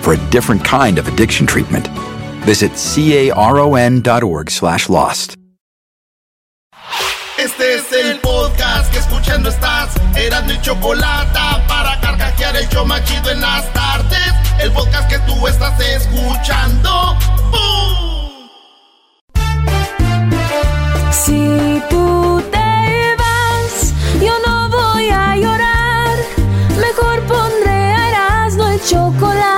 for a different kind of addiction treatment. Visit caron.org slash lost. Este es el podcast que escuchando estás. Eran mi chocolate para carcajear el show machido en las tardes. El podcast que tú estás escuchando. ¡Bum! Si tú te vas, yo no voy a llorar. Mejor pondré a Erasmo el chocolate,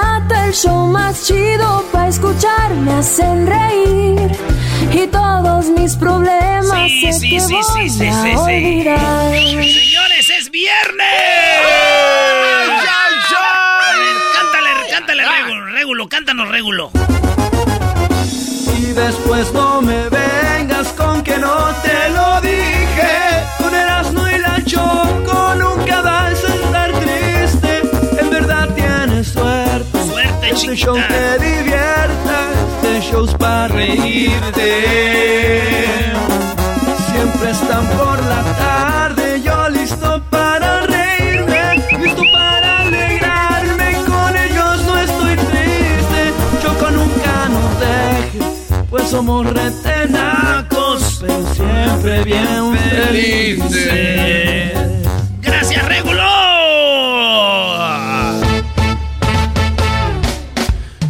el show más chido para escuchar. Me hacen reír y todos mis problemas Sí, sé sí, que sí, voy sí, sí, a sí, sí. olvidar. Señores, es viernes. A ver, cántale, cántale, Régulo, Régulo, cántanos, Régulo. Y después no me vengas con que no te lo Este show te divierta. Este show es para reírte. Siempre están por la tarde. Yo listo para reírme. Listo para alegrarme. Con ellos no estoy triste. Choco nunca nos dejes. Pues somos retenacos. Pero siempre bien felices. Gracias, Régulo.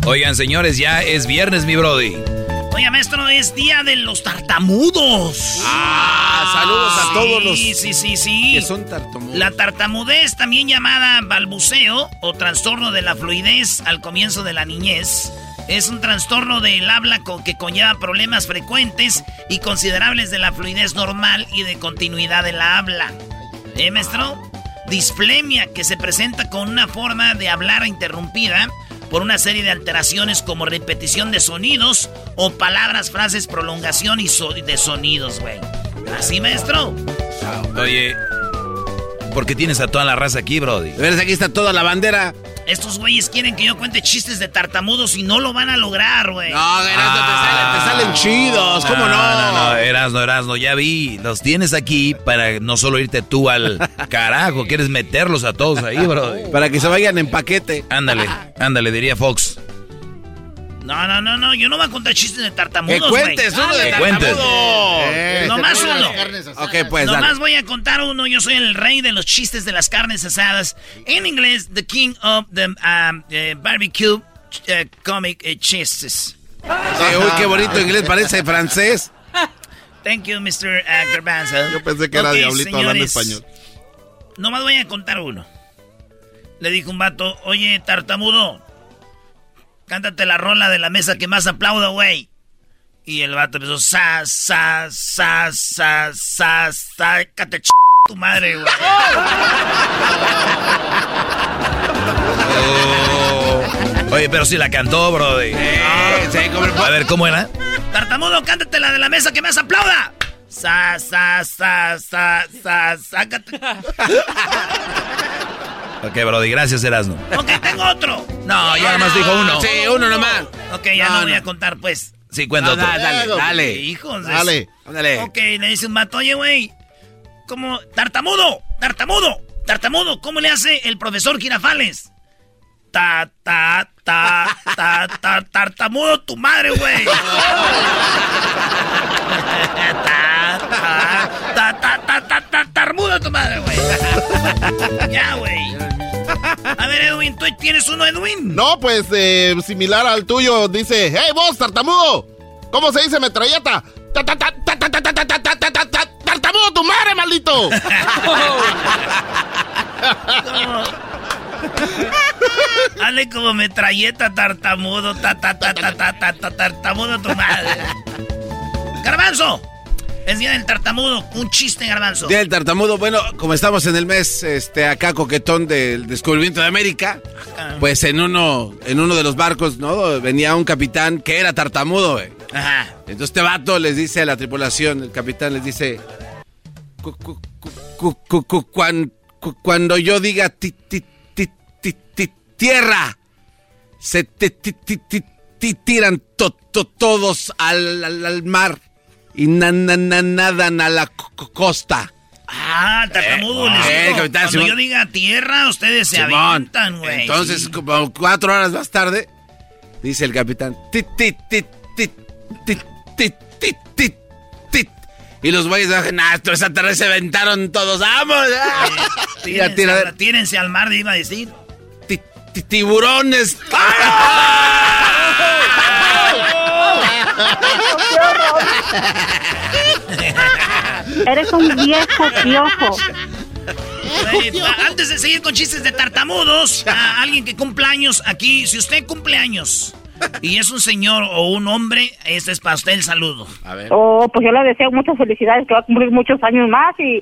Oigan, señores, ya es viernes, mi brody. Oiga, maestro, es día de los tartamudos. Ah, saludos a todos los Sí, sí, sí, sí. que son tartamudos. La tartamudez, también llamada balbuceo o trastorno de la fluidez al comienzo de la niñez, es un trastorno del habla que conlleva problemas frecuentes y considerables de la fluidez normal y de continuidad de la habla. ¿Eh, maestro? Displemia, que se presenta con una forma de hablar interrumpida por una serie de alteraciones como repetición de sonidos o palabras, frases, prolongación y so- de sonidos, güey. ¿Así, maestro? Oye, ¿por qué tienes a toda la raza aquí, brody? ¿Ves? Aquí está toda la bandera. Estos güeyes quieren que yo cuente chistes de tartamudos y no lo van a lograr, güey. No, Erasmo, te, salen, te salen chidos. ¿Cómo no? No, no, Erasno, Erasno, ya vi. Los tienes aquí para no solo irte tú al carajo, quieres meterlos a todos ahí, brody. Para que se vayan en paquete. Ándale, ándale, diría Fox. No, no, no, no, yo no voy a contar chistes de Que tartamudos, güey. cuentes uno de Que cuentes. tartamudo. Eh, Nomás uno. Ok, pues Nomás dale. voy a contar uno. Yo soy el rey de los chistes de las carnes asadas. En inglés, the king of the um, eh, barbecue eh, comic eh, chistes. Sí, uy, qué bonito inglés, parece francés. Thank you, Mr. uh, Garbanzo. Yo pensé que era Ok, diablito hablando señores, español. Nomás voy a contar uno. Le dijo un vato, oye, tartamudo, cántate la rola de la mesa que más aplauda, güey. Y el vato empezó, sa, sa, sa, sa, sa, sácate ch tu madre, güey. Oh. Oye, pero si la cantó, brody. A ver, ¿cómo era? Tartamudo, cántate la de la mesa que más aplauda. Sa, sa, sa, sa, sa, sácate. Ok, brody, gracias, Erasno. Ok, tengo otro. No, ya nomás dijo uno. Sí, uno nomás. Ok, ya no, No, voy a contar, pues. Sí, cuenta otro. dale, dale, dale. Hijos Dale, ándale. Ok, le dice un vato, oye, güey, ¿cómo? Tartamudo, tartamudo, tartamudo, ¿cómo le hace el profesor Girafales? ta, ta, ta, ta, ta, tartamudo tu madre, güey. ta, ta, ta, ta, ta, ta, ta, tarmudo tu madre, güey. ya, güey. A ver, Edwin, ¿tú tienes uno, Edwin? No, pues eh, similar al tuyo. Dice, hey, vos, tartamudo. ¿Cómo se dice metralleta? ¡Tartamudo tu madre, maldito! Hazle como metralleta, tartamudo, tartamudo tu madre. Garbanzo, es día del tartamudo, un chiste, garbanzo. Día del tartamudo, bueno, como estamos en el mes este acá coquetón del descubrimiento de América, pues en uno en uno de los barcos, ¿no? Venía un capitán que era tartamudo, güey. Ajá. Entonces este vato les dice a la tripulación, el capitán les dice, "Cu- cu- cu- cu- cu- cu- cuan- cu- cuando yo diga ti- ti- ti- ti- ti- tierra, se te tiran to- to- todos al, al- al mar y na- na- na- nadan a la co- co- costa. Ah, tartamudo, eh, digo, capitán, cuando Simón. yo diga tierra, ustedes se Simón. avientan, güey. Entonces, Sí. como cuatro horas más tarde, dice el capitán, tit, tit, tit, tit, tit, tit, tit, tit, tit. Y los güeyes bajan, ah, esa tarde se aventaron todos, ¡vamos! ah". Tírense, al- tírense al mar, iba a decir. ti- ti- tiburones. Eres un viejo piojo. Antes de seguir con chistes de tartamudos, a alguien que cumple años aquí, si usted cumple años y es un señor o un hombre, este es para usted el saludo. A ver. Oh, pues yo le deseo muchas felicidades, que va a cumplir muchos años más y,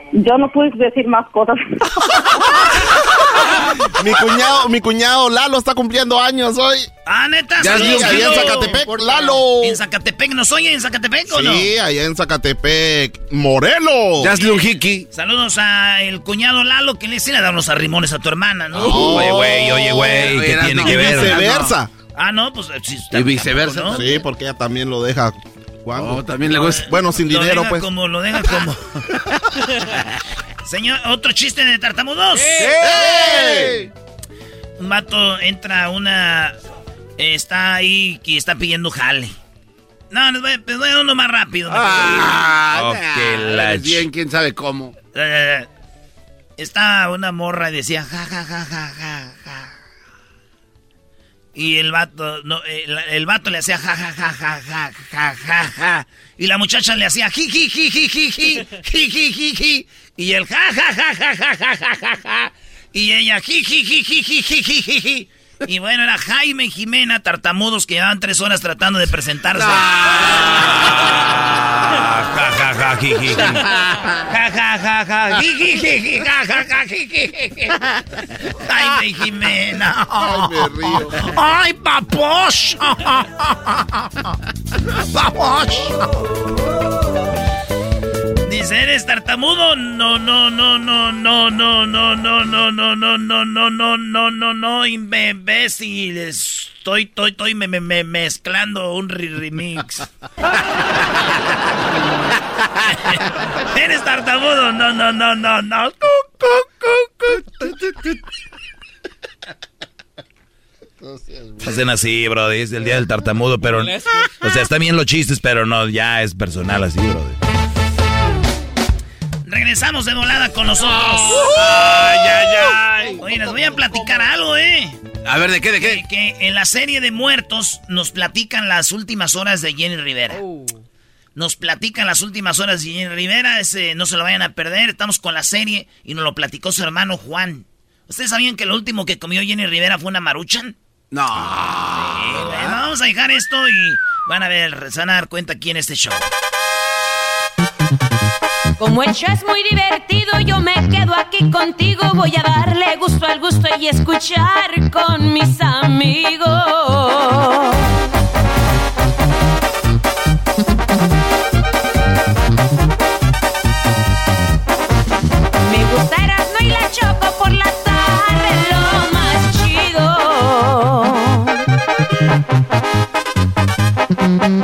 yo no pude decir más cosas. mi cuñado, mi cuñado Lalo está cumpliendo años hoy. Ah, neta, Ya sí, allá en. Zacatepec, Lalo. ¿En Zacatepec nos oye en Zacatepec o no? Sí, allá en Zacatepec, Morelos. Un hiki. Saludos a el cuñado Lalo que le sí le da unos arrimones a tu hermana, ¿no? Oye, güey, oye, güey, ¿qué tiene no, que Y ver? viceversa. Ah, no, pues sí, está Y viceversa. ¿no? Sí, porque ella también lo deja. ¿Cuándo? Oh, también le gusta. Bueno, sin Lo dinero, deja pues. como, lo deja como. Señor, otro chiste de tartamudos. ¡Ey! Un vato entra a una. eh, está ahí y está pidiendo jale. No, les voy, les voy a uno más rápido. Ah, qué la bien, quién sabe cómo. Eh, Está una morra y decía ja ja ja ja ja. Y el vato, no, eh, la- el vato le hacía ja ja ja ja ja ja ja ja. Y la muchacha le hacía ji ji ji ji ji ji ji ji ji ji. Y el ja ja ja ja ja ja ja ja ja. Y ella ji ji ji ji ji ji ji ji ji. Y bueno, era Jaime Jimena, tartamudos que llevaban tres horas tratando de presentarse ja, jiji. Ja, ja, ja, ja. Jiji, jiji, ja, ja, ja, jiji. Jaime Jimena. Ay, me río. Ay, papos. Papos. Dice, ¿eres tartamudo? No, no, no, no, no, no, no, no, no, no, no, no, no, no, no, no, no, imbécil. Estoy, estoy, estoy me, me, me- mezclando un re- remix. ¿Eres tartamudo? No, no, no, no, no. Hacen así, bro. Es el día del tartamudo, pero. O sea, están bien los chistes, pero no, ya es personal así, bro. Regresamos de volada con nosotros. Ay, ay, ay. Oye, les voy a platicar algo, ¿eh? A ver, ¿de qué, de qué? que en la serie de muertos nos platican las últimas horas de Jenny Rivera. Nos platican las últimas horas de Jenny Rivera. Ese, no se lo vayan a perder. Estamos con la serie y nos lo platicó su hermano Juan. ¿Ustedes sabían que lo último que comió Jenny Rivera fue una maruchan? No. Sí, bueno, vamos a dejar esto y van a ver, se van a dar cuenta aquí en este show. Como el es muy divertido, yo me quedo aquí contigo. Voy a darle gusto al gusto y escuchar con mis amigos. Me gusta Erasmo y la Choco por la tarde, lo más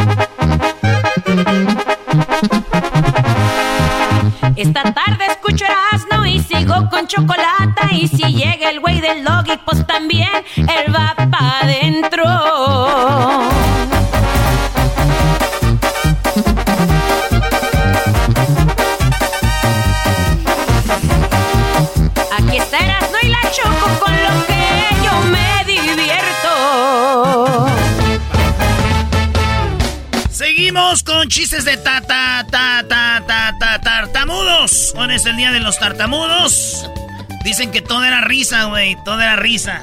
chido. Esta tarde escucho Erasmo y sigo con chocolate. Y si llega el güey del logic, pues también él va para adentro. Aquí está Erasmo y la choco con Con chistes de ta ta ta ta ta ta tartamudos. Hoy es el día de los tartamudos. Dicen que todo era risa, güey. Todo era risa.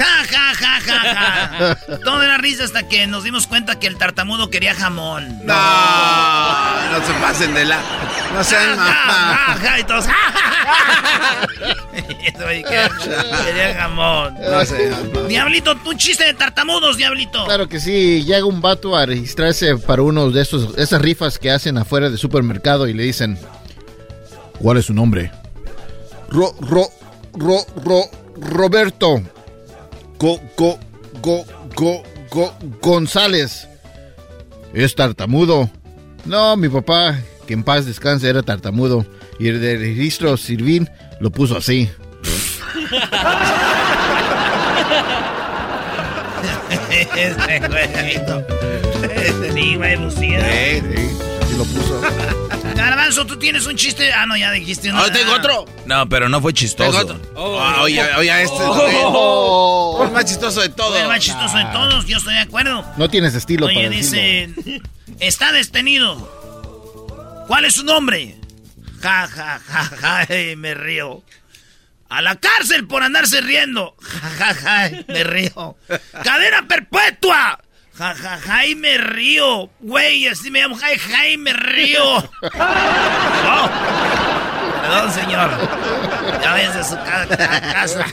Ja, ja, ja, ja, ja. Todo era risa hasta que nos dimos cuenta que el tartamudo quería jamón. No, no se pasen de la. No sean Ja, ja, mamá. ja, y todos, ja, ja, Quería jamón. No sean mamá. Diablito, un chiste de tartamudos, Diablito. Claro que sí, llega un vato a registrarse para uno de esos, esas rifas que hacen afuera del supermercado y le dicen, ¿cuál es su nombre? Ro, ro, ro, ro, Roberto. Go, go, go, go, go, González. ¿Es tartamudo? No, mi papá, que en paz descanse, era tartamudo. Y el de registro Sirvin lo puso así. Este. Este sí, güey, Lucía. Sí, sí lo puso. Garbanzo, tú tienes un chiste. Ah, no, ya dijiste uno. Ah, tengo otro. No, pero no fue Tengo chistoso. otro. Ah, oye, oye, este Oh. fue el más chistoso de todo. Fue el más chistoso de todos, yo estoy de acuerdo. No tienes estilo Oye, para dice, está detenido. ¿Cuál es su nombre? Ja, ja, ja, ja, eh, me río. A la cárcel por andarse riendo. Ja, ja, ja, me río. Cadena perpetua. Ja, ja, ja, y me río. Güey, así me llamo. Ja, ja, y me río. Oh. Perdón, señor. Ya váyanse a su ca- ca- casa.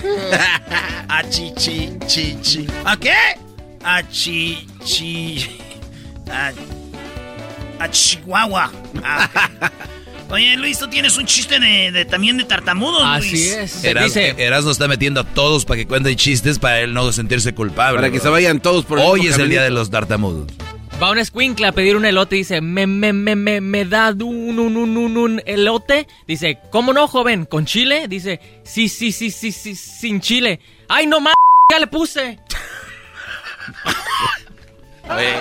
A chichi, chichi. ¿A qué? A chichi. A, a Chihuahua. Ah, ok. Oye, Luis, tú tienes un chiste de, de- también de tartamudos, Así Luis. es. Eras, dice, Erasmo está metiendo a todos para que cuenten chistes para él no sentirse culpable. Para que se vayan todos por Hoy mismo es el día de los tartamudos. va un escuincla a pedir un elote y dice, me, me, me, me, me da un, un, un, un, un elote. Dice, ¿cómo no, joven? ¿Con chile? Dice, sí, sí, sí, sí, sí, sin chile. ¡Ay, no más! Ya le puse. Oye,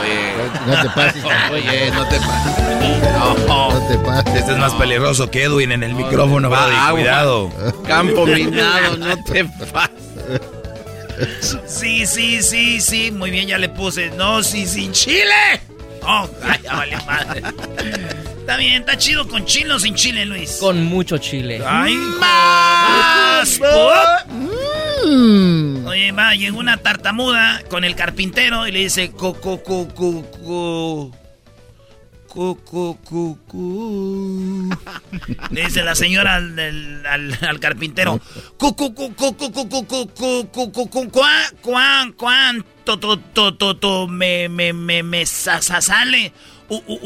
oye, No te pases. oye, no te pases. No te pases. Este es más peligroso que Edwin en el micrófono, Va, brody. Cuidado. Campo minado, no te pases. Sí, sí, sí, sí. Muy bien, ya le puse. No, sí, sin chile. Oh, ay, ya vale madre. Está bien, está chido con chile o sin chile, Luis. Con mucho chile. Ay, más. Mm. Oye, va, llegó una tartamuda con el carpintero y le dice, co, co, co, co, co. Co, co, co, co. Le dice la señora al, del- al, al carpintero. Cu, cu, cu, cu, cu, cu, cu, cu, cu, to, to, to, to, to me, me, me, me, sa, sa, sale u, u,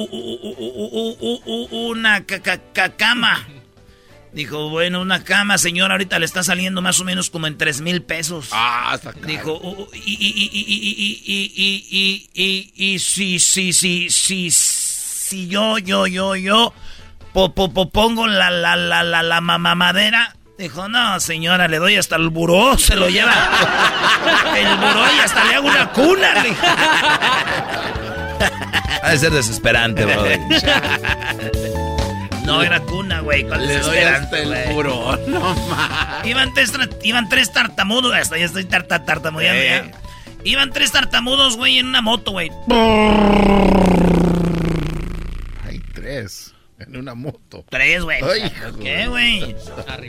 u, una ca, ca, ca, cama. Dijo, bueno, una cama, señora, ahorita le está saliendo más o menos como en tres mil pesos. Ah, está caro. Dijo, y, y, y, y, y, y si, si, si, si, si yo, yo, yo, yo, po, po, po, pongo la, la, la, la, la mamadera Dijo, no, señora, le doy hasta el buró, se lo lleva. El buró y hasta le hago una cuna. le dijo. Ha de ser desesperante, brody. No era cuna, güey, con Le doy hasta el puro. No más. Iban iban tres tartamudos. Hasta ya estoy tarta, tartamudeando Eh. ya. Iban tres tartamudos, güey, en una moto, güey. Hay tres en una moto. Tres, güey. ¿Qué, güey?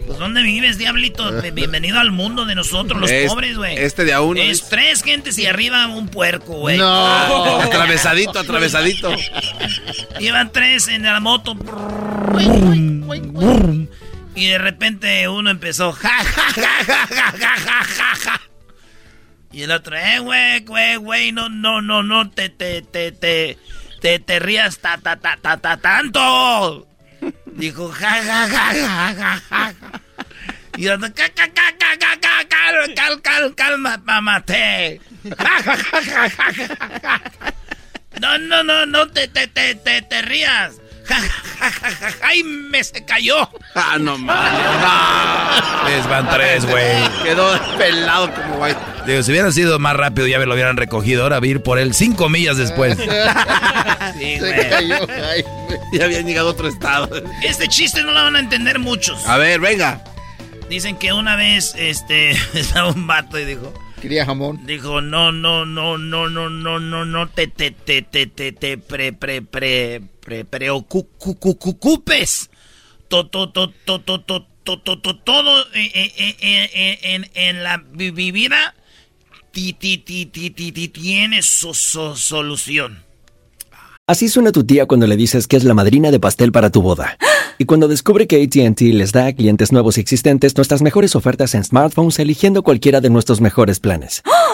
Pues, ¿Dónde vives, diablito? Bienvenido al mundo de nosotros, los este, pobres, güey. Este de a uno. Es, tres gentes y arriba un puerco, güey. No. Ah, atravesadito, atravesadito. Llevan tres en la moto. y de repente uno empezó. Ja, ja, ja, ja, ja, ja, ja, ja. Y el otro, eh, güey, güey, güey, no, no, no, no, te, te, te, te te, te rías ta, ta, ta, ta, ta, tanto. Dijo, ja, ja, ja, ja, ja, ja. Y otro, ca, ca, ca, ca, ca, ca, cal, cal, cal, calma, mamate. Ja, ja, ja, ja, ja, ja. No, no, no, no te, te, te, te, te rías. Ja, ja, ¡Ay, me se cayó! Ah, no mames. Les van tres, güey. Quedó pelado como guay. Digo, si hubieran sido más rápido ya me lo hubieran recogido. Ahora vir por él cinco millas después. Sí, güey. Ya habían llegado a otro estado. Este chiste no lo van a entender muchos. A ver, venga. Dicen que una vez, este, estaba un vato y dijo... Quería jamón. Dijo, no, no, no, no, no, no, no, no te, te, te, te, te, te, pre, pre, pre, pre, preocupes todo en, la vida tiene su, solución. Así suena tu tía cuando le dices que es la madrina de pastel para tu boda. Y cuando descubre que ATT les da a clientes nuevos y existentes nuestras mejores ofertas en smartphones eligiendo cualquiera de nuestros mejores planes.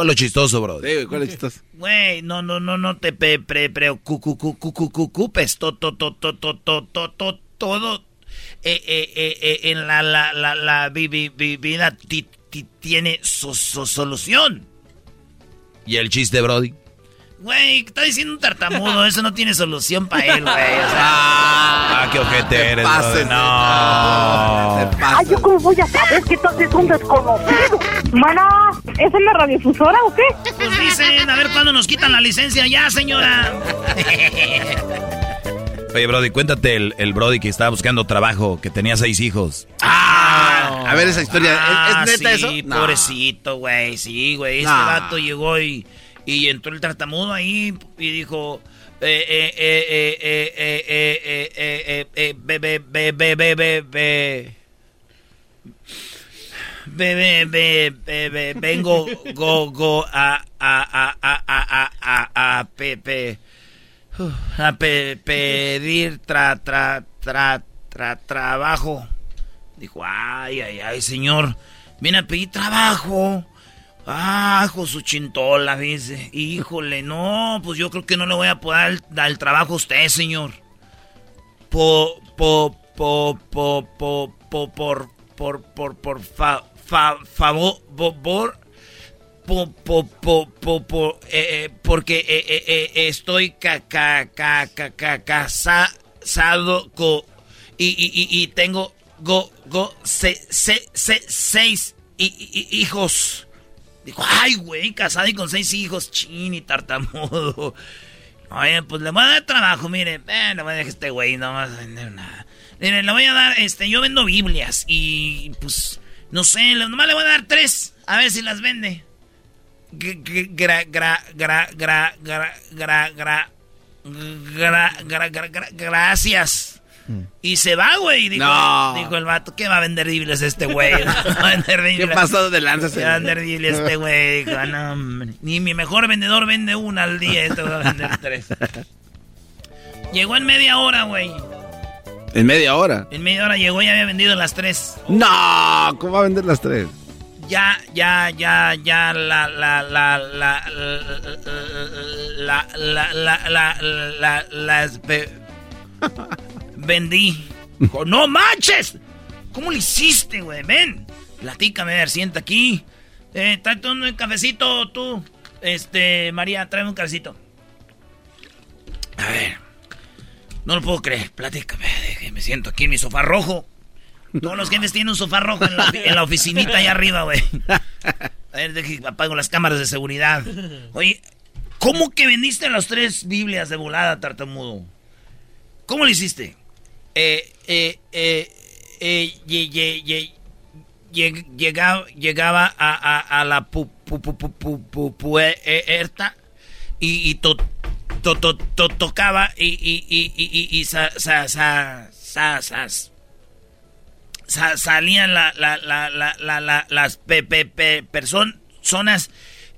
¿Cuál es lo chistoso, bro? Sí, ¿cuál es lo chistoso? Güey, no, no, no, no te pre, pre, pre, preocupes, todo, todo, todo, todo, en la, la, la, la vida tiene solución. ¿Y el chiste, Brody? Güey, está diciendo un tartamudo, eso no tiene solución para él, güey. O sea, Ah, qué ojete eres, pases, Brody. No. Ay, ¿yo cómo voy a saber que tú eres un desconocido? Mana, ¿es en la radiodifusora o qué? pues dicen, a ver cuándo nos quitan la licencia ya, señora. Oye, Brody, cuéntate el, el Brody que estaba buscando trabajo, que tenía seis hijos. Ah, a ver esa historia. ¿Es- Ah, ¿Es, neta sí, eso? No. pobrecito, güey. Sí, güey. Este No. vato llegó y, y entró el tartamudo ahí y dijo, vengo go go a a a a a a pepe a pedir tra tra tra tra trabajo dijo ay ay ay señor viene a pedir trabajo Ah, su chintola, dice. Híjole, no, pues yo creo que no le voy a poder dar el trabajo a usted, señor. Po, po, po, po, po, po, por, por, por, por, fa, fa, favor, por, po, po, po, po, po, eh, eh, porque eh, eh, eh, estoy ca, ca, ca, ca, ca, casado co, y, y, y, y tengo go, go, se, se, se, seis hi- hi- hijos. Dijo, ay, güey, casado y con seis hijos, chin y tartamudo. Oye, pues le voy a dar trabajo, mire. Eh, a dejar a este güey, no va a vender nada. Mire, le voy a dar, este, yo vendo Biblias y pues, no sé, nomás le voy a dar tres. A ver si las vende. Gra, gra, gra, gra, gra, gra, gra, gra, gra, gra, gra- Y se va, güey. Dijo, No. dijo el vato, ¿qué va a vender Biblias este güey? ¿Qué pasado de lanza? Va a vender Biblias este güey. Dijo, "Ah, no, hombre. Ni mi mejor vendedor vende una al día. Este va a vender tres. Llegó en media hora, güey. En media hora. En media hora llegó y había vendido las tres. No, ¿cómo va a vender las tres? Ya, ya, ya, ya, la, la, la, la, la, la, la, la, la, ve- vendí. Dijo, no manches. ¿Cómo lo hiciste, güey? Ven, platícame, a ver, sienta aquí. Eh, tráete un cafecito, tú. Este, María, tráeme un cafecito. A ver. No lo puedo creer. Platícame. Me siento aquí en mi sofá rojo. Todos los jefes tienen un sofá rojo en la, en la oficinita allá arriba, güey. A ver, deje, apago las cámaras de seguridad. Oye, ¿cómo que vendiste las tres Biblias de volada, tartamudo? ¿Cómo lo hiciste? Eh, eh, eh, eh, ye- ye- ye- lleg- llegaba, llegaba a, a- la pu, pu, pu, pu, pu- pu- puerta y, y to- to- to- to- tocaba y, y, y, y, sa- sa- sa- salían la, la- la- las pe, pe- pe- personas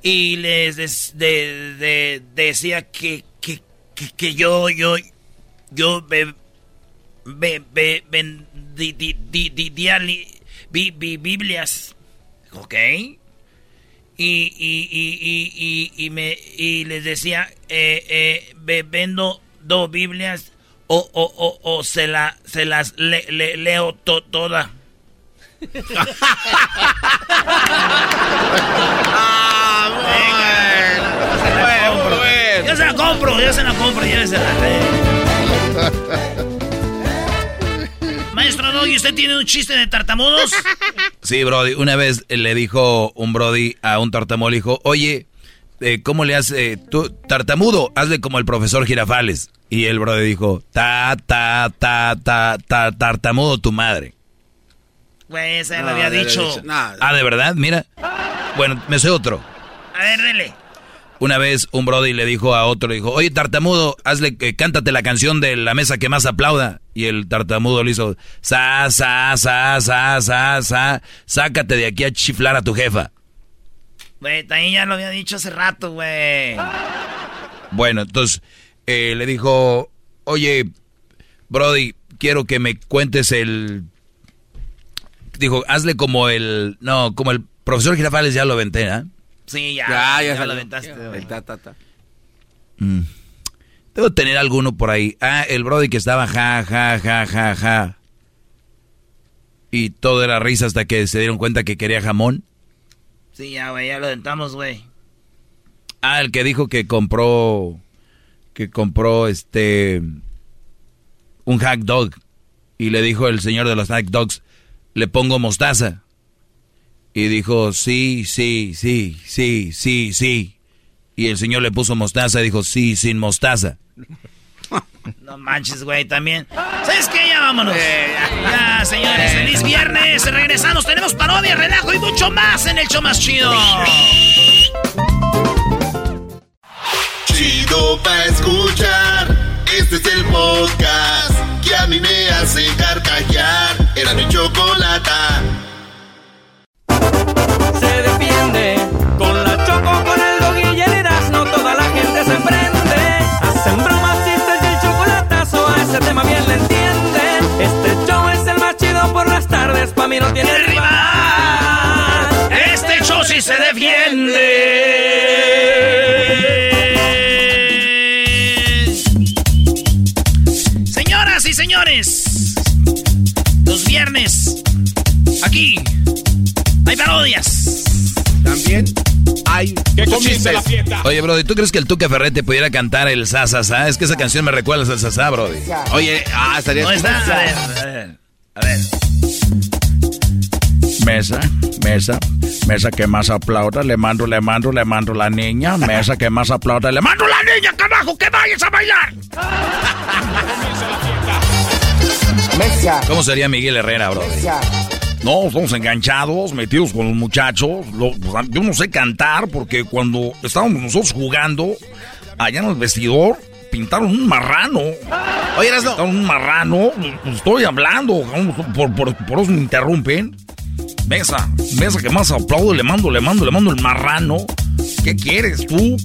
y les des- de- de- decía que, que, que, que yo, yo, yo be- be- be- ben- di- di- di- di- dia- li- bi- bi- Biblias, ¿ok? Y, y, y, y, y, y me, y les decía, eh, eh, ve- vendo dos Biblias o, o, o, o se, la, se las le- le- leo to- toda. Yo se la compro, yo se la compro, llévesela. Doggy, ¿usted tiene un chiste de tartamudos? Sí, Brody. Una vez le dijo un Brody a un tartamudo, le dijo, oye, eh, ¿cómo le hace tú, tartamudo? Hazle como el profesor Girafales. Y el Brody dijo, ta, ta, ta, ta, ta, tartamudo tu madre. Güey, esa ya No, lo había dicho. dicho. No, Ah, ¿de verdad? Mira. Bueno, me sé otro. A ver, dele. Una vez un Brody le dijo a otro, le dijo, oye, tartamudo, hazle, que cántate la canción de la mesa que más aplauda. Y el tartamudo le hizo, sa, sa, sa, sa, sa, sa, sácate de aquí a chiflar a tu jefa. Güey, también ya lo había dicho hace rato, güey. Bueno, entonces eh, le dijo, oye, Brody, quiero que me cuentes el... Dijo, hazle como el... No, como el profesor Girafales ya lo venté, ¿ah? Sí, ya. Ya, ya ya salió. lo aventaste, güey. El ta, ta, ta. Mm. Debo tener alguno por ahí. Ah, el Brody que estaba ja, ja, ja, ja, ja. Y todo era risa hasta que se dieron cuenta que quería jamón. Sí, ya, güey, ya lo aventamos, güey. Ah, el que dijo que compró... Que compró este... Un hack dog. Y le dijo el señor de los hack dogs, le pongo mostaza. Y dijo, sí, sí, sí, sí, sí, sí. Y el señor le puso mostaza y dijo, sí, sin mostaza. No manches, güey, también. ¿Sabes qué? Ya vámonos. ya, señores, feliz viernes. Regresamos, tenemos parodia, relajo y mucho más en el show más chido. Chido pa' escuchar. Este es el podcast que a mí me hace carcajear. Era mi chocolata. Tardes, pa' mí no tiene rival. Este show sí se defiende. Señoras y señores, los viernes, aquí, hay parodias. También hay muchos chistes. Oye, Brody, ¿tú crees que el Tuca Ferrete pudiera cantar el sa, sa, sa? Es que esa canción me recuerda al sa, sa, Brody. Oye, ah, estaría... No está, a ver, a ver, a ver. Mesa, mesa, mesa que más aplauda, le mando, le mando, le mando la niña. Mesa que más aplauda, le mando la niña, carajo, que vayas a bailar. ¿Cómo sería Miguel Herrera, Brody? No, estamos enganchados, metidos con los muchachos. Lo- yo no sé cantar porque cuando estábamos nosotros jugando allá en el vestidor, pintaron un marrano. Oye, Erasno. Pintaron un marrano. Estoy hablando, por, por, por eso me interrumpen. Mesa, mesa que más aplaudo, le mando, le mando, le mando el marrano. ¿Qué quieres tú?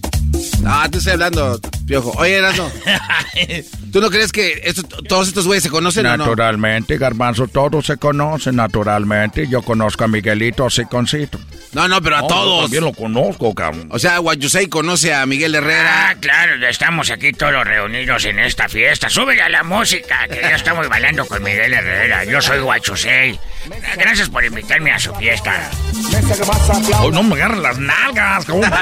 Ah, te estoy hablando, piojo. Oye, Erasno. ¿Tú no crees que esto- todos estos güeyes se conocen o no? Naturalmente, Garbanzo, todos se conocen, naturalmente. Yo conozco a Miguelito Asiconcito. No, no, pero a No, todos. yo también lo conozco, cabrón. O sea, Guayusei conoce a Miguel Herrera. Ah, claro, estamos aquí todos reunidos en esta fiesta. Súbele a la música, que ya estamos bailando con Miguel Herrera. Yo soy Guachusei. Gracias por invitarme a su fiesta. Oh, no me agarran las nalgas, cabrón.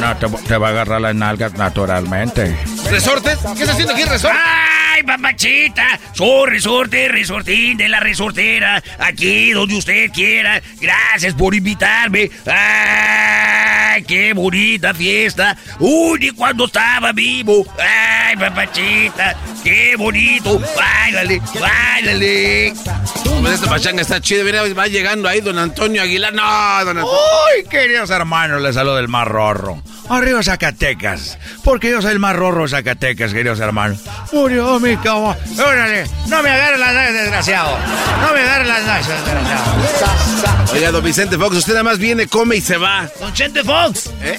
No, te, te va a agarrar las nalgas naturalmente. ¿Resortes? ¿Qué está haciendo aquí, resorte? ¡Ay, papachita! Soy resorte, resortín de la resortera. Aquí, donde usted quiera. Gracias por invitarme. ¡Ay, qué bonita fiesta! ¡Uy, ni cuando estaba vivo! ¡Ay, papachita! ¡Qué bonito! ¡Báilale, báilale! Esta pachanga está chida. Mira, va llegando ahí don Antonio Aguilar. No, don Antonio. ¡Uy, queridos hermanos! Les saluda el más rorro. Arriba Zacatecas. Porque yo soy el más rorro de Zacatecas, queridos hermanos. Murió mi cama. Órale, no me agarren las nalgas, desgraciado. No me agarren las nalgas, desgraciado. Oiga, don Vicente Fox, usted nada más viene, come y se va. Don Chente Fox. ¿Eh?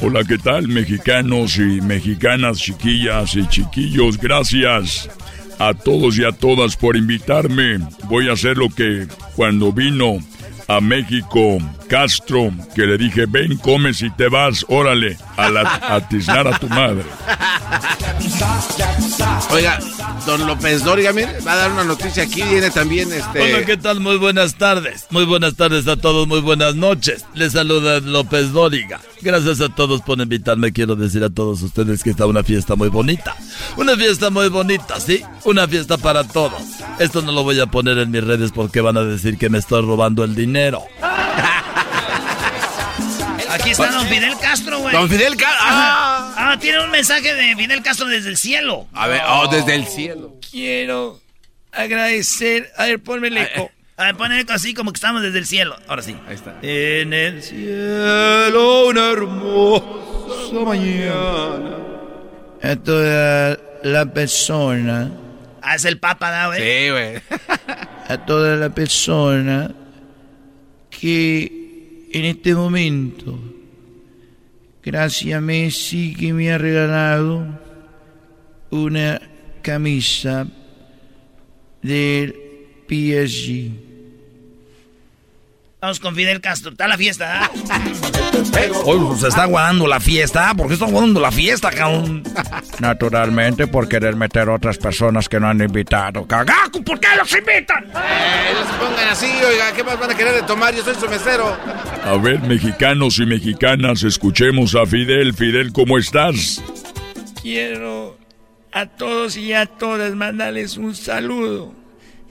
Hola, ¿qué tal, mexicanos y mexicanas, chiquillas y chiquillos? Gracias a todos y a todas por invitarme. Voy a hacer lo que cuando vino a México Castro, que le dije, ven, comes y te vas, órale, a, la, a tiznar a tu madre. Oiga, don López Dóriga, mire, va a dar una noticia aquí. Viene también este. Hola, ¿qué tal? Muy buenas tardes. Muy buenas tardes a todos, muy buenas noches. Les saluda López Dóriga. Gracias a todos por invitarme. Quiero decir a todos ustedes que está una fiesta muy bonita. Una fiesta muy bonita, ¿sí? Una fiesta para todos. Esto no lo voy a poner en mis redes porque van a decir que me estoy robando el dinero. Aquí está don Fidel Castro, güey. Don Fidel Castro. Ah. ah, tiene un mensaje de Fidel Castro desde el cielo. A ver, oh, desde el cielo. Quiero agradecer. A ver, ponme el eco. A ver, ponme el eco así como que estamos desde el cielo. Ahora sí. Ahí está. En el cielo, una hermosa mañana. A toda la persona. Ah, es el Papa, ¿no, güey? Sí, güey. a toda la persona que en este momento, gracias a Messi que me ha regalado una camisa del PSG. Vamos con Fidel Castro, está la fiesta, ¿ah? Hoy se está guardando la fiesta. ¿Por qué está guardando la fiesta, cabrón? Naturalmente por querer meter otras personas que no han invitado. ¡Cagaco! ¿Por qué los invitan? Eh, no se pongan así, oiga, ¿qué más van a querer de tomar? Yo soy su mesero. A ver, mexicanos y mexicanas, escuchemos a Fidel. Fidel, ¿cómo estás? Quiero a todos y a todas mandarles un saludo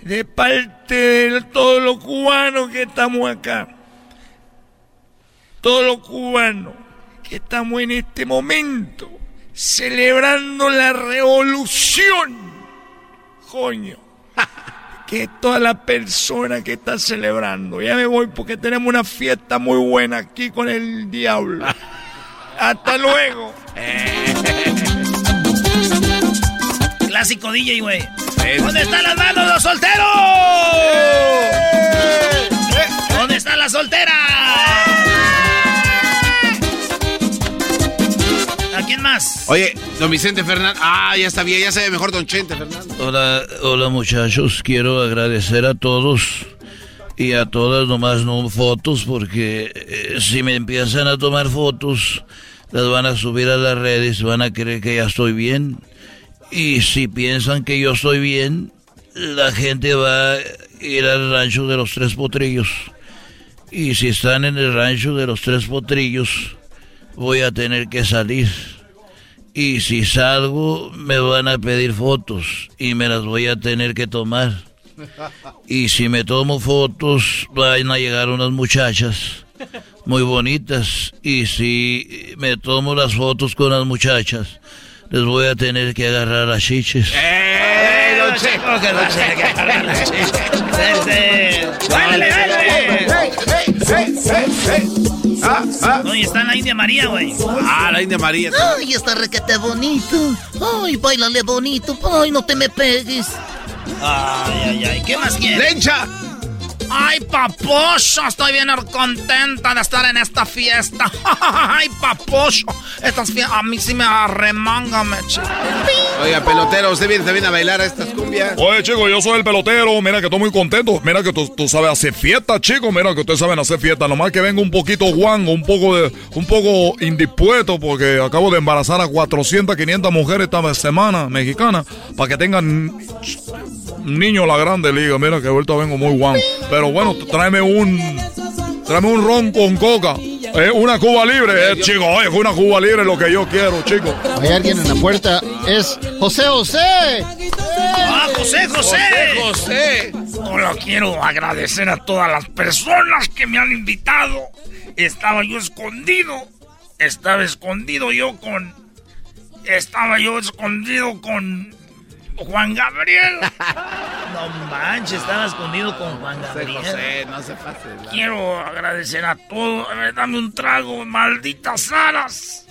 de parte de todos los cubanos que estamos acá. Todos los cubanos que estamos en este momento celebrando la revolución. Coño. Que toda la persona que está celebrando. Ya me voy porque tenemos una fiesta muy buena aquí con el diablo. Hasta luego. Clásico DJ, güey. ¿Dónde están las manos los solteros? ¿Dónde están las solteras? ¿A quién más? Oye, don Vicente Fernández. Ah, ya está bien, ya se ve mejor don Chente Fernández. Hola, hola muchachos, quiero agradecer a todos y a todas, nomás no fotos, porque eh, si me empiezan a tomar fotos, las van a subir a las redes, van a creer que ya estoy bien. Y si piensan que yo estoy bien, la gente va a ir al rancho de los tres potrillos. Y si están en el rancho de los tres potrillos, voy a tener que salir. Y si salgo, me van a pedir fotos y me las voy a tener que tomar. Y si me tomo fotos, van a llegar unas muchachas muy bonitas. Y si me tomo las fotos con las muchachas, les voy a tener que agarrar a chiches. ¡Eh, don Checo! que no sé qué agarrar chiches. ¡Báilale, Ah, ah. Oye, está la India María, güey. Ah, la India María. Ay, está requete bonito. Ay, bailale bonito. Ay, no te me pegues. Ay, ay, ay. ¿Qué más quieres? ¡Lencha! Ay, papocho, estoy bien contenta de estar en esta fiesta. Ay, papocho, estas fiestas a mí sí me arremangan, me Oiga, pelotero, usted viene también a bailar a estas cumbias. Oye, chico, yo soy el pelotero. Mira que estoy muy contento. Mira que tú, tú sabes hacer fiesta, chico. Mira que ustedes saben hacer fiesta. Nomás que vengo un poquito guango, un poco de, un poco indispuesto porque acabo de embarazar a 400, 500 mujeres esta semana mexicanas para que tengan niño la grande liga. Mira que ahorita vengo muy guango. Pero bueno, tráeme un, tráeme un ron con coca. Eh, una Cuba libre, eh, chico. Oye, una Cuba libre es lo que yo quiero, chico. Hay alguien en la puerta. Es José José. ¡Ah, José, José! José. Hola, quiero agradecer a todas las personas que me han invitado. Estaba yo escondido. Estaba escondido yo con. Estaba yo escondido con. Juan Gabriel. No manches, estaba escondido con Juan Gabriel. José, no se pase. la- Quiero agradecer a todos. A ver, dame un trago, malditas Saras.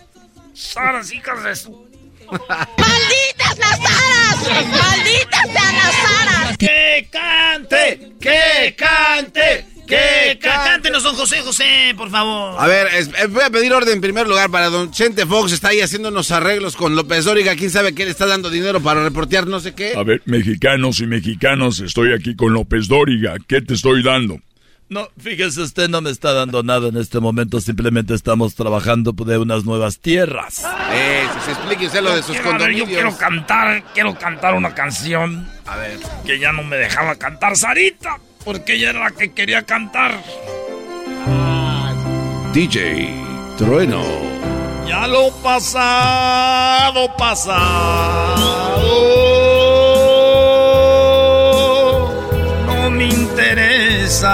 Saras, hijas de su. ¡Malditas las aras! ¡Malditas sean las aras! ¡Que cante! ¡Que cante! ¡Que cante! Cántenos, don José José, por favor. A ver, es- eh, voy a pedir orden en primer lugar para don Chente Fox. Está ahí haciendo unos arreglos con López Dóriga. ¿Quién sabe qué le está dando dinero para reportear no sé qué? A ver, mexicanos y mexicanas, estoy aquí con López Dóriga. ¿Qué te estoy dando? No, fíjese, usted no me está dando nada en este momento, simplemente estamos trabajando de unas nuevas tierras. Eh, si se explique usted lo de sus ver, yo condominios. quiero cantar, quiero cantar una canción. A ver. Que ya no me dejaba cantar Sarita, porque ella era la que quería cantar. DJ Trueno. Ya lo pasado, pasado, no me interesa.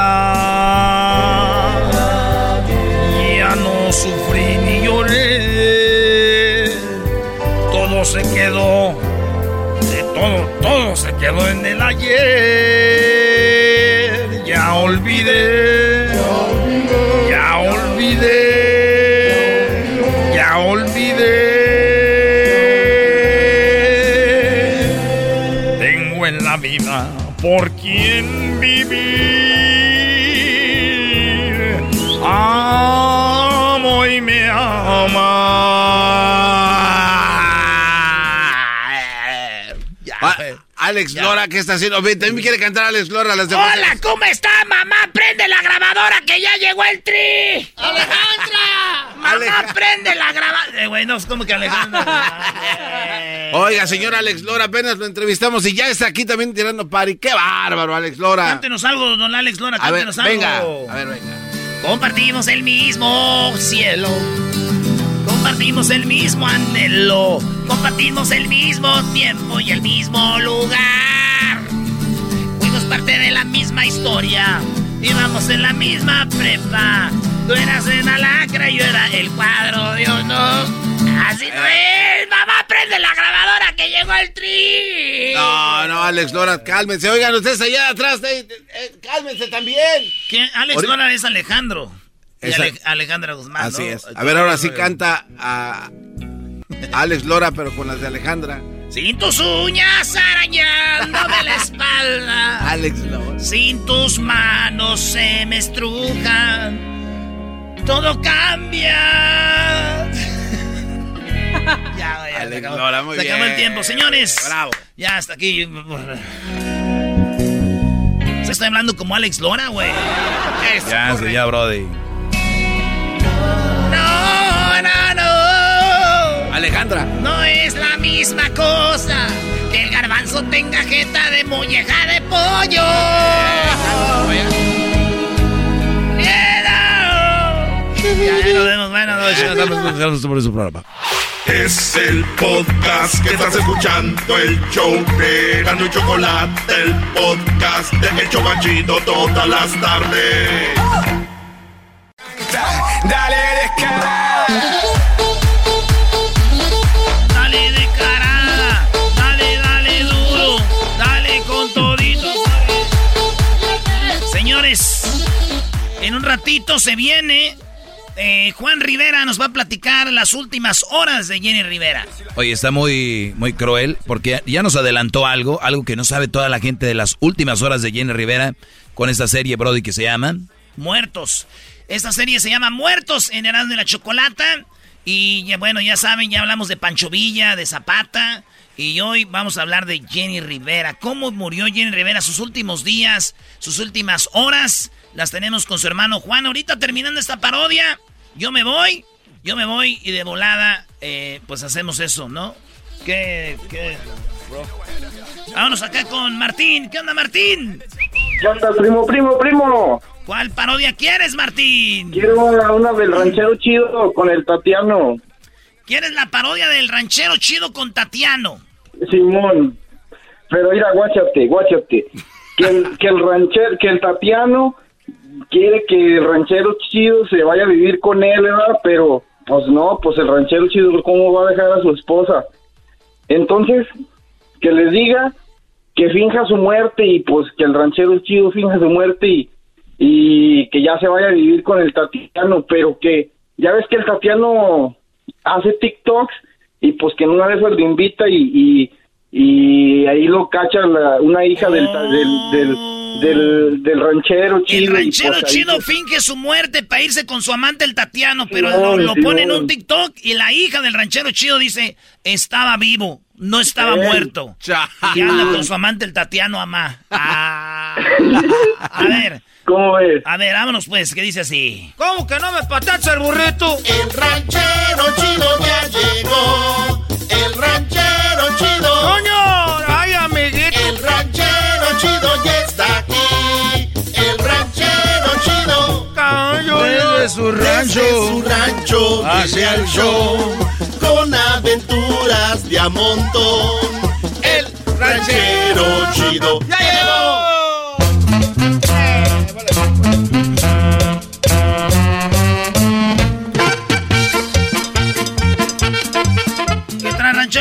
Ya no sufrí ni lloré. Todo se quedó, de todo, todo se quedó en el ayer. Por quien vivir. Amo y me ama. Ah, Alex Lora, ¿qué está haciendo? También quiere cantar Alex Lora. Las Hola, ¿cómo está, mamá? Prende la grabadora que ya llegó el tri. ¡Alejandra! Mamá, prende la grabadora. Eh, güey, no, es como que Alejandro. Oiga, señor Alex Lora, apenas lo entrevistamos y ya está aquí también tirando pari. ¡Qué bárbaro, Alex Lora! Cántenos algo, don Alex Lora, A ver, cántenos algo. venga, a ver, venga. Compartimos el mismo cielo. Compartimos el mismo anhelo. Compartimos el mismo tiempo y el mismo lugar. Fuimos parte de la misma historia. Íbamos en la misma prepa. Tú eras en lacra y yo era el cuadro de honor. Así no es. Mamá, prende la grabadora que llegó el tri. No, no, Alex Lora, cálmense. Oigan, ustedes allá atrás, eh, eh, cálmense también. ¿Quién? Alex Ahorita- Lora es Alejandro. Y Esa- Ale- Alejandra Guzmán. Así ¿no? es. A ver, ahora sí canta a Alex Lora, pero con las de Alejandra. Sin tus uñas arañándome la espalda. Alex Lora. Sin tus manos se me estrujan. Todo cambia. ya, ya, se acabó, Lora, se acabó el tiempo. Señores. Bravo. Ya hasta aquí. Se está hablando como Alex Lora, güey. Ya, sí, ya, Brody. No, no, no. Alejandra. No es la misma cosa que el garbanzo tenga jeta de molleja de pollo. Ya, ya nos vemos. Buenas noches. Sobre su programa. Es el podcast que estás escuchando, el show de Gano y Chocolate, el podcast de El Chobachito todas las tardes. Dale descarada. Dale de carada. Dale, dale duro. Dale con todito. Señores, en un ratito se viene. Eh, Juan Rivera nos va a platicar las últimas horas de Jenny Rivera. Oye, está muy, muy cruel porque ya nos adelantó algo, algo que no sabe toda la gente de las últimas horas de Jenny Rivera con esta serie, Brody, que se llama... Muertos. Esta serie se llama Muertos en Erasmo y la Chocolata. Y ya, bueno, ya saben, ya hablamos de Pancho Villa, de Zapata. Y hoy vamos a hablar de Jenny Rivera. ¿Cómo murió Jenny Rivera? Sus últimos días, sus últimas horas. Las tenemos con su hermano Juan. Ahorita terminando esta parodia, yo me voy. Yo me voy y de volada, eh, pues hacemos eso, ¿no? ¿Qué? ¿Qué? Vámonos acá con Martín. ¿Qué onda, Martín? ¿Qué onda, primo, primo, primo? ¿Cuál parodia quieres, Martín? Quiero una, una del ranchero chido con el Tatiano. ¿Quieres la parodia del ranchero chido con Tatiano? Simón. Pero mira, guáchate, guáchate. Que el, que el ranchero, que el Tatiano quiere que el ranchero chido se vaya a vivir con él, ¿verdad? Pero, pues no, pues el ranchero chido, ¿cómo va a dejar a su esposa? Entonces, que les diga que finja su muerte y pues que el ranchero chido finja su muerte y, y que ya se vaya a vivir con el Tatiano, pero que ya ves que el Tatiano hace TikToks y pues que en una vez lo invita y, y, y ahí lo cacha la- una hija del, del, del, del, del ranchero chido. El y, pues, ranchero ahí chido que- finge su muerte para irse con su amante el Tatiano, pero lo, lo pone en un TikTok y la hija del ranchero chido dice, estaba vivo, no estaba muerto. Y anda con su amante el Tatiano Amá. Ah. A ver. ¿Cómo ves? A ver, vámonos pues, que dice así. ¿Cómo que no me patacha el burrito? El ranchero chido ya llegó. El ranchero chido. ¡Coño! ¡Ay, amiguito! El ranchero chido ya está aquí. El ranchero chido. Desde su rancho. Desde su rancho Hacia viene el show. Con aventuras de a montón. El ranchero chido ya llegó.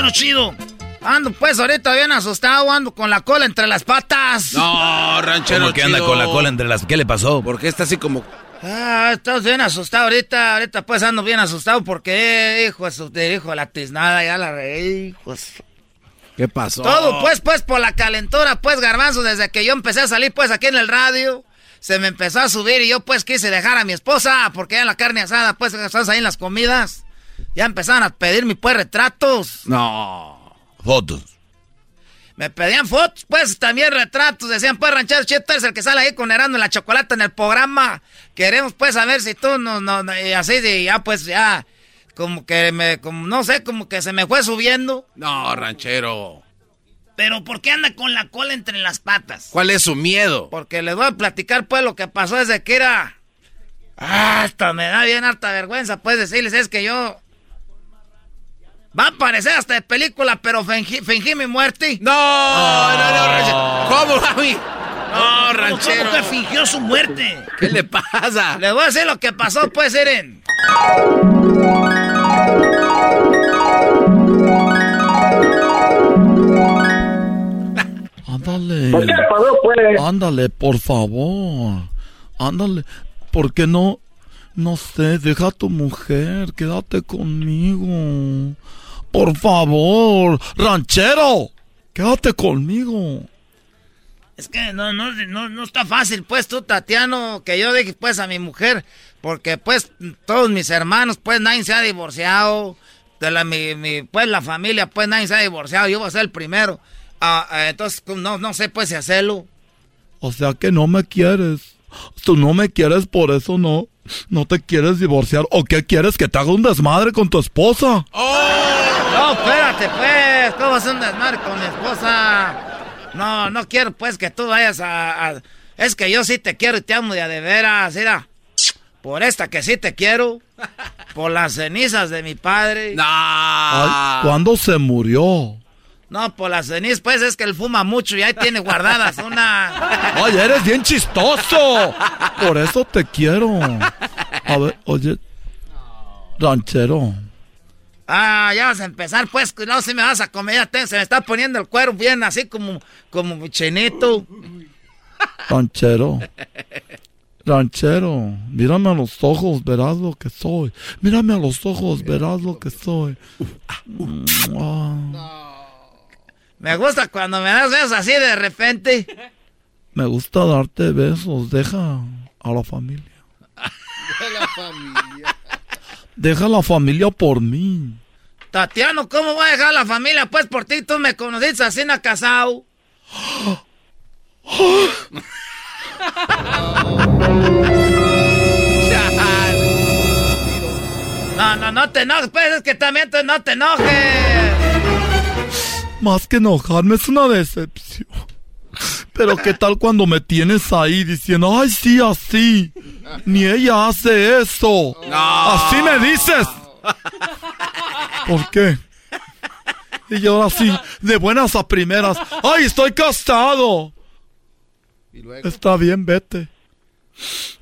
Ranchero chido? Ando pues ahorita bien asustado, ando con la cola entre las patas. No, ranchero ¿Cómo que anda con la cola entre las... ¿Qué le pasó? ¿Por qué está así como... Ah, estás bien asustado ahorita, ahorita pues ando bien asustado porque, hijo hijo de la tiznada, ya la reí, hijos. ¿Qué pasó? Todo pues, pues por la calentura, pues garbanzo, desde que yo empecé a salir pues aquí en el radio, se me empezó a subir y yo pues quise dejar a mi esposa, porque ya la carne asada, pues estás ahí en las comidas, ya empezaron a pedirme pues retratos. No. Fotos. Me pedían fotos, pues también retratos. Decían, pues, ranchero Cheto es el que sale ahí con Herando en la chocolate en el programa. Queremos, pues, saber si tú no, no, no", y así de, ya, pues, ya, como que me, como, no sé, como que se me fue subiendo. No, ranchero. Pero, ¿por qué anda con la cola entre las patas? ¿Cuál es su miedo? Porque les voy a platicar, pues, lo que pasó desde que era. Ah, hasta me da bien harta vergüenza, pues, decirles, es que yo. Va a parecer hasta de película, pero fingí, fingí mi muerte. No, no, no, ranchero. ¿Cómo, mami? No, ranchero. ¿Cómo que fingió su muerte? ¿Qué le pasa? Les voy a decir lo que pasó, pues, Eren. Ándale. ¿Por qué pasó, pues? Ándale, por favor. Ándale. ¿Por qué no? No sé, deja a tu mujer, quédate conmigo. Por favor, ranchero, quédate conmigo. Es que no, no, no, no está fácil, pues, tú, Tatiano, que yo deje, pues, a mi mujer. Porque, pues, todos mis hermanos, pues, nadie se ha divorciado. De la, mi, mi, pues, la familia, pues, nadie se ha divorciado. Yo voy a ser el primero. Ah, ah, entonces, no, no sé, pues, si hacerlo. O sea que no me quieres. Tú no me quieres, por eso no. No te quieres divorciar. ¿O qué quieres? Que te haga un desmadre con tu esposa. No, espérate, pues. ¿Cómo es un desmadre con mi esposa? No, no quiero, pues, que tú vayas a, a- Es que yo sí te quiero y te amo de veras, mira. Por esta que sí te quiero. Por las cenizas de mi padre. Ay, ¿Cuándo se murió? No, por las cenizas, pues, es que él fuma mucho y ahí tiene guardadas una... Ay, eres bien chistoso. Por eso te quiero. A ver, oye, ranchero. Ah, ya vas a empezar, pues, no, si me vas a comer, ya te- se me está poniendo el cuero bien así como, como chinito. Ranchero. Ranchero, mírame a los ojos, verás lo que soy. Mírame a los ojos, verás lo que soy. Ah, Me gusta cuando me das besos así de repente. me gusta darte besos, deja a la familia. la familia. Deja a la familia por mí. Tatiano, ¿cómo voy a dejar la familia? Pues por ti tú me conociste así en casado. No, no, no te enojes, pues es que también tú no te enojes. Más que enojarme es una decepción. Pero qué tal cuando me tienes ahí diciendo, ay, sí, así. Ni ella hace eso. Así me dices. ¿Por qué? Y yo así, de buenas a primeras, ay, estoy casado. Está bien, vete.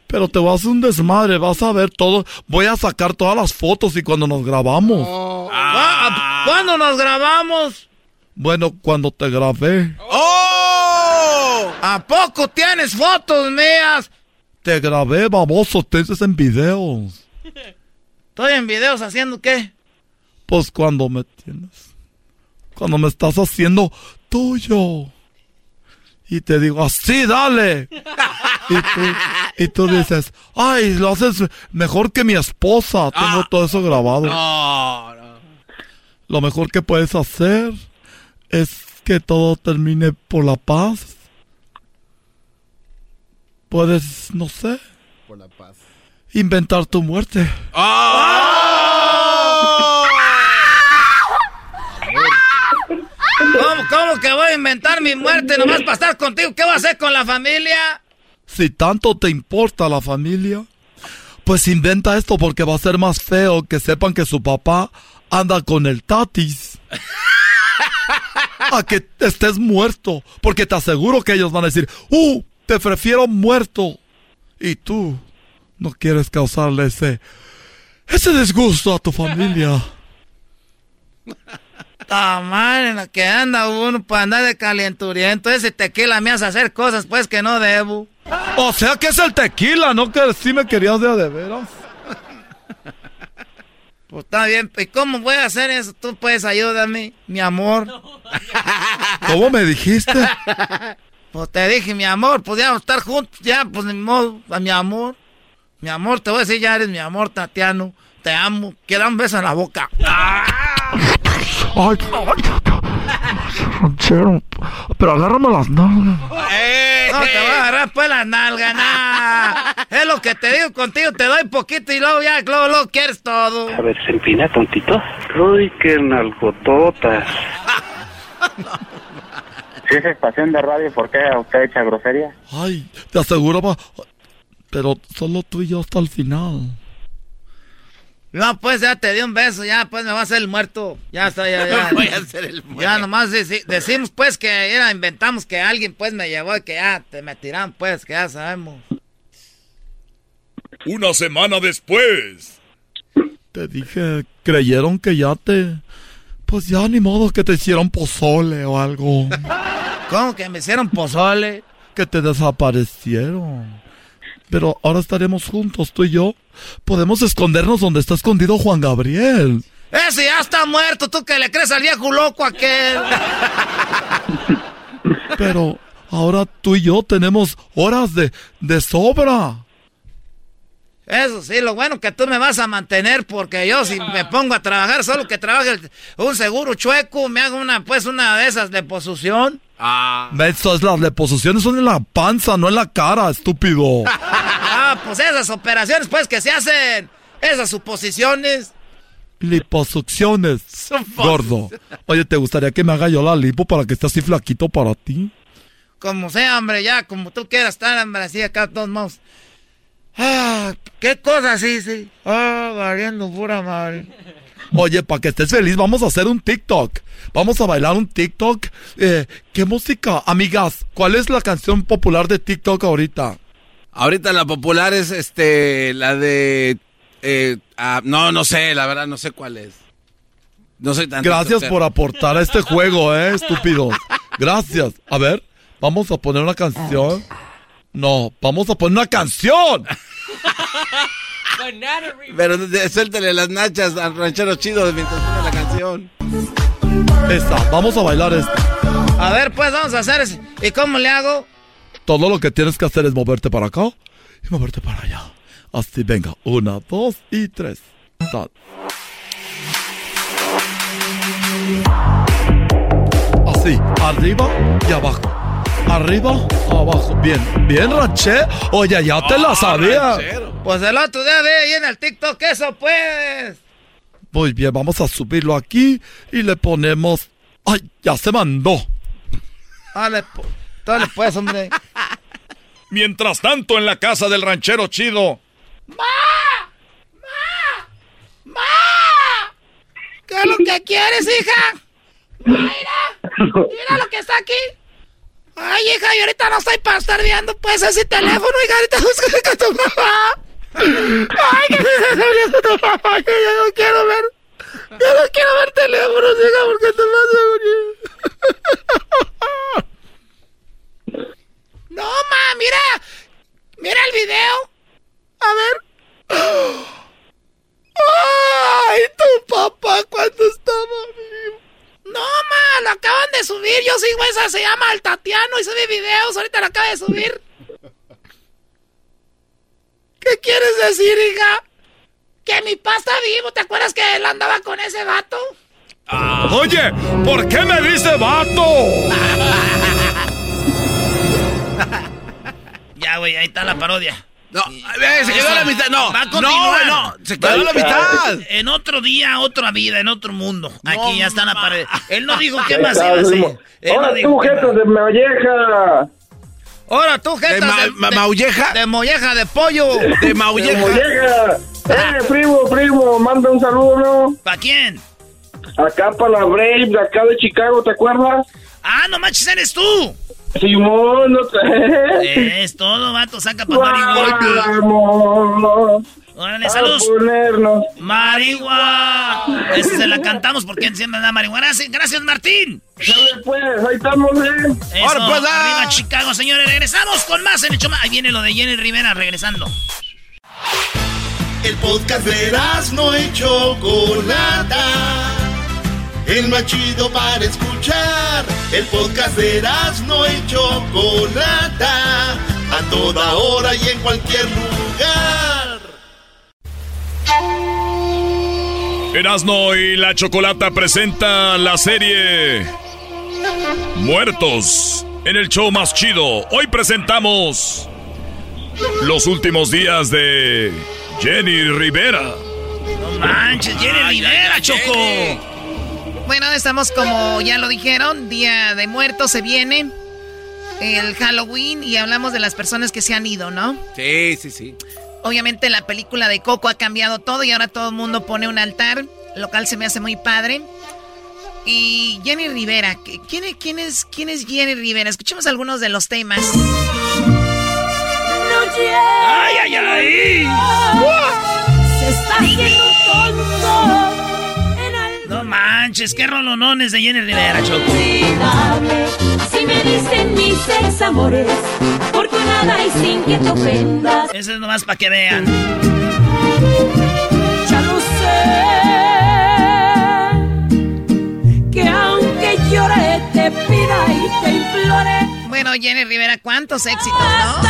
Pero te vas a hacer un desmadre, vas a ver todo. Voy a sacar todas las fotos y cuando nos grabamos. Ah, ¿Cuándo nos grabamos? Bueno, cuando te grabé. ¡Oh! ¿A poco tienes fotos mías? Te grabé, baboso, te haces en videos. ¿Estoy en videos haciendo qué? Pues cuando me tienes. Cuando me estás haciendo tuyo. Y te digo, así, dale. Y tú, y tú dices, ay, lo haces mejor que mi esposa. Tengo todo eso grabado. Lo mejor que puedes hacer es que todo termine por la paz. Puedes, no sé, Por la paz. inventar tu muerte. ¿Cómo, ¿Cómo que voy a inventar mi muerte nomás para estar contigo? ¿Qué voy a hacer con la familia? Si tanto te importa la familia, pues inventa esto porque va a ser más feo que sepan que su papá anda con el tatis. A que estés muerto, porque te aseguro que ellos van a decir, ¡uh! Te prefiero muerto. Y tú no quieres causarle ese, ese disgusto a tu familia. Madre, en la que anda uno para andar de calenturiento. Ese tequila me hace hacer cosas pues que no debo. O sea que es el tequila, ¿no? Que sí me querías de a de veras. Pues está bien, ¿y cómo voy a hacer eso? Tú puedes ayudarme, mi amor. ¿Cómo me dijiste? Pues te dije, mi amor, podíamos estar juntos, ya, pues ni modo, a mi amor. Mi amor, te voy a decir, ya eres mi amor, Tatiano. Te amo. Quiero un beso en la boca. Ay, ranchero, pero agárrame las nalgas. No te voy a agarrar pues la nalga, nah. Es lo que te digo contigo, te doy poquito y luego ya, luego, luego quieres todo. A ver, se empina tontito. Uy, qué nalgototas. Si es estación de radio, ¿por qué usted echa grosería? Ay, te aseguro, va. Pero solo tú y yo hasta el final. No, pues ya te di un beso, ya pues me va a hacer el muerto. Ya está, ya, ya. Voy a hacer el muerto. Ya nomás deci- decimos pues que era, inventamos que alguien pues me llevó y que ya te me tiran pues, que ya sabemos. Una semana después. Te dije, creyeron que ya te... Pues ya ni modo que te hicieron pozole o algo. ¿Cómo que me hicieron pozole? Que te desaparecieron. Pero ahora estaremos juntos, tú y yo. Podemos escondernos donde está escondido Juan Gabriel. Ese ya está muerto, tú que le crees al viejo loco aquel. Pero ahora tú y yo tenemos horas de, de sobra. Eso sí, lo bueno que tú me vas a mantener porque yo si me pongo a trabajar, solo que trabaje el- un seguro chueco, me hago una pues una de esas de posición. Ah. Eso es las deposiciones son en la panza, no en la cara, estúpido. Pues esas operaciones pues que se hacen, esas suposiciones. Liposucciones, gordo. Oye, ¿te gustaría que me haga yo la lipo para que esté así flaquito para ti? Como sea, hombre, ya, como tú quieras estar, hombre, así acá, todos modos. Ah, qué cosa, sí, sí. Ah, variando pura madre. Oye, para que estés feliz, vamos a hacer un TikTok. Vamos a bailar un TikTok. Eh, ¿Qué música? Amigas, ¿cuál es la canción popular de TikTok ahorita? Ahorita la popular es este, la de... eh, ah, no, no sé, la verdad no sé cuál es. No soy tan... Gracias por aportar a este juego, eh, estúpidos. Gracias. A ver, vamos a poner una canción. No, vamos a poner una canción. Pero suéltale las nachas al ranchero chido mientras pone la canción. Esta, vamos a bailar esta. A ver, pues vamos a hacer ese. ¿Y cómo le hago? Todo lo que tienes que hacer es moverte para acá y moverte para allá. Así, venga. Una, dos y tres. Sal. Así, arriba y abajo. Arriba, abajo. Bien, bien, ranché. Oye, ya te la sabía. Pues el otro día ve ahí en el TikTok eso, pues. Muy bien, vamos a subirlo aquí y le ponemos. ¡Ay! Ya se mandó. Dale, po- Todo le puedes, hombre. Mientras tanto, en la casa del ranchero chido. ¿Qué es lo que quieres, hija? Mira, mira lo que está aquí. Ay, hija, yo ahorita no estoy para estar viendo pues ese teléfono, hija, ahorita busco a tu mamá. Ay, que se está viendo tu mamá, que yo no quiero ver. Yo no quiero ver teléfonos, hija, porque te vas a morir. No, ma, mira. Mira el video. A ver. ¡Ay, tu papá cuando estaba vivo! No, ma, lo acaban de subir. Yo sigo esa, se llama El Tatiano y sube videos. Ahorita lo acaba de subir. ¿Qué quieres decir, hija? Que mi papá está vivo. ¿Te acuerdas que él andaba con ese vato? Oye, ¿por qué me dice vato? ya, güey, ahí está la parodia. No, se quedó a la mitad. No, Va a no, continuar. no, se quedó a la mitad. En otro día, otra vida, en otro mundo. Aquí ya está la pared. Él no dijo qué más iba a hacer. No Ahora tú, jetas de molleja. Ahora tú, jetas De ma- ma- maulleja. De molleja de pollo. De maulleja. De molleja. Eh, primo, primo, manda un saludo, ¿no? ¿Para quién? Acá para la Brave, de acá de Chicago, ¿te acuerdas? Ah, no manches, eres tú. Simón, no te... Es todo, vato, saca para marihuana. Órale, saludos. ponernos. Marihuana. Esa se la cantamos porque encienden la marihuana. Sí, Gracias, Martín. Dale, pues, ahí estamos, ¿eh? Eso, Ahora, pues, ah. arriba Chicago, señores. Regresamos con más en el Choma. Ahí viene lo de Jenny Rivera regresando. El podcast de no y Chocolata. El más chido para escuchar. El podcast de no y Chocolata. A toda hora y en cualquier lugar. Erasno y la Chocolata presenta la serie Muertos en el show más chido. Hoy presentamos los últimos días de Jenny Rivera. No manches, Jenny Rivera, Choco. Bueno, estamos como ya lo dijeron, Día de Muertos se viene. El Halloween y hablamos de las personas que se han ido, ¿no? Sí, sí, sí. Obviamente la película de Coco ha cambiado todo y ahora todo el mundo pone un altar, lo cual se me hace muy padre. Y Jenny Rivera, ¿qué- ¿quién, es- quién, es, ¿quién es Jenny Rivera? Escuchemos algunos de los temas. ¡Ay, ay, ay! Se está haciendo manches, qué rolonones de Jenny Rivera, Choco. Si me dicen mis amores. Nada y sin que te ofendas. Eso es nomás para que vean. Ya lo sé. Que aunque llore, te pida y te implore. Bueno, Jenny Rivera, cuántos éxitos, ¿no?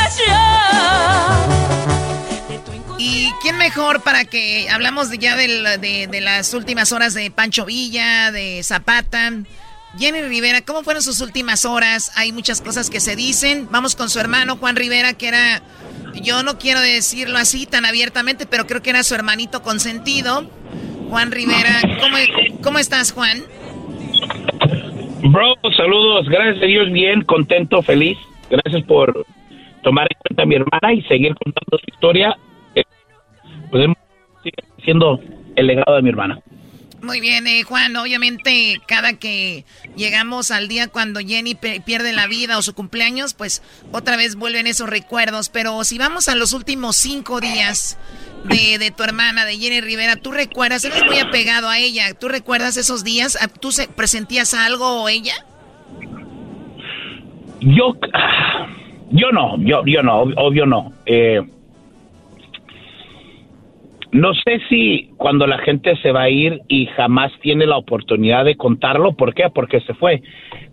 ¿Y quién mejor para que hablamos de ya de, las últimas horas de Pancho Villa, de Zapata? Jenny Rivera, ¿cómo fueron sus últimas horas? Hay muchas cosas que se dicen. Vamos con su hermano Juan Rivera, que era, yo no quiero decirlo así tan abiertamente, pero creo que era su hermanito consentido. Juan Rivera, ¿cómo, cómo estás, Juan? Bro, saludos. Gracias a Dios, bien, contento, feliz. Gracias por tomar en cuenta a mi hermana y seguir contando su historia. Pues sigue siendo el legado de mi hermana. Muy bien, eh, Juan. Obviamente, cada que llegamos al día cuando Jenny pierde la vida o su cumpleaños, pues otra vez vuelven esos recuerdos. Pero si vamos a los últimos cinco días de, de tu hermana, de Jenny Rivera, ¿tú recuerdas? Eres muy apegado a ella. ¿Tú recuerdas esos días? Ah, ¿Tú se, presentías algo o ella? Yo, yo no, yo, yo no, ob- obvio no. Eh, no sé si cuando la gente se va a ir y jamás tiene la oportunidad de contarlo, ¿por qué? Porque se fue.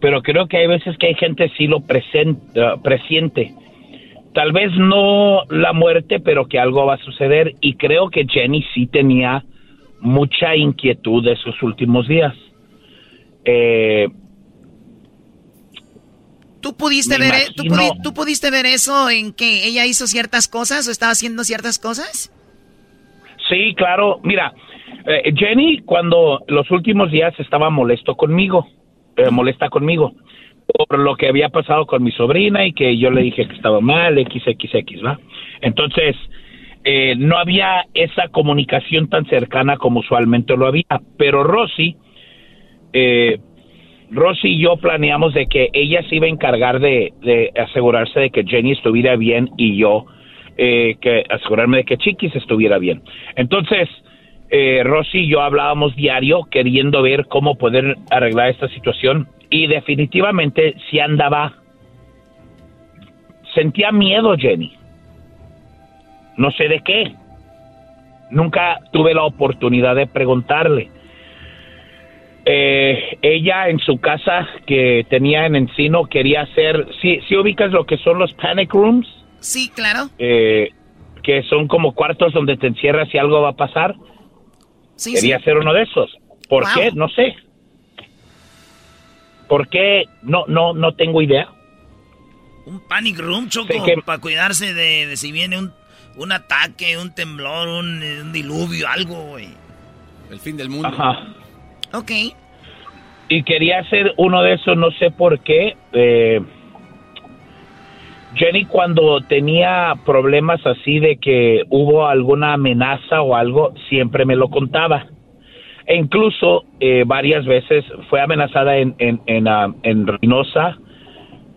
Pero creo que hay veces que hay gente sí lo presen- eh, presiente. Tal vez no la muerte, pero que algo va a suceder. Y creo que Jenny sí tenía mucha inquietud de sus últimos días. Eh, ¿Tú pudiste, ver, eh, ¿tú, imagino. pudi- tú pudiste ver eso en que ella hizo ciertas cosas o estaba haciendo ciertas cosas? Sí, claro. Mira, eh, Jenny cuando los últimos días estaba molesto conmigo, eh, molesta conmigo, por lo que había pasado con mi sobrina y que yo le dije que estaba mal, XXX, ¿va? Entonces, eh, no había esa comunicación tan cercana como usualmente lo había, pero Rosy, eh, Rosy y yo planeamos de que ella se iba a encargar de, de asegurarse de que Jenny estuviera bien y yo eh, que asegurarme de que Chiquis estuviera bien. Entonces, eh, Rosy y yo hablábamos diario queriendo ver cómo poder arreglar esta situación y definitivamente si andaba, sentía miedo Jenny, no sé de qué, nunca tuve la oportunidad de preguntarle. Eh, ella en su casa que tenía en Encino quería hacer, si ¿sí, ubicas lo que son los panic rooms, Sí, claro. eh, que son como cuartos donde te encierras y algo va a pasar. Sí, Quería sí. ser uno de esos. ¿Por Wow. qué? No sé. ¿Por qué? No, no, no tengo idea. Un panic room, Choco, que- para cuidarse de, de si viene un, un ataque, un temblor, un, un diluvio, algo, güey. El fin del mundo. Ajá. Ok. Y quería hacer uno de esos, no sé por qué. Eh, Jenny cuando tenía problemas así de que hubo alguna amenaza o algo, siempre me lo contaba. E incluso eh, varias veces fue amenazada en, en, en, ah, en Reynosa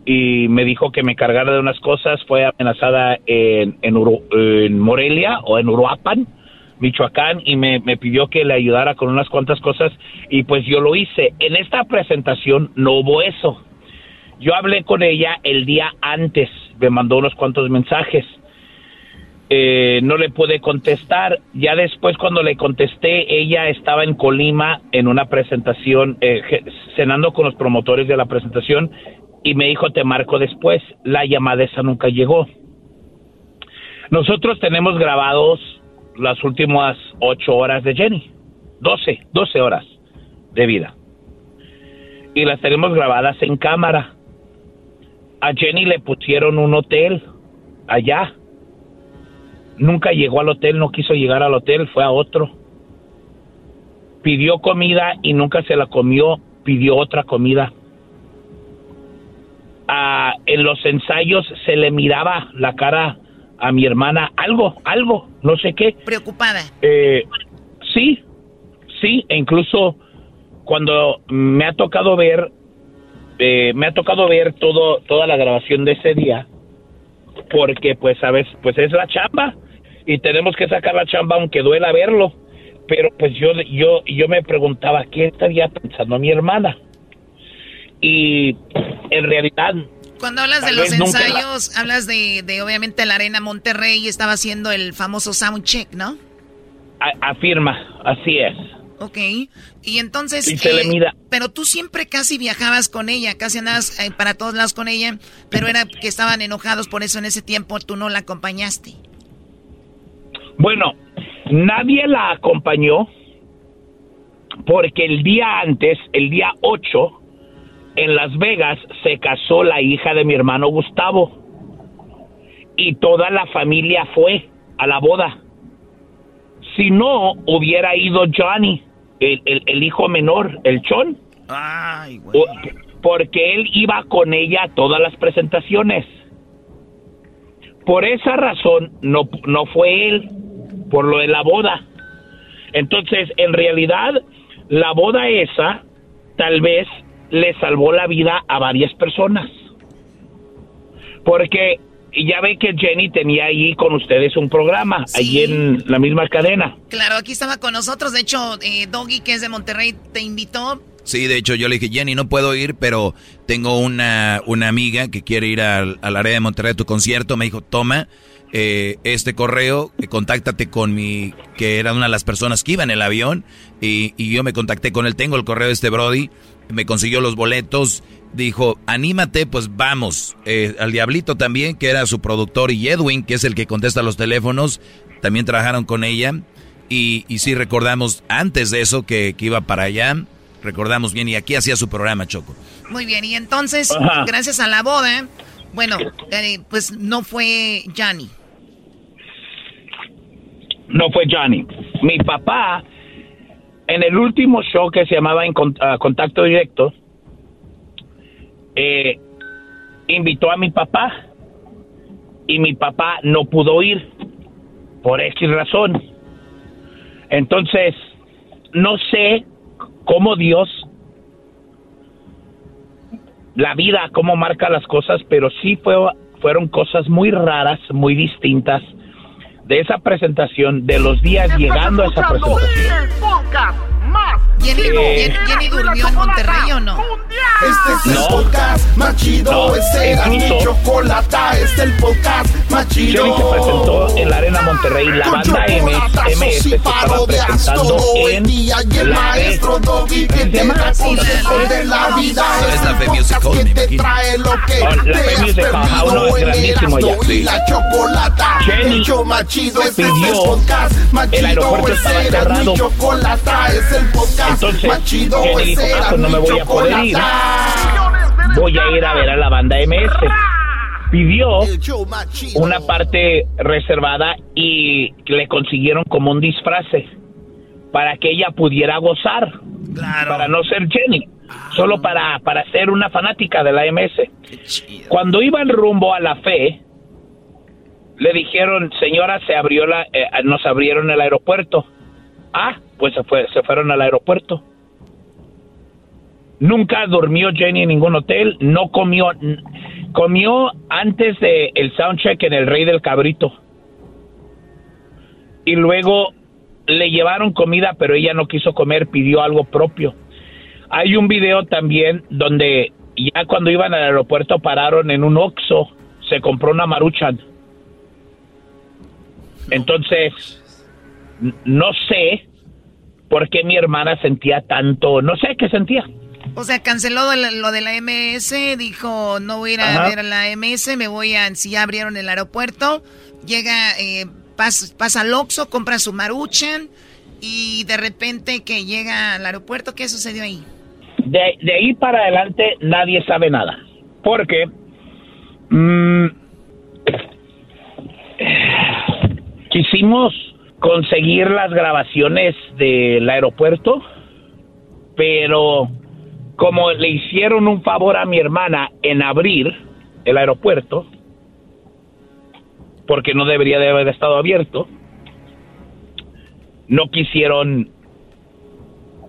y me dijo que me cargara de unas cosas. Fue amenazada en, Uru- en Morelia o en Uruapan, Michoacán, y me, me pidió que le ayudara con unas cuantas cosas y pues yo lo hice. En esta presentación no hubo eso. Yo hablé con ella el día antes, me mandó unos cuantos mensajes. Eh, no le pude contestar. Ya después cuando le contesté, ella estaba en Colima en una presentación, eh, cenando con los promotores de la presentación y me dijo, te marco después. La llamada esa nunca llegó. Nosotros tenemos grabados las últimas ocho horas de Jenny. Doce, doce horas de vida. Y las tenemos grabadas en cámara. A Jenny le pusieron un hotel allá. Nunca llegó al hotel, no quiso llegar al hotel, fue a otro. Pidió comida y nunca se la comió, pidió otra comida. Ah, en los ensayos se le miraba la cara a mi hermana, algo, algo, no sé qué. Preocupada. Eh, sí, sí, e incluso cuando me ha tocado ver, eh, me ha tocado ver todo, toda la grabación de ese día, porque pues sabes, pues es la chamba y tenemos que sacar la chamba aunque duela verlo, pero pues yo, yo, yo me preguntaba qué estaría pensando mi hermana y en realidad Cuando hablas de los la- ensayos, hablas de, de obviamente la Arena Monterrey y estaba haciendo el famoso sound check, ¿no? a- afirma, así es. Ok. Y entonces... Y se le mira. Pero tú siempre casi viajabas con ella, casi andabas eh, para todos lados con ella, pero era que estaban enojados, por eso en ese tiempo tú no la acompañaste. Bueno, nadie la acompañó porque el día antes, el día 8, en Las Vegas se casó la hija de mi hermano Gustavo y toda la familia fue a la boda. Si no, hubiera ido Johnny, el, el- el hijo menor, el Chon, Ay, güey. o- porque él iba con ella a todas las presentaciones. Por esa razón no, no fue él, por lo de la boda. Entonces, en realidad, la boda esa tal vez le salvó la vida a varias personas. Porque ya ve que Jenny tenía ahí con ustedes un programa, ahí en la misma cadena. Claro, aquí estaba con nosotros. De hecho, eh, Doggy, que es de Monterrey, te invitó. Sí, de hecho yo le dije, Jenny, no puedo ir, pero tengo una, una amiga que quiere ir al, al área de Monterrey a tu concierto. Me dijo, toma eh, este correo, eh, contáctate con mi, que era una de las personas que iba en el avión, y, y yo me contacté con él, tengo el correo de este Brody, me consiguió los boletos, dijo, anímate, pues vamos. Eh, al Diablito también, que era su productor, y Edwin, que es el que contesta los teléfonos, también trabajaron con ella. Y, y sí recordamos antes de eso que, que iba para allá, recordamos bien, y aquí hacía su programa, Choco. Muy bien, y entonces, Ajá. gracias a la boda, bueno, eh, pues no fue Johnny. no fue Johnny. Mi papá, en el último show que se llamaba en ah, Contacto Directo, eh, invitó a mi papá y mi papá no pudo ir por X razón. Entonces, no sé cómo Dios, la vida, cómo marca las cosas, pero sí fue, fueron cosas muy raras, muy distintas de esa presentación, de los días llegando a esa presentación. ¿Jenny, Eh. Jenny- durmió en Monterrey o no? Este es el podcast más chido. No, Este era mi chocolata. Este es el podcast más chido. Jenny se presentó en la Arena Monterrey, la Con banda MS y se estaba presentando todo el en día. Y el la maestro Doggy que te. Es que te trae lo Oh, te has perdido. es El. Erasmo y la chocolata. Jenny el show más chido. Es el pidió- podcast más el chido. aeropuerto Ese estaba era mi cerrado. chocolata. Es el podcast Entonces, más chido. Jenny dijo, Ese ah, pues no me mi voy a poder ir. chocolata. Voy a ir a ver a la banda MS. Pidió una parte reservada y le consiguieron como un disfraz para que ella pudiera gozar. Para no ser Jenny, solo para, para ser una fanática de la MS. Cuando iban rumbo a la fe, le dijeron, señora, se abrió la, eh, nos abrieron el aeropuerto. Ah, pues se, fue, se fueron al aeropuerto. Nunca durmió Jenny en ningún hotel, no comió, comió antes de el soundcheck en el Rey del Cabrito. Y luego le llevaron comida, pero ella no quiso comer, pidió algo propio. Hay un video también donde ya cuando iban al aeropuerto pararon en un Oxxo, se compró una Maruchan. Entonces, no sé por qué mi hermana sentía tanto, no sé qué sentía. O sea, canceló el- lo de la MS, dijo, no voy a ir a ver a la MS, me voy a, si ya abrieron el aeropuerto, llega, eh, pas- pasa al Oxxo, compra su maruchan, y de repente que llega al aeropuerto, ¿qué sucedió ahí? De, ahí para adelante nadie sabe nada. Porque mm, quisimos conseguir las grabaciones del aeropuerto, pero como le hicieron un favor a mi hermana en abrir el aeropuerto, porque no debería de haber estado abierto, no quisieron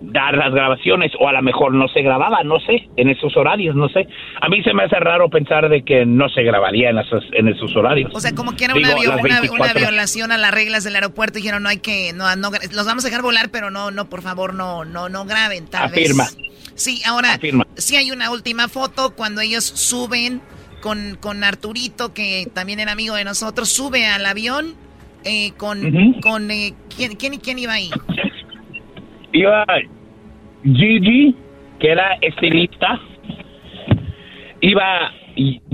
dar las grabaciones o a lo mejor no se grababa, no sé, en esos horarios, no sé. A mí se me hace raro pensar de que no se grabaría en esos, en esos horarios. O sea, como que era una, vio- las una- 24 una violación a las reglas del aeropuerto, y dijeron, no hay que, no, no, los vamos a dejar volar, pero no, no, por favor, no, no, no graben, tal Afirma. vez. Sí, ahora, Afirma. sí hay una última foto cuando ellos suben con, con Arturito, que también era amigo de nosotros, sube al avión eh, con, Ujú. con eh, ¿quién, quién, quién iba ahí? Iba Gigi, que era estilista. Iba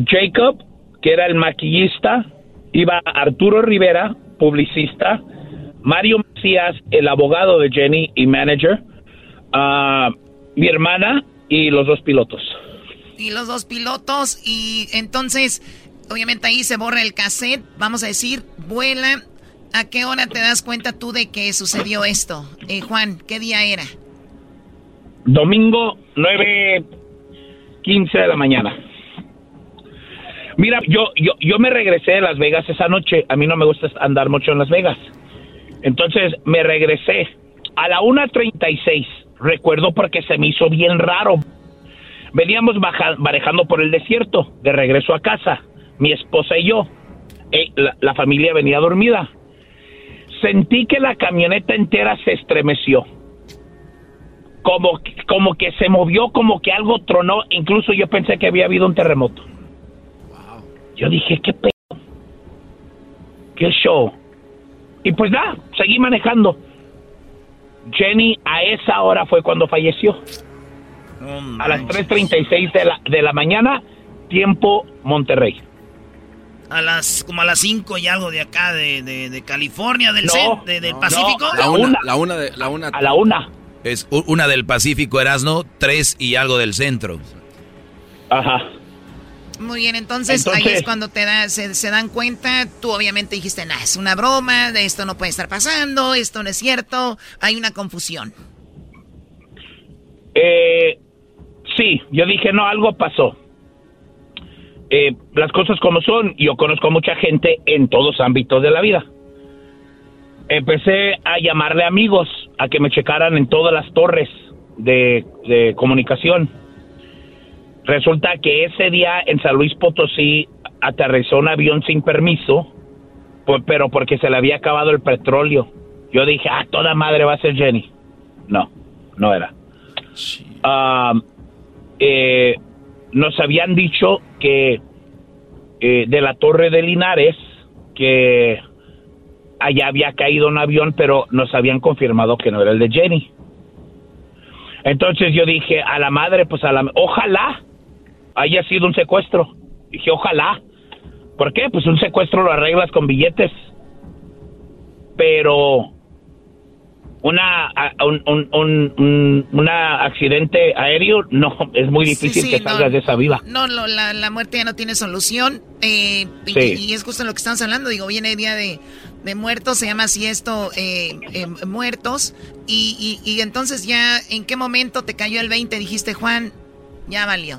Jacob, que era el maquillista. Iba Arturo Rivera, publicista. Mario Macías, el abogado de Jenny y manager. ah, mi hermana y los dos pilotos. Y los dos pilotos, y entonces, obviamente ahí se borra el cassette, vamos a decir, vuela. ¿A qué hora te das cuenta tú de que sucedió esto? Eh, Juan, ¿qué día era? Domingo 9.15 de la mañana. Mira, yo, yo, yo me regresé de Las Vegas esa noche. A mí no me gusta andar mucho en Las Vegas. Entonces me regresé a la 1.36. Recuerdo porque se me hizo bien raro. Veníamos baja- por el desierto de regreso a casa. Mi esposa y yo. Eh, la familia venía dormida. Sentí que la camioneta entera se estremeció como, como que se movió, como que algo tronó. Incluso yo pensé que había habido un terremoto. Yo dije, ¿qué pedo? ¿Qué show? Y pues nada, seguí manejando. Jenny a esa hora fue cuando falleció. a las 3.36 de la, de la mañana, tiempo Monterrey. A las, como a las 5 y algo de acá, de, de, de California, del, No, cen- de- del no, Pacífico. La una, la una de la una. A la una. Es una del Pacífico, Erasno, tres y algo del centro. Ajá. Muy bien, entonces, ahí es cuando te da, se, se dan cuenta. Tú obviamente dijiste, nah, es una broma, de esto no puede estar pasando, esto no es cierto. Hay una confusión. Eh, sí, yo dije, no, algo pasó. Eh, las cosas como son. Yo conozco a mucha gente en todos ámbitos de la vida. Empecé a llamarle amigos a que me checaran en todas las torres de, de comunicación. Resulta que ese día en San Luis Potosí aterrizó un avión sin permiso, pues, pero porque se le había acabado el petróleo. Yo dije, ah, toda madre va a ser Jenny. No, no era. Ah, eh, nos habían dicho que eh, de la torre de Linares, que allá había caído un avión, pero nos habían confirmado que no era el de Jenny. Entonces yo dije, a la madre, pues a la... Ojalá haya sido un secuestro. Dije, ojalá. ¿Por qué? Pues un secuestro lo arreglas con billetes. Pero una un, un, un, una accidente aéreo no es muy difícil que salgas de esa viva. No, la, la, muerte ya no tiene solución. Eh, y, es justo lo que estamos hablando. Digo, viene el día de, de muertos, se llama así esto, eh, eh, muertos. Y, y, y, entonces ya, ¿en qué momento te cayó el 20? Dijiste, Juan, ya valió.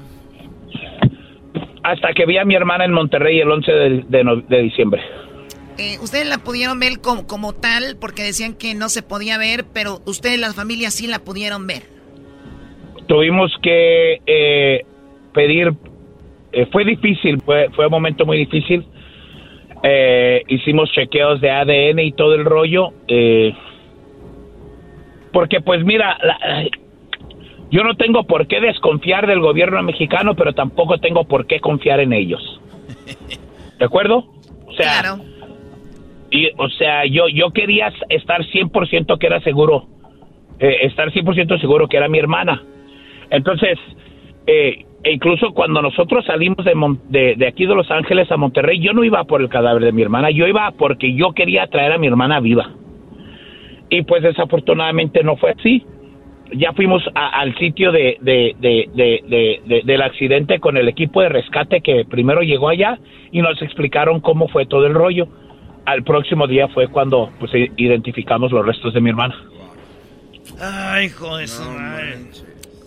Hasta que vi a mi hermana en Monterrey el 11 de, de, de diciembre. Eh, ustedes la pudieron ver como, como, tal porque decían que no se podía ver, pero ustedes, las familias, sí la pudieron ver. Tuvimos que eh, pedir, eh, fue difícil, fue, fue un momento muy difícil. Eh, hicimos chequeos de ADN y todo el rollo. Eh, porque pues mira, la, yo no tengo por qué desconfiar del gobierno mexicano, pero tampoco tengo por qué confiar en ellos. ¿De acuerdo? O sea, claro y, o sea, yo, yo quería estar 100% que era seguro, eh, estar 100% seguro que era mi hermana. Entonces, eh, e incluso cuando nosotros salimos de, de, de, aquí de Los Ángeles a Monterrey, yo no iba por el cadáver de mi hermana, yo iba porque yo quería traer a mi hermana viva. Y pues desafortunadamente no fue así. Ya fuimos a, al sitio de, de, del accidente con el equipo de rescate que primero llegó allá y nos explicaron cómo fue todo el rollo al próximo día fue cuando pues identificamos los restos de mi hermana. Ay, joder,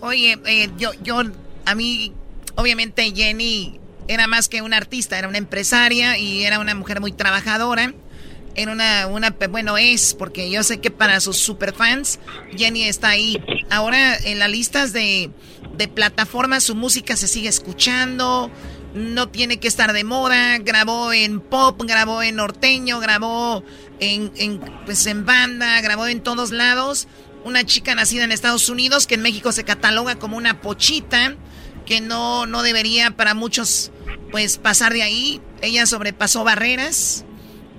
Oye, eh, yo, yo, a mí, obviamente Jenny era más que una artista, era una empresaria y era una mujer muy trabajadora. Era una, una, bueno, es, porque yo sé que para sus superfans, Jenny está ahí. Ahora en las listas de, de plataformas su música se sigue escuchando no tiene que estar de moda, grabó en pop, grabó en norteño, grabó en, en, pues en banda, grabó en todos lados. Una chica nacida en Estados Unidos que en México se cataloga como una pochita, que no, no debería para muchos pues pasar de ahí. Ella sobrepasó barreras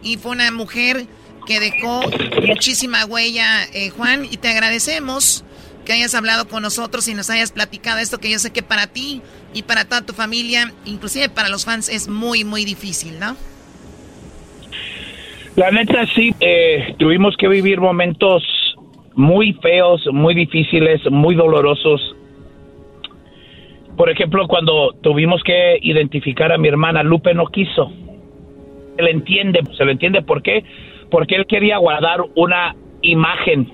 y fue una mujer que dejó muchísima huella, eh, Juan, y te agradecemos que hayas hablado con nosotros y nos hayas platicado esto que yo sé que para ti y para toda tu familia, inclusive para los fans, es muy, muy difícil, ¿no? La neta sí, eh, tuvimos que vivir momentos muy feos, muy difíciles, muy dolorosos. Por ejemplo, cuando tuvimos que identificar a mi hermana, Lupe no quiso. Se le entiende, se le entiende por qué. Porque él quería guardar una imagen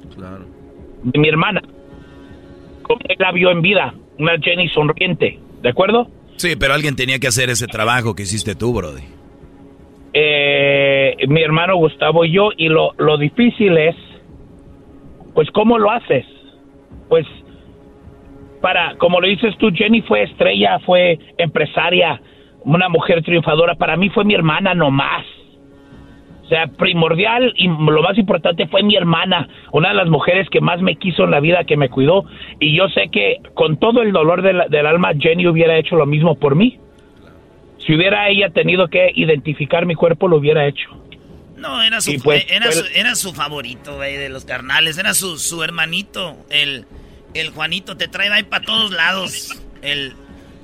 de mi hermana como él la vio en vida, una Jenny sonriente, ¿de acuerdo? Sí, pero alguien tenía que hacer ese trabajo que hiciste tú, Brody. Eh, mi hermano Gustavo y yo, y lo, lo difícil es, pues, ¿cómo lo haces? Pues, para, como lo dices tú, Jenny fue estrella, fue empresaria, una mujer triunfadora, para mí fue mi hermana nomás. O sea, primordial y lo más importante fue mi hermana, una de las mujeres que más me quiso en la vida, que me cuidó. Y yo sé que con todo el dolor del, del alma, Jenny hubiera hecho lo mismo por mí. Si hubiera ella tenido que identificar mi cuerpo, lo hubiera hecho. No, era su, pues, era, su era su favorito, güey, de los carnales. Era su, su hermanito, el, el Juanito. Te trae ahí para todos lados. El,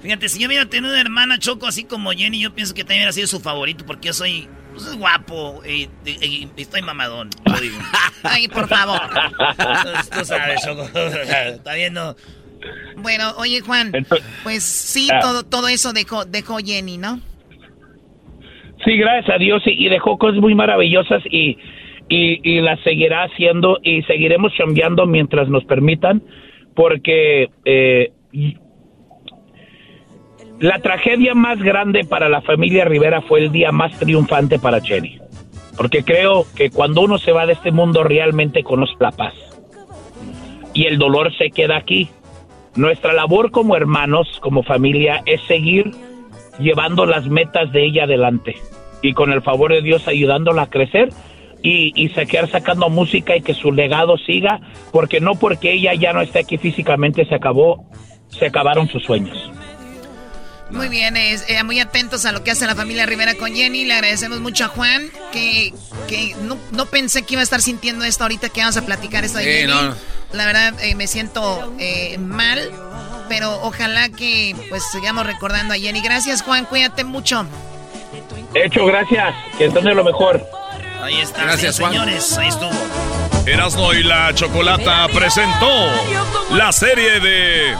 fíjate, si yo hubiera tenido una hermana Choco así como Jenny, yo pienso que también hubiera sido su favorito porque yo soy pues es guapo y, y, y, estoy mamadón, lo digo. Ay, por favor. Tú, sabes, está viendo. Bueno, oye Juan, pues sí, ah. todo, todo eso dejó, dejó Jenny, ¿no? Sí, gracias a Dios y, y dejó cosas muy maravillosas y, y, y las seguirá haciendo y seguiremos cambiando mientras nos permitan porque eh, la tragedia más grande para la familia Rivera fue el día más triunfante para Jenny. Porque creo que cuando uno se va de este mundo realmente conoce la paz. Y el dolor se queda aquí. Nuestra labor como hermanos, como familia, es seguir llevando las metas de ella adelante. Y con el favor de Dios ayudándola a crecer y, y seguir sacando música y que su legado siga. Porque no porque ella ya no esté aquí físicamente se acabó, se acabaron sus sueños. Muy bien, es, eh, muy atentos a lo que hace la familia Rivera con Jenny. Le agradecemos mucho a Juan, que, que no, no pensé que iba a estar sintiendo esto ahorita que vamos a platicar esto de Sí, Jenny. no. La verdad, eh, me siento eh, mal, pero ojalá que pues sigamos recordando a Jenny. Gracias, Juan, cuídate mucho. Hecho, gracias. Que entonces lo mejor. Ahí está, Gracias, sí, Juan. señores, ahí estuvo. Erasmo y la Chocolata presentó la serie de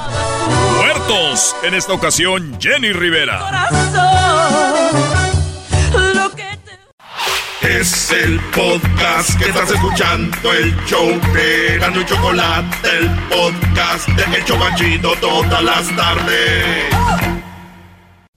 Muertos. En esta ocasión, Jenny Rivera. Es el podcast que estás escuchando, el show de Gano y Chocolate, el podcast de El Chocachito todas las tardes.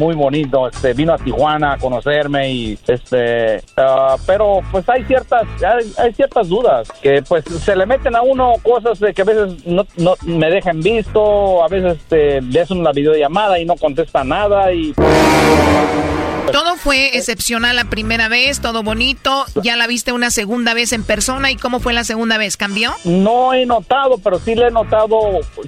muy bonito. Este, vino a Tijuana a conocerme y este, ah, pero pues hay ciertas, hay, hay ciertas dudas que pues se le meten a uno cosas de que a veces no, no me dejan visto, a veces este, le hacen una videollamada y no contesta nada y Todo fue excepcional la primera vez, todo bonito, ya la viste una segunda vez en persona y ¿cómo fue la segunda vez? ¿Cambió? No he notado, pero sí le he notado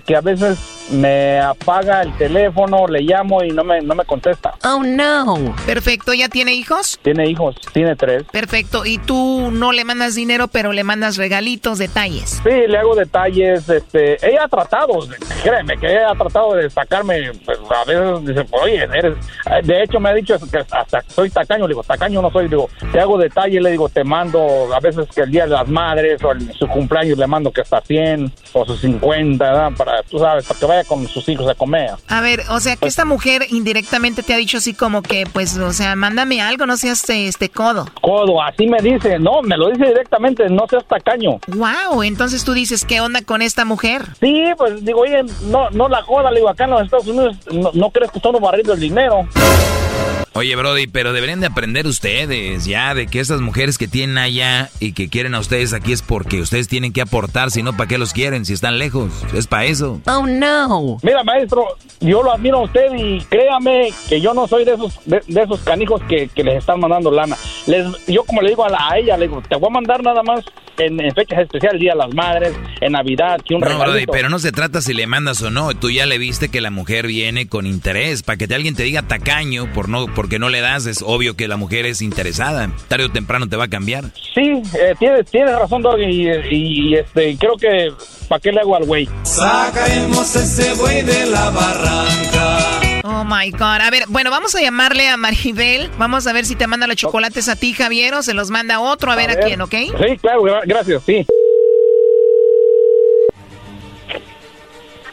que a veces me apaga el teléfono, le llamo y no me, no me contesta. Oh no. Perfecto, ¿ya tiene hijos? Tiene hijos, tiene tres. Perfecto, y tú no le mandas dinero, pero le mandas regalitos, detalles. Sí, le hago detalles. Este, ella ha tratado, créeme que ella ha tratado de sacarme. pues, a veces dice, oye, eres. De hecho, me ha dicho que hasta soy tacaño. Le digo, tacaño no soy. Le digo, te hago detalles. Le digo, te mando a veces que el día de las madres o el- su cumpleaños le mando que hasta 100 o sus 50, ¿verdad? Para, tú sabes, para que vaya con sus hijos a comer. A ver, o sea, que esta mujer indirectamente te ha dicho así como que, pues, o sea, mándame algo, no seas este, este codo. Codo, así me dice. No, me lo dice directamente, no seas tacaño. Wow, entonces tú dices, ¿qué onda con esta mujer? Sí, pues digo, oye, no, no la joda, le digo, acá en los Estados Unidos no, no crees que estamos barriendo el dinero. Oye, Brody, pero deberían de aprender ustedes ya de que esas mujeres que tienen allá y que quieren a ustedes aquí es porque ustedes tienen que aportar, si no, ¿para qué los quieren? Si están lejos, es para eso. Oh, no. Mira, maestro, yo lo admiro a usted y créame que yo no soy de esos de, de esos canijos que, que les están mandando lana. Les, yo como le digo a, la- a ella, le digo, te voy a mandar nada más en, en fechas especiales, Día de las Madres, en Navidad, que un No, Brody, pero no se trata si le mandas o no. Tú ya le viste que la mujer viene con interés. Para que te, alguien te diga tacaño por no, porque no le das, es obvio que la mujer es interesada. Tarde o temprano te va a cambiar. Sí, eh, tienes, tienes razón, Dog, y, y, y, este, creo que, ¿para qué le hago al güey? Sacaremos ese güey de la barranca. Oh my God. A ver, bueno, vamos a llamarle a Maribel. Vamos a ver si te manda los chocolates a ti, Javier, o se los manda a otro, a ver a, quién, ¿ok? Sí, claro, gra- gracias, sí.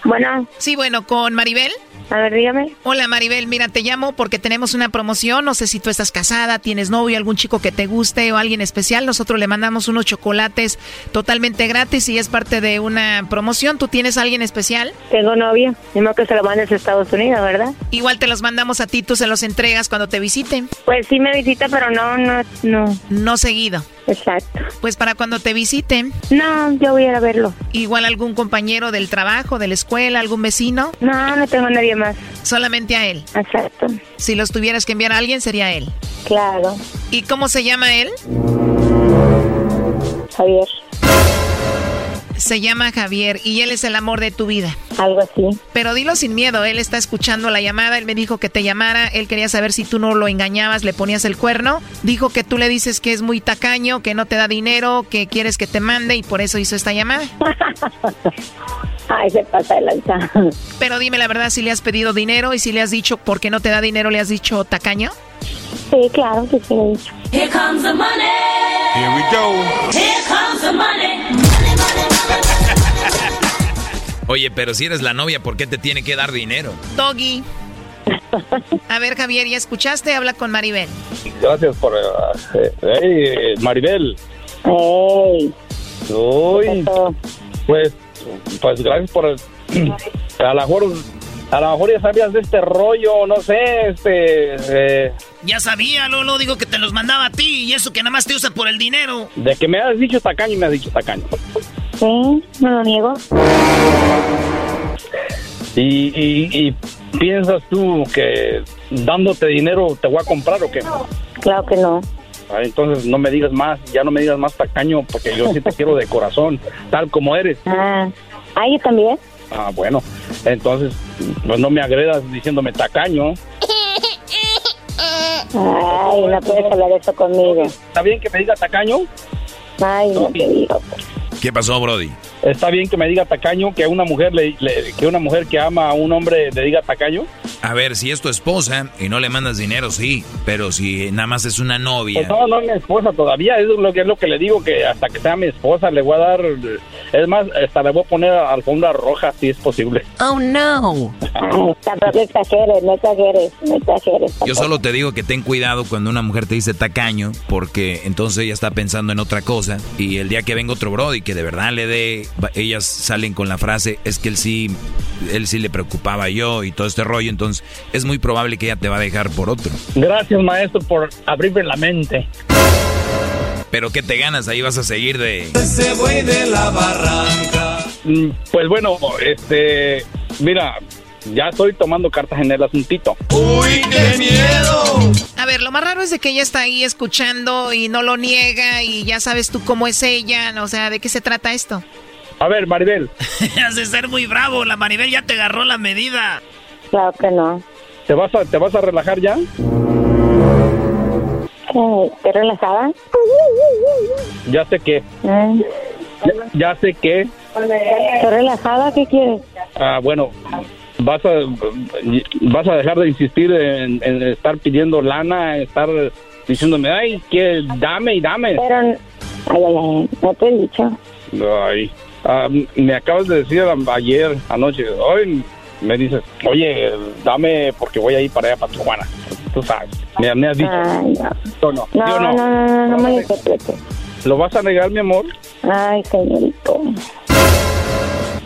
Bueno. Sí, bueno, con Maribel. A ver, dígame. Hola Maribel, mira, te llamo porque tenemos una promoción. No sé si tú estás casada, tienes novio, algún chico que te guste o alguien especial. Nosotros le mandamos unos chocolates totalmente gratis y es parte de una promoción. ¿Tú tienes a alguien especial? Tengo novio. Mismo que se lo mandes a Estados Unidos, ¿verdad? Igual te los mandamos a ti, tú se los entregas cuando te visiten. Pues sí me visita, pero no, no, no. No seguido. Exacto. Pues para cuando te visiten. No, yo voy a ir a verlo. Igual algún compañero del trabajo, de la escuela, algún vecino. No, no tengo a nadie más. Solamente a él. Exacto. Si los tuvieras que enviar a alguien, sería él. Claro. ¿Y cómo se llama él? Javier. Se llama Javier y él es el amor de tu vida. Algo así. Pero dilo sin miedo, él está escuchando la llamada, él me dijo que te llamara, él quería saber si tú no lo engañabas, le ponías el cuerno. Dijo que tú le dices que es muy tacaño, que no te da dinero, que quieres que te mande y por eso hizo esta llamada. Ay, se pasa de lanza. Pero dime la verdad, si le has pedido dinero y si le has dicho por qué no te da dinero, le has dicho tacaño. Sí, claro que sí. Here comes the money. Here we go. Here comes the money. Oye, pero si eres la novia, ¿por qué te tiene que dar dinero? Doggy. A ver, Javier, ¿ya escuchaste? Habla con Maribel. Gracias por... eh, hey, Maribel. Hey. Uy, pues, pues gracias por... el- a lo mejor... A lo mejor ya sabías de este rollo, no sé, este... eh, Ya sabía, Lolo, digo que te los mandaba a ti y eso que nada más te usan por el dinero. de que me has dicho tacaño y me has dicho tacaño. Sí, no lo niego. Y, y, y piensas tú que dándote dinero te voy a comprar o qué? Claro que no. Ah, Entonces no me digas más, ya no me digas más tacaño porque yo sí te quiero de corazón, tal como eres. Ah, ah, yo también. Ah, bueno, entonces pues no me agredas diciéndome tacaño. Ay, no puedes hablar eso conmigo. ¿Está bien que me diga tacaño? Ay, no te digo. ¿Qué pasó, Brody? ¿Está bien que me diga tacaño que una mujer le, le- que una mujer que ama a un hombre le diga tacaño? A ver, si es tu esposa y no le mandas dinero, sí. Pero si nada más es una novia. Pues no, no es mi esposa todavía, es lo que es lo que le digo que hasta que sea mi esposa le voy a dar es más, hasta le voy a poner alfombra roja si es posible. Oh, no. Tampoco exageres, no exageres, no exageres. Yo solo te digo que ten cuidado cuando una mujer te dice tacaño, porque entonces ella está pensando en otra cosa. Y el día que venga otro Brody que de verdad le dé, ellas salen con la frase, es que él sí, él sí le preocupaba yo y todo este rollo. Entonces es muy probable que ella te va a dejar por otro. Gracias, maestro, por abrirme la mente. Pero ¿qué te ganas? Ahí vas a seguir de... Ese de la barranca. Mm, Pues bueno, este, mira, ya estoy tomando cartas en el asuntito. ¡Uy, qué miedo! A ver, lo más raro es de que ella está ahí escuchando y no lo niega y ya sabes tú cómo es ella, o sea, ¿de qué se trata esto? A ver, Maribel, Has de ser muy bravo, la Maribel ya te agarró la medida. Claro que no. ¿te vas a, te vas a relajar ya? ¿Qué? ¿Te relajada? Ya sé que, Mm. ya, ya sé que, ¿Estoy relajada? ¿Qué quieres? ah, bueno, vas a, vas a dejar de insistir en, en estar pidiendo lana, estar diciéndome, ay, que dame y dame. Pero, ay, ay, ay, no te he dicho. Ay, ah, me acabas de decir ayer, anoche, hoy me dices, oye, dame porque voy a ir para allá, para Tijuana. Tú sabes, me, me has dicho. Ay, no. ¿Sí o no? ¿Sí No, no, no, no, no, no me lo. ¿Lo vas a negar, mi amor? Ay, señorito.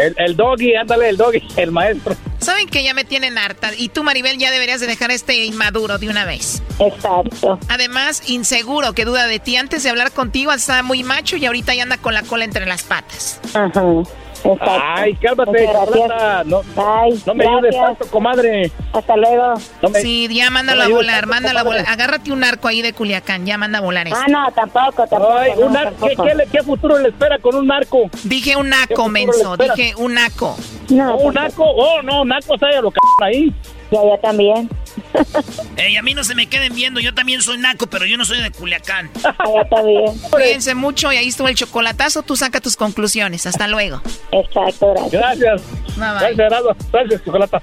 El, el Doggy, ándale, el Doggy, el maestro. Saben que ya me tienen harta y tú, Maribel, ya deberías de dejar este inmaduro de una vez. Exacto. Además, inseguro, que duda de ti. Antes de hablar contigo estaba muy macho y ahorita ya anda con la cola entre las patas. Ajá. Exacto. Ay, cálmate, chocolata. No, Ay, no me ayudes tanto, comadre. Hasta luego. No me- Sí, ya mándalo no a volar, tanto, mándalo a volar. Agárrate un arco ahí de Culiacán, ya manda a volar eso. Ah, no, tampoco, tampoco. Ay, no, un ar- ¿qué, tampoco. qué le- qué futuro le espera con un narco? Dije un ¿Qué naco, menso, dije un naco. No, ¿Un naco? Oh, no, naco, se lo c ahí. Ya, ya también. Ey, a mí no se me queden viendo, yo también soy naco, pero yo no soy de Culiacán. Ya, ya también. Cuídense mucho y ahí estuvo el chocolatazo. Tú saca tus conclusiones. Hasta luego. Exacto, gracias. Gracias. Bye, bye. Gracias, Gerardo. Gracias, chocolata.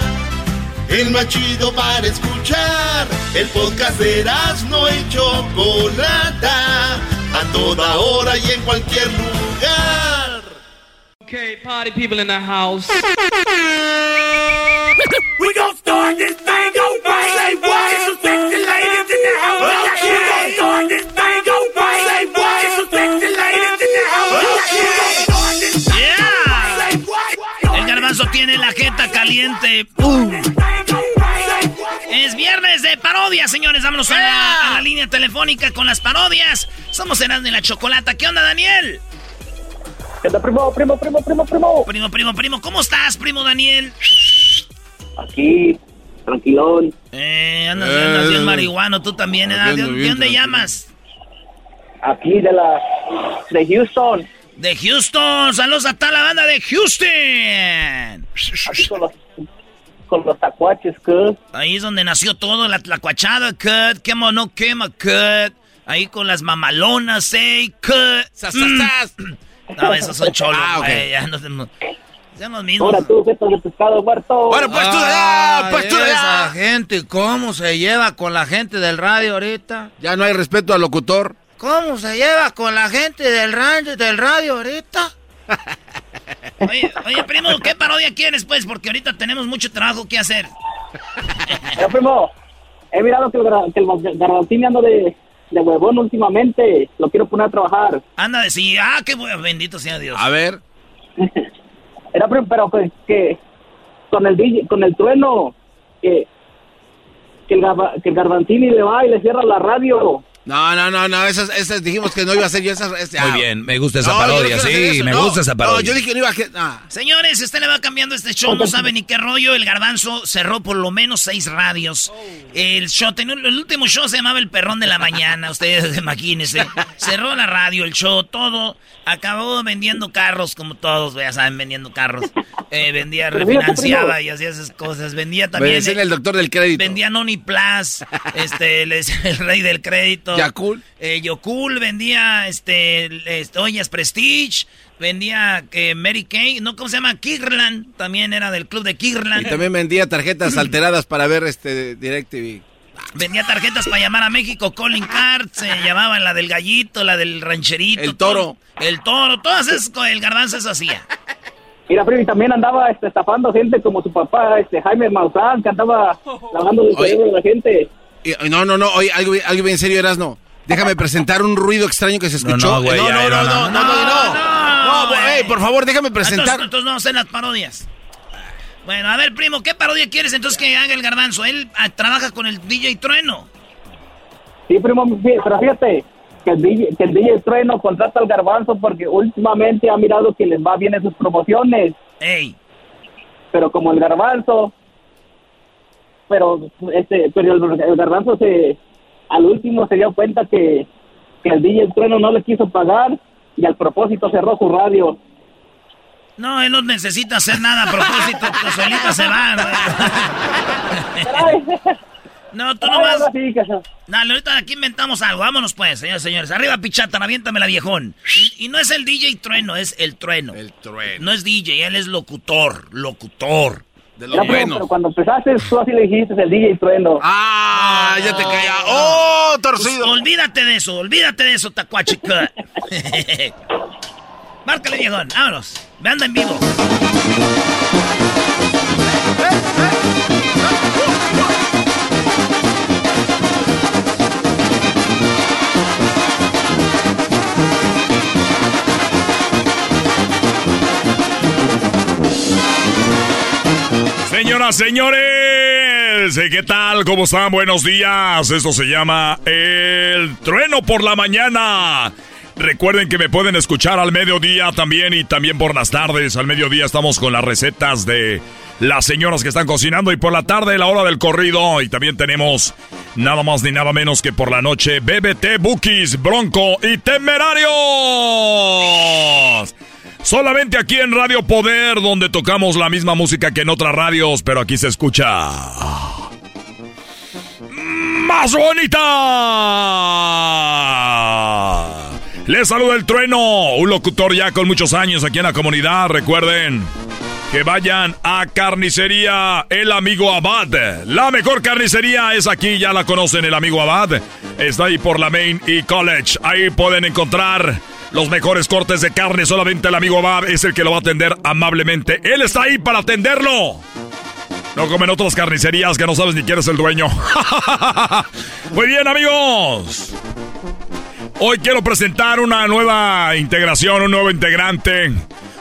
El más chido para escuchar. El podcast de no y Chocolata. A toda hora y en cualquier lugar. Okay, party people in the house. We gon' start this thing over. Say what? It's some sexy ladies in the house. We gon' start this thing over. Say what? It's some sexy ladies in the house. El garbanzo tiene la jeta caliente. Uh. Es viernes de parodia, señores. Vámonos a la, a la línea telefónica con las parodias. Somos Erasmo y la Chocolata. ¿Qué onda, Daniel? ¿Qué onda, primo, primo, primo, primo, primo? Primo, primo, primo. ¿Cómo estás, primo Daniel? Aquí, tranquilón. Eh, andas, andas bien marihuano. Tú también, ¿eh? ¿De, dónde tranquilo. llamas? Aquí de la... de Houston. De Houston. Saludos a toda la banda de Houston. Aquí con los, con los tacuaches, ¿qué? Ahí es donde nació todo, la tlacuachada, cut, quema no quema, cut. Ahí con las mamalonas, eh, cut. Sas, Mm. sas, sas. No, esos son cholos, Ah, ok. güey, ya no tenemos- Sean mismos. Ahora tú, jetas de pescado muerto. Bueno, pues tú allá, pues tú esa gente, ¿cómo se lleva con la gente del radio ahorita? Ya no hay respeto al locutor. ¿Cómo se lleva con la gente del radio, del radio ahorita? Oye, oye, primo, ¿qué parodia quieres, pues? Porque ahorita tenemos mucho trabajo que hacer. Eh, primo, he mirado que el, gar- que el gar- garbanzín anda de, de huevón últimamente. Lo quiero poner a trabajar. Anda de sí, ah, qué bueno, bendito sea Dios. A ver. Era, pero que, que con el DJ, con el trueno, que, que, el, garba- que el garbanzini le va y le cierra la radio. No, no, no, no, esas, esas dijimos que no iba a ser yo esas. esas- Muy ah. bien, me gusta esa No, yo no parodia, sí, eso, me no. gusta esa parodia. No, yo dije que no iba a... que- ah. Señores, usted le va cambiando este show, no sabe ni qué rollo. El garbanzo cerró por lo menos seis radios. El show, tenía- el último show se llamaba El Perrón de la Mañana. Ustedes imagínense. Cerró la radio, el show, todo. Acabó vendiendo carros, como todos, ya saben, vendiendo carros. Eh, vendía, refinanciaba y hacía esas cosas. Vendía Me también. decían eh, el doctor del crédito. Vendía Noni Plus, este, el rey del crédito. Yakul. Eh, Yokul vendía, este, este, ollas Prestige, vendía que Mary Kay, ¿no? ¿Cómo se llama? Kirland, también era del club de Y Kirland. también vendía tarjetas alteradas para ver este DirecTV. Vendía tarjetas para llamar a México, calling cards, se llamaba la del gallito, la del rancherito. El toro. todo- el toro, todas esas, el garbanzo eso hacía. Mira, primo, y también andaba este, estafando gente como su papá, este Jaime Maussan, que andaba lavando el cerebro de la gente. No, no, no, oye, algo, algo bien serio, Erasno. Déjame presentar un ruido extraño que se escuchó. no, güey, no, ya, no, no, no, no, no, no, no, no, ey, por favor, déjame presentar. Entonces, entonces no hacen las parodias. Bueno, a ver, primo, ¿qué parodia quieres entonces que haga el garbanzo? Él ah, trabaja con el DJ Trueno. Sí, primo, pero fíjate que el, DJ, que el DJ Trueno contrata al garbanzo porque últimamente ha mirado que les va bien en sus promociones. Ey. Pero como el garbanzo, pero este, pero el, el garbanzo se, al último se dio cuenta que, que el DJ Trueno no le quiso pagar y al propósito cerró su radio. No, él no necesita hacer nada a propósito, que solita se va. ¿no? No, tú nomás. Dale, ahorita aquí inventamos algo. Vámonos pues, señores señores. Arriba, pichata, aviéntamela, viejón. Y, y no es el DJ Trueno, es el Trueno. El Trueno. No es DJ, él es locutor. Locutor. De Ya, primo, pero cuando empezaste tú así le dijiste el DJ Trueno. Ah, ya te caía. ¡Oh, torcido! Pues, olvídate de eso, olvídate de eso, tacuachica. Márcale, viejón, vámonos. Me anda en vivo. Señoras, señores, ¿eh, ¿qué tal? ¿Cómo están? Buenos días. Esto se llama El Trueno por la Mañana. Recuerden que me pueden escuchar al mediodía también y también por las tardes. Al mediodía estamos con las recetas de las señoras que están cocinando y por la tarde la hora del corrido. Y también tenemos nada más ni nada menos que por la noche BBT, Bookies, Bronco y Temerarios. Solamente aquí en Radio Poder, donde tocamos la misma música que en otras radios, pero aquí se escucha más bonita. Les saluda el trueno, un locutor ya con muchos años aquí en la comunidad. Recuerden que vayan a Carnicería El Amigo Abad. La mejor carnicería es aquí, ya la conocen, El Amigo Abad. Está ahí por la Main y College. Ahí pueden encontrar los mejores cortes de carne. Solamente el amigo Abad es el que lo va a atender amablemente. Él está ahí para atenderlo. No comen otras carnicerías que no sabes ni quién es el dueño. Muy bien, amigos. Hoy quiero presentar una nueva integración, un nuevo integrante.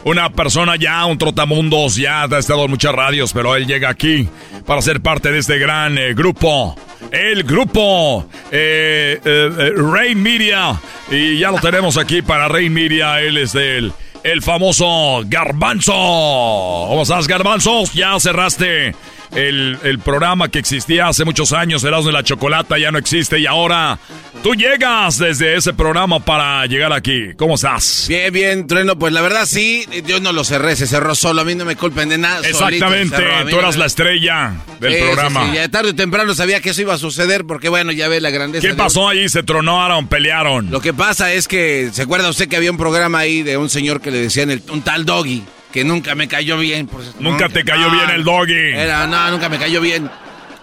Una persona ya, un trotamundos, ya ha estado en muchas radios, pero él llega aquí para ser parte de este gran eh, grupo. El grupo eh, eh, Rain Media. Y ya lo tenemos aquí para Rain Media. Él es del el famoso Garbanzo. ¿Cómo estás, Garbanzo? Ya cerraste el, programa que existía hace muchos años, Erasmo de la Chocolata, ya no existe y ahora tú llegas desde ese programa para llegar aquí. ¿Cómo estás? Bien, bien, Trueno, pues la verdad sí, yo no lo cerré, se cerró solo, a mí no me culpen de nada. Exactamente, tú eras la estrella del programa. Sí, ya tarde o temprano sabía que eso iba a suceder porque bueno, ya ve la grandeza. ¿Qué pasó ahí? Se tronaron, pelearon. Lo que pasa es que, ¿se acuerda usted que había un programa ahí de un señor que le decían el, un tal Doggy? Que nunca me cayó bien. nunca te cayó bien el doggy. Era, no, nunca me cayó bien.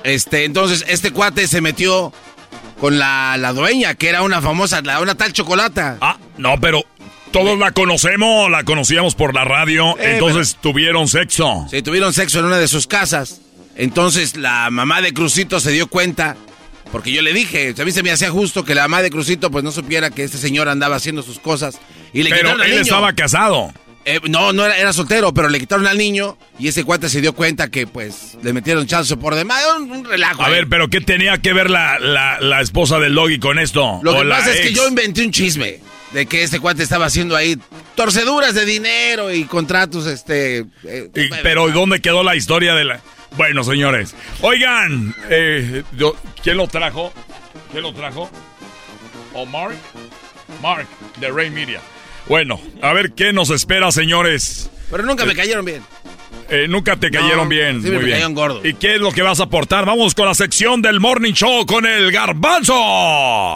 Este, entonces, este cuate se metió con la, la dueña, que era una famosa, una tal chocolata. Ah, no, pero todos la conocemos, la conocíamos por la radio, eh, entonces tuvieron sexo. Sí, tuvieron sexo en una de sus casas. Entonces la mamá de Crucito se dio cuenta, porque yo le dije, a mí se me hacía justo que la mamá de Crucito pues no supiera que este señor andaba haciendo sus cosas. Y le Pero él estaba casado. Eh, no, no era, era, soltero, pero le quitaron al niño y ese cuate se dio cuenta que pues le metieron chance por demás. Un, un relajo. A ver, pero ¿qué tenía que ver la, la, esposa del Logi con esto? Lo que pasa es que yo inventé un chisme de que este cuate estaba haciendo ahí torceduras de dinero y contratos, este... Eh, pero ¿dónde quedó la historia de la...? Bueno, señores, oigan, eh, ¿quién lo trajo? ¿Quién lo trajo? ¿O Mark? Mark, de Ray Media. Bueno, a ver qué nos espera, señores. Pero nunca me cayeron bien. Eh, nunca te cayeron bien. Sí, me cayeron gordo. ¿Y qué es lo que vas a aportar? Vamos con la sección del Morning Show con el garbanzo.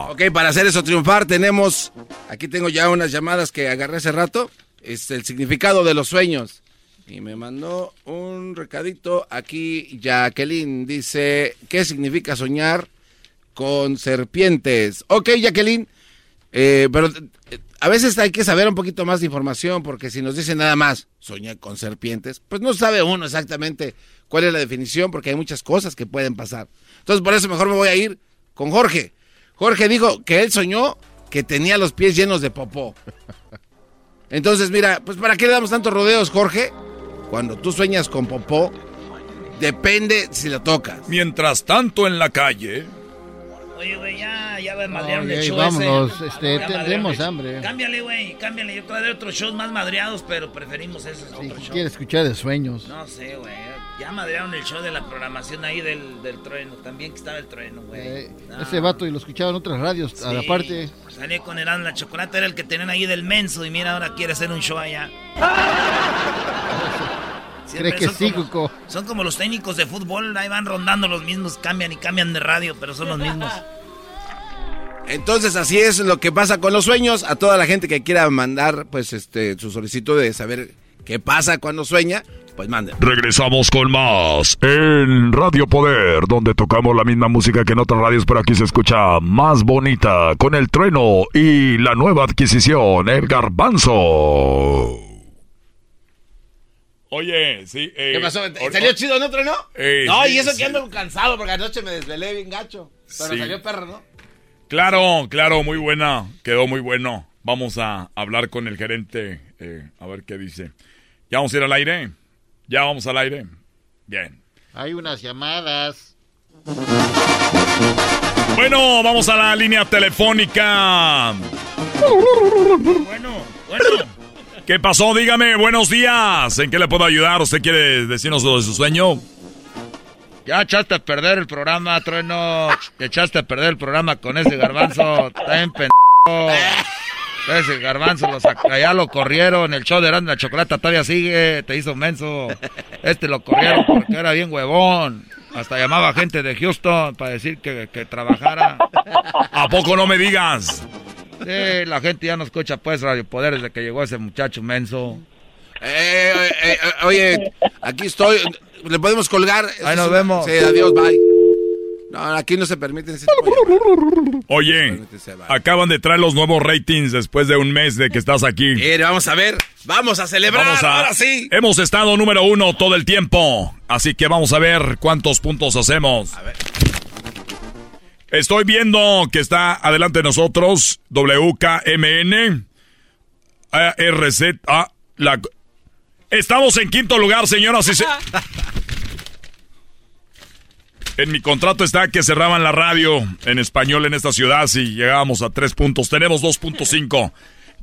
Ok, para hacer eso triunfar tenemos... Aquí tengo ya unas llamadas que agarré hace rato. Es el significado de los sueños. Y me mandó un recadito aquí Jacqueline. Dice, ¿qué significa soñar con serpientes? Ok, Jacqueline. Eh, pero eh, a veces hay que saber un poquito más de información porque si nos dicen nada más, soñé con serpientes, pues no sabe uno exactamente cuál es la definición porque hay muchas cosas que pueden pasar. Entonces por eso mejor me voy a ir con Jorge. Jorge dijo que él soñó que tenía los pies llenos de popó. Entonces mira, pues ¿para qué le damos tantos rodeos, Jorge? Cuando tú sueñas con popó, depende si lo tocas. Mientras tanto en la calle... Oye, güey, ya, ya va a madrear el show vámonos, este, tendremos hambre. Cámbiale, güey, cámbiale. Yo traeré otros shows más madreados, pero preferimos esos sí, otros shows. quiere escuchar de sueños? No sé, güey. Ya madrearon el show de la programación ahí del, del trueno. También que estaba el trueno, güey. Eh, ese vato y lo escuchaban en otras radios, a la parte. Salí con el la chocolate, era el que tenían ahí del menso. Y mira, ahora quiere hacer un show allá. ¿Crees que sí, Cuco? Son como los técnicos de fútbol, ahí van rondando los mismos, cambian y cambian de radio, pero son los mismos. Entonces así es lo que pasa con los sueños. A toda la gente que quiera mandar pues este su solicitud de saber qué pasa cuando sueña, pues manden. Regresamos con más en Radio Poder, donde tocamos la misma música que en otras radios, pero aquí se escucha más bonita con el trueno y la nueva adquisición, el garbanzo. Oye, sí. Eh, ¿Qué pasó? ¿Salió chido en otro, no? Eh, no, y eso que ando cansado porque anoche me desvelé bien gacho. Pero salió perro, ¿no? Claro, claro, muy buena. Quedó muy bueno. Vamos a hablar con el gerente eh, a ver qué dice. ¿Ya vamos a ir al aire? ¿Ya vamos al aire? Bien. Hay unas llamadas. Bueno, vamos a la línea telefónica. Bueno, bueno. ¿Qué pasó? Dígame, buenos días. ¿En qué le puedo ayudar? ¿Usted quiere decirnos lo de su sueño? Ya echaste a perder el programa, Trueno. Echaste a perder el programa con ese garbanzo. Está bien pendejo. Ese garbanzo lo saca, ya lo corrieron. El show de Grande la Chocolata todavía sigue. Te hizo menso. Este lo corrieron porque era bien huevón. Hasta llamaba gente de Houston para decir que, que trabajara. ¿A poco no me digas? Sí, la gente ya no escucha pues Radio Poder desde que llegó ese muchacho menso. Eh, eh, eh, oye, aquí estoy. ¿Le podemos colgar? Ahí nos vemos. Sí, adiós, bye. No, aquí no se permiten ese tipo Oye, acaban de traer los nuevos ratings después de un mes de que estás aquí. Mire, vamos a ver. Vamos a celebrar. Vamos a- Ahora sí. Hemos estado número uno todo el tiempo, así que vamos a ver cuántos puntos hacemos. Estoy viendo que está adelante de nosotros WKMN, ARZ, ah, la... Estamos en quinto lugar, señoras y se... En mi contrato está que cerraban la radio en español en esta ciudad si llegábamos a tres puntos. Tenemos 2.5.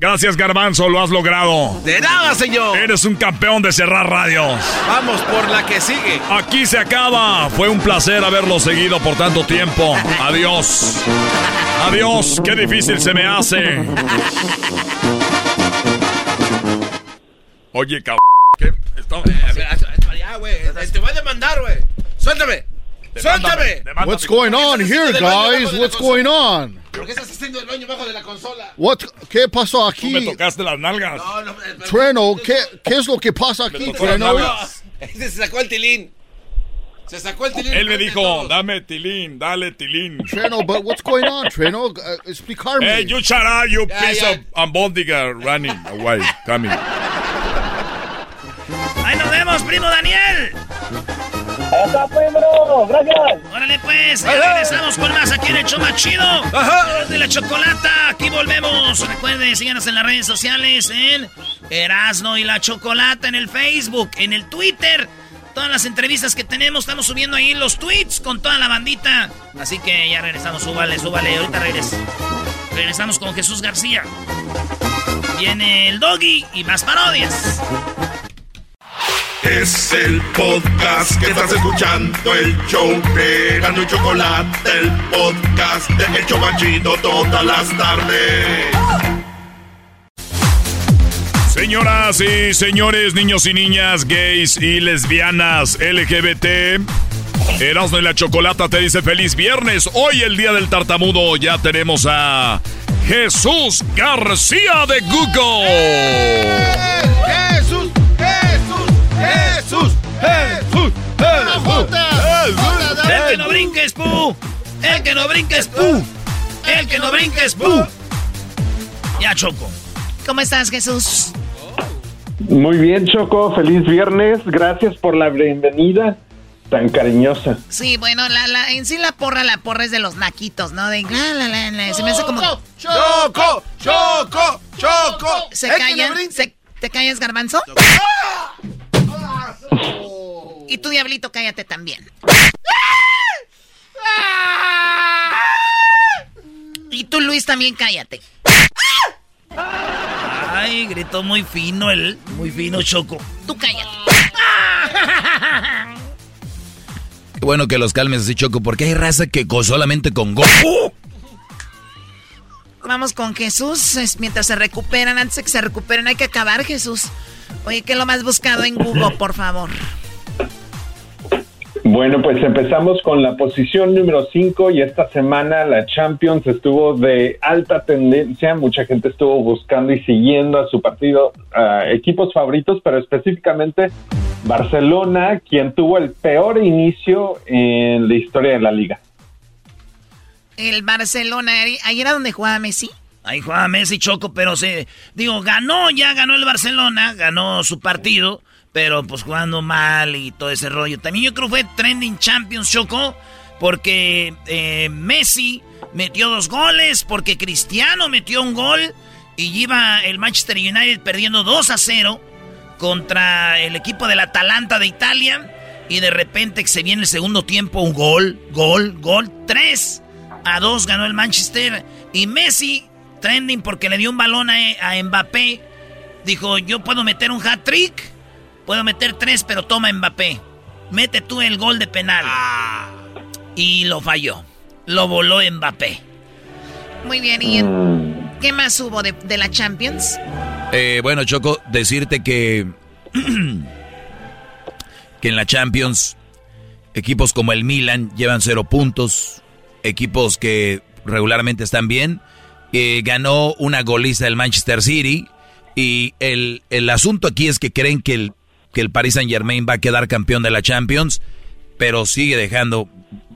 Gracias, Garbanzo, lo has logrado. De nada, señor. Eres un campeón de cerrar radios. Vamos por la que sigue. Aquí se acaba. Fue un placer haberlo seguido por tanto tiempo. Adiós. Adiós. Qué difícil se me hace. Oye, cabrón. ¿qué? Está- Ya, güey. Te voy a demandar, güey. Suéltame. Suéltame. What's going on here, guys? What's going on? ¿Por qué estás haciendo el baño bajo de la consola? What? ¿Qué pasó Tú aquí? me tocaste las nalgas. No, no, eh, Trueno, ¿qué, ¿qué es lo que pasa aquí. Ese se sacó el tilín. Se sacó el tilín. Él me dijo, dame tilín, dale tilín. Trueno, but what's going on, Trueno? Uh, explicarme. Hey, you shut up, you Ya, piece ya. of ambondiga running away, coming. Ahí nos vemos, primo Daniel. ¡Está, primo! ¡Gracias! Órale pues, ya regresamos con más aquí en el show más chido. De la chocolata, aquí volvemos. Recuerden, síganos en las redes sociales en Erasno y la Chocolata, en el Facebook, en el Twitter. Todas las entrevistas que tenemos, estamos subiendo ahí los tweets con toda la bandita. Así que ya regresamos, súbale, súbale, ahorita regreso. Regresamos con Jesús García. Viene el doggy y más parodias. Es el podcast que estás escuchando, el show de Gano y Chocolate, el podcast de El Chobachito todas las tardes. Señoras y señores, niños y niñas, gays y lesbianas, LGBT. Erasmo y la Chocolata te dice feliz viernes. Hoy el día del tartamudo ya tenemos a Jesús García de Google. Jesús, Jesús, Jesús, Jesús, El que no brinques, pu. El que no brinques, pu. El que no brinques, pu. Ya, Choco. ¿Cómo estás, Jesús? Muy bien, Choco. Feliz viernes. Gracias por la bienvenida tan cariñosa. Sí, bueno, la, la, en sí la porra, la porra es de los naquitos, ¿no? De la, la, la, la, se me hace como... Choco, Choco, Choco. ¿Se El que callan? no. ¿Se- ¿Te callas, garbanzo? Y tú, diablito, cállate también. Y tú, Luis, también cállate. Ay, gritó muy fino el, muy fino Choco. Tú cállate. Qué bueno que los calmes así, Choco, porque hay raza que con- solamente con go. Vamos con Jesús. es mientras se recuperan, antes de que se recuperen, hay que acabar, Jesús. Oye, ¿qué es lo más buscado en Google, por favor? Bueno, pues empezamos con la posición número 5 y esta semana la Champions estuvo de alta tendencia. Mucha gente estuvo buscando y siguiendo a su partido, a equipos favoritos, pero específicamente Barcelona, quien tuvo el peor inicio en la historia de la liga. El Barcelona, ahí era donde jugaba Messi. Ahí jugaba Messi Choco, pero se. Digo, ganó, ya ganó el Barcelona, ganó su partido, pero pues jugando mal y todo ese rollo. También yo creo que fue Trending Champions Choco, porque eh, Messi metió dos goles, porque Cristiano metió un gol y iba el Manchester United perdiendo 2 a 0 contra el equipo del Atalanta de Italia. Y de repente se viene el segundo tiempo, un gol, gol, gol, 3 a 2 ganó el Manchester. Y Messi Trending porque le dio un balón a, a Mbappé. Dijo, yo puedo meter un hat-trick, puedo meter tres, pero toma Mbappé. Mete tú el gol de penal. Y lo falló. Lo voló Mbappé. Muy bien, ¿y en- qué más hubo de, de la Champions? Eh, bueno, Choco, decirte que, que en la Champions equipos como el Milan llevan cero puntos, equipos que regularmente están bien. Eh, ganó una goliza del Manchester City y el, el asunto aquí es que creen que el, que el Paris Saint Germain va a quedar campeón de la Champions, pero sigue dejando...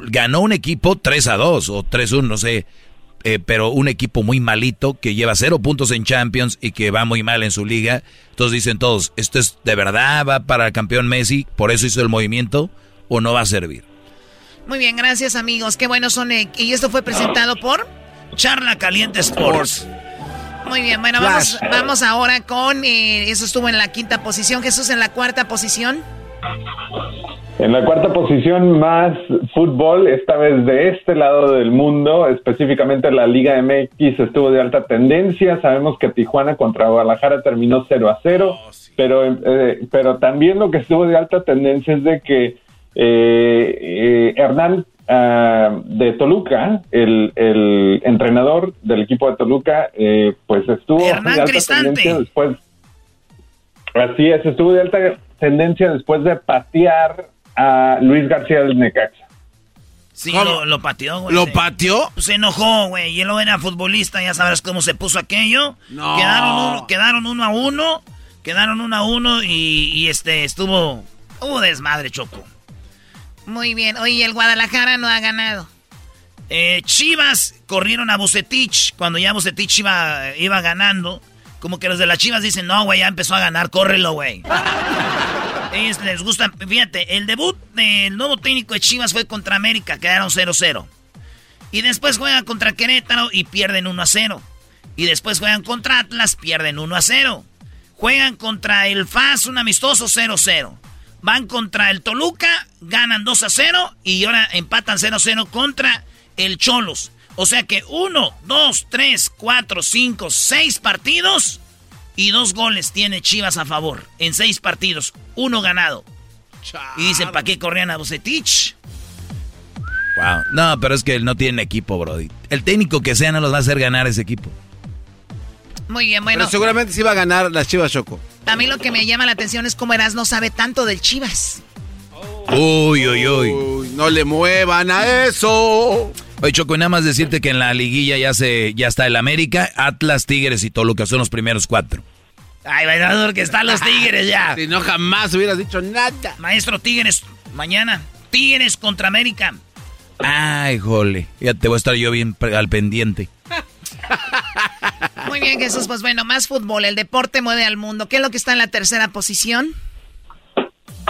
Ganó un equipo 3 a 2 o 3 a 1, no sé, eh, pero un equipo muy malito que lleva cero puntos en Champions y que va muy mal en su liga. Entonces dicen todos, ¿esto es de verdad va para el campeón Messi? ¿Por eso hizo el movimiento o no va a servir? Muy bien, gracias amigos. Qué buenos son. eh, Y esto fue presentado por... Charla Caliente Sports. Muy bien, bueno, vamos, vamos ahora con... eh, eso estuvo en la quinta posición. Jesús en la cuarta posición. En la cuarta posición, más fútbol, esta vez de este lado del mundo, específicamente la Liga MX estuvo de alta tendencia. Sabemos que Tijuana contra Guadalajara terminó 0 a 0, pero, eh, pero también lo que estuvo de alta tendencia es de que eh, eh, Hernán ah, de Toluca, el, el entrenador del equipo de Toluca, eh, pues estuvo Hernán de alta Cristante. tendencia después. Así es, estuvo de alta tendencia después de patear a Luis García del Necaxa. Sí, lo, lo pateó, güey. ¿Lo pateó? Pues se enojó, güey. Y él no era futbolista, ya sabrás cómo se puso aquello. No. Quedaron uno, quedaron uno a uno. Quedaron uno a uno y, y, este estuvo. Hubo desmadre, Choco. Muy bien. Oye, el Guadalajara no ha ganado. Eh, Chivas corrieron a Bucetich cuando ya Bucetich iba, iba ganando. Como que los de las Chivas dicen, no, güey, ya empezó a ganar, córrelo, güey. Ellos les gusta, fíjate, el debut del nuevo técnico de Chivas fue contra América, quedaron 0-0. Y después juegan contra Querétaro y pierden 1-0. Y después juegan contra Atlas, pierden 1-0. Juegan contra el FAS, un amistoso 0-0. Van contra el Toluca, ganan 2-0 y ahora empatan 0-0 contra el Cholos. O sea que 1, 2, 3, 4, 5, 6 partidos y dos goles tiene Chivas a favor en seis partidos, uno ganado. Y dicen, ¿para qué corrían a Bucetich? Wow. No, pero es que él no tiene equipo, Brody. El técnico que sea no los va a hacer ganar ese equipo. Muy bien, bueno. Pero seguramente sí va a ganar las Chivas Choco. A mí lo que me llama la atención es cómo Eras no sabe tanto del Chivas. Uy, uy, uy. Uy, no le muevan a eso. Oye, Choco, y nada más decirte que en la liguilla ya se ya está el América, Atlas, Tigres y Toluca son los primeros cuatro. Ay, bailador, que están los Tigres ya. Si no, jamás hubieras dicho nada. Maestro Tigres, mañana. Tigres contra América. Ay, jole. Ya te voy a estar yo bien al pendiente. Muy bien, Jesús. Pues bueno, más fútbol. El deporte mueve al mundo. ¿Qué es lo que está en la tercera posición?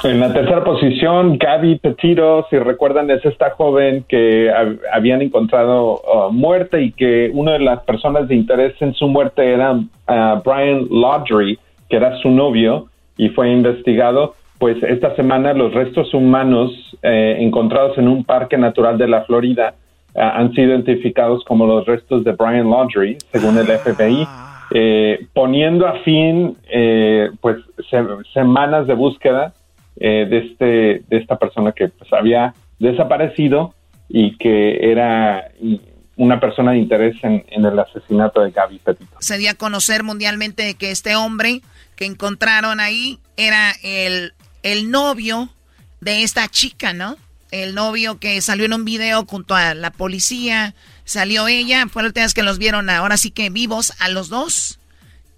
En la tercera posición, Gaby Petito, si recuerdan, es esta joven que hab- habían encontrado uh, muerta y que una de las personas de interés en su muerte era uh, Brian Laudry, que era su novio y fue investigado. Pues esta semana los restos humanos eh, encontrados en un parque natural de la Florida uh, han sido identificados como los restos de Brian Laudry, según el FBI. eh, poniendo a fin eh, pues se- semanas de búsqueda eh, de este de esta persona que pues, había desaparecido y que era una persona de interés en, en el asesinato de Gaby Petito. Se dio a conocer mundialmente que este hombre que encontraron ahí era el, el novio de esta chica, ¿no? El novio que salió en un video junto a la policía, salió ella, fue la última vez que los vieron ahora sí que vivos a los dos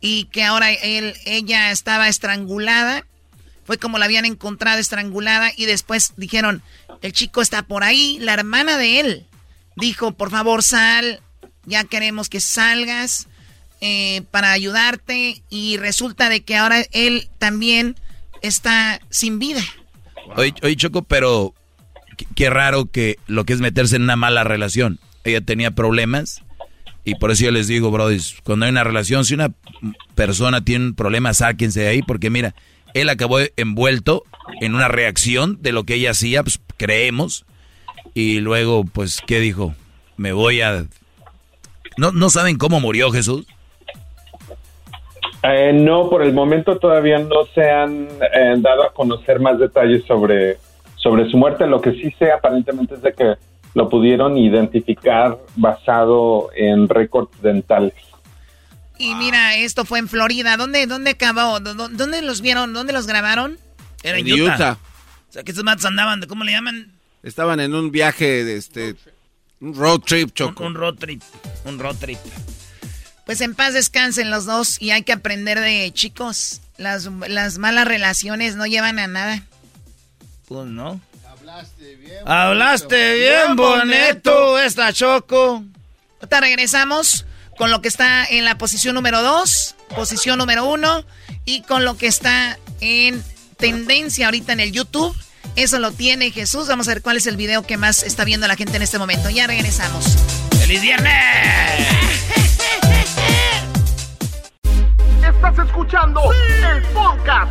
y que ahora él, ella estaba estrangulada, fue como la habían encontrado estrangulada y después dijeron, el chico está por ahí, la hermana de él dijo, por favor sal, ya queremos que salgas eh, para ayudarte y resulta de que ahora él también está sin vida. Oye, oye, Choco, pero qué, raro que lo que es meterse en una mala relación. Ella tenía problemas y por eso yo les digo, brody, cuando hay una relación, si una persona tiene un problema, sáquense de ahí porque mira, él acabó envuelto en una reacción de lo que ella hacía, pues creemos, y luego, pues, ¿qué dijo? Me voy a ¿No, ¿No saben cómo murió Jesús? Eh, no, por el momento todavía no se han eh, dado a conocer más detalles sobre, sobre su muerte. Lo que sí sé aparentemente es de que lo pudieron identificar basado en récords dentales. Y mira, esto fue en Florida. ¿Dónde, dónde acabó? ¿Dónde los vieron? ¿Dónde los grabaron? Era en, Utah. O sea, que estos matos andaban, ¿cómo le llaman? Estaban en un viaje de este... Un road trip, Choco. Un, road trip. Un road trip. Pues en paz descansen los dos y hay que aprender de chicos. Las, las malas relaciones no llevan a nada. Pues no. Hablaste bien. Hablaste bien bonito, esta Choco. Ahorita regresamos con lo que está en la posición número 2, posición número 1 y con lo que está en tendencia ahorita en el YouTube. Eso lo tiene Jesús. Vamos a ver cuál es el video que más está viendo la gente en este momento. Ya regresamos. ¡Feliz viernes! Estás escuchando el podcast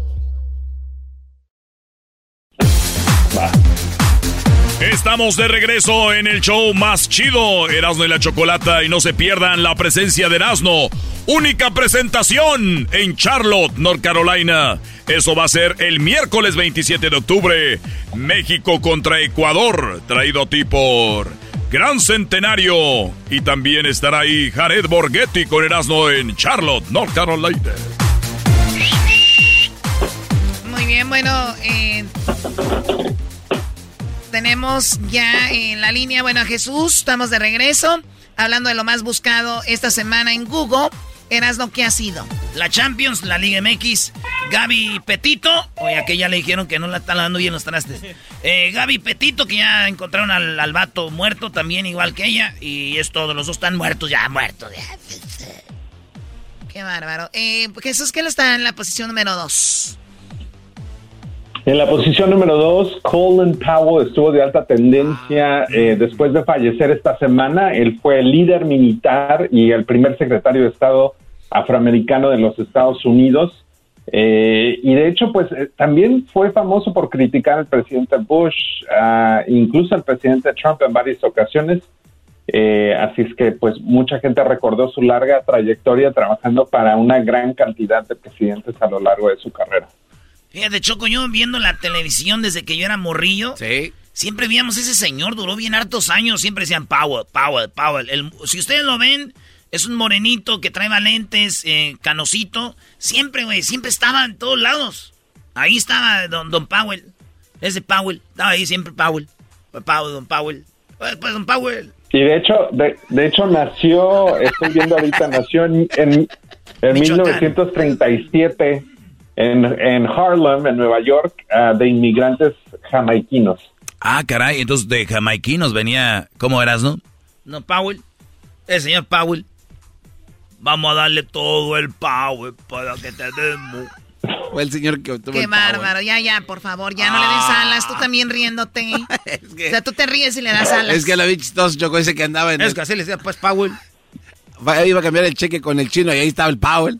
Estamos de regreso en el show más chido, Erasmo y la Chocolata, y no se pierdan la presencia de Erasmo. Única presentación en Charlotte, North Carolina. Eso va a ser el miércoles 27 de octubre. México contra Ecuador, traído a ti por Gran Centenario. Y también estará ahí Jared Borghetti con Erasmo en Charlotte, North Carolina. Muy bien, bueno, eh, tenemos ya en la línea, bueno, a Jesús, estamos de regreso, hablando de lo más buscado esta semana en Google. Eras lo que ha sido. La Champions, la Liga MX, Gaby Petito. Oye, que ya le dijeron que no la están dando bien los trastes. Eh, Gaby Petito, que ya encontraron al, al, vato muerto también, igual que ella. Y es todo, los dos están muertos, ya muertos. Qué bárbaro. Eh, Jesús, ¿qué está en la posición número dos? En la posición número dos, Colin Powell estuvo de alta tendencia eh, después de fallecer esta semana. Él fue el líder militar y el primer secretario de Estado afroamericano de los Estados Unidos. Eh, y de hecho, pues eh, también fue famoso por criticar al presidente Bush, uh, incluso al presidente Trump en varias ocasiones. Eh, así es que, pues, mucha gente recordó su larga trayectoria trabajando para una gran cantidad de presidentes a lo largo de su carrera. Fíjate, Choco, yo viendo la televisión desde que yo era morrillo. Sí. Siempre veíamos ese señor, duró bien hartos años. Siempre decían Powell, Powell, Powell. El, si ustedes lo ven, es un morenito que trae lentes, eh, canosito. Siempre, güey, siempre estaba en todos lados. Ahí estaba don, don Powell. Ese Powell. Estaba ahí siempre Powell. Powell, don Powell. Pues, pues don Powell. Y de hecho, de, de hecho nació, estoy viendo ahorita, nació en, en, en 1937 en, en, Harlem, en Nueva York, uh, de inmigrantes jamaiquinos. Ah, caray, entonces de jamaiquinos venía, ¿cómo eras, no? No, Powell, el señor Powell. Vamos a darle todo el Powell para que te demos. Fue el señor que obtuvo Qué el bárbaro, ya, ya, por favor, ya no le des alas, tú también riéndote. es que, o sea, tú te ríes y le das alas. Es que la vi chistoso, Choco, ese que andaba en Es el... que así le decía, pues, Powell. Iba a cambiar el cheque con el chino y ahí estaba el Powell.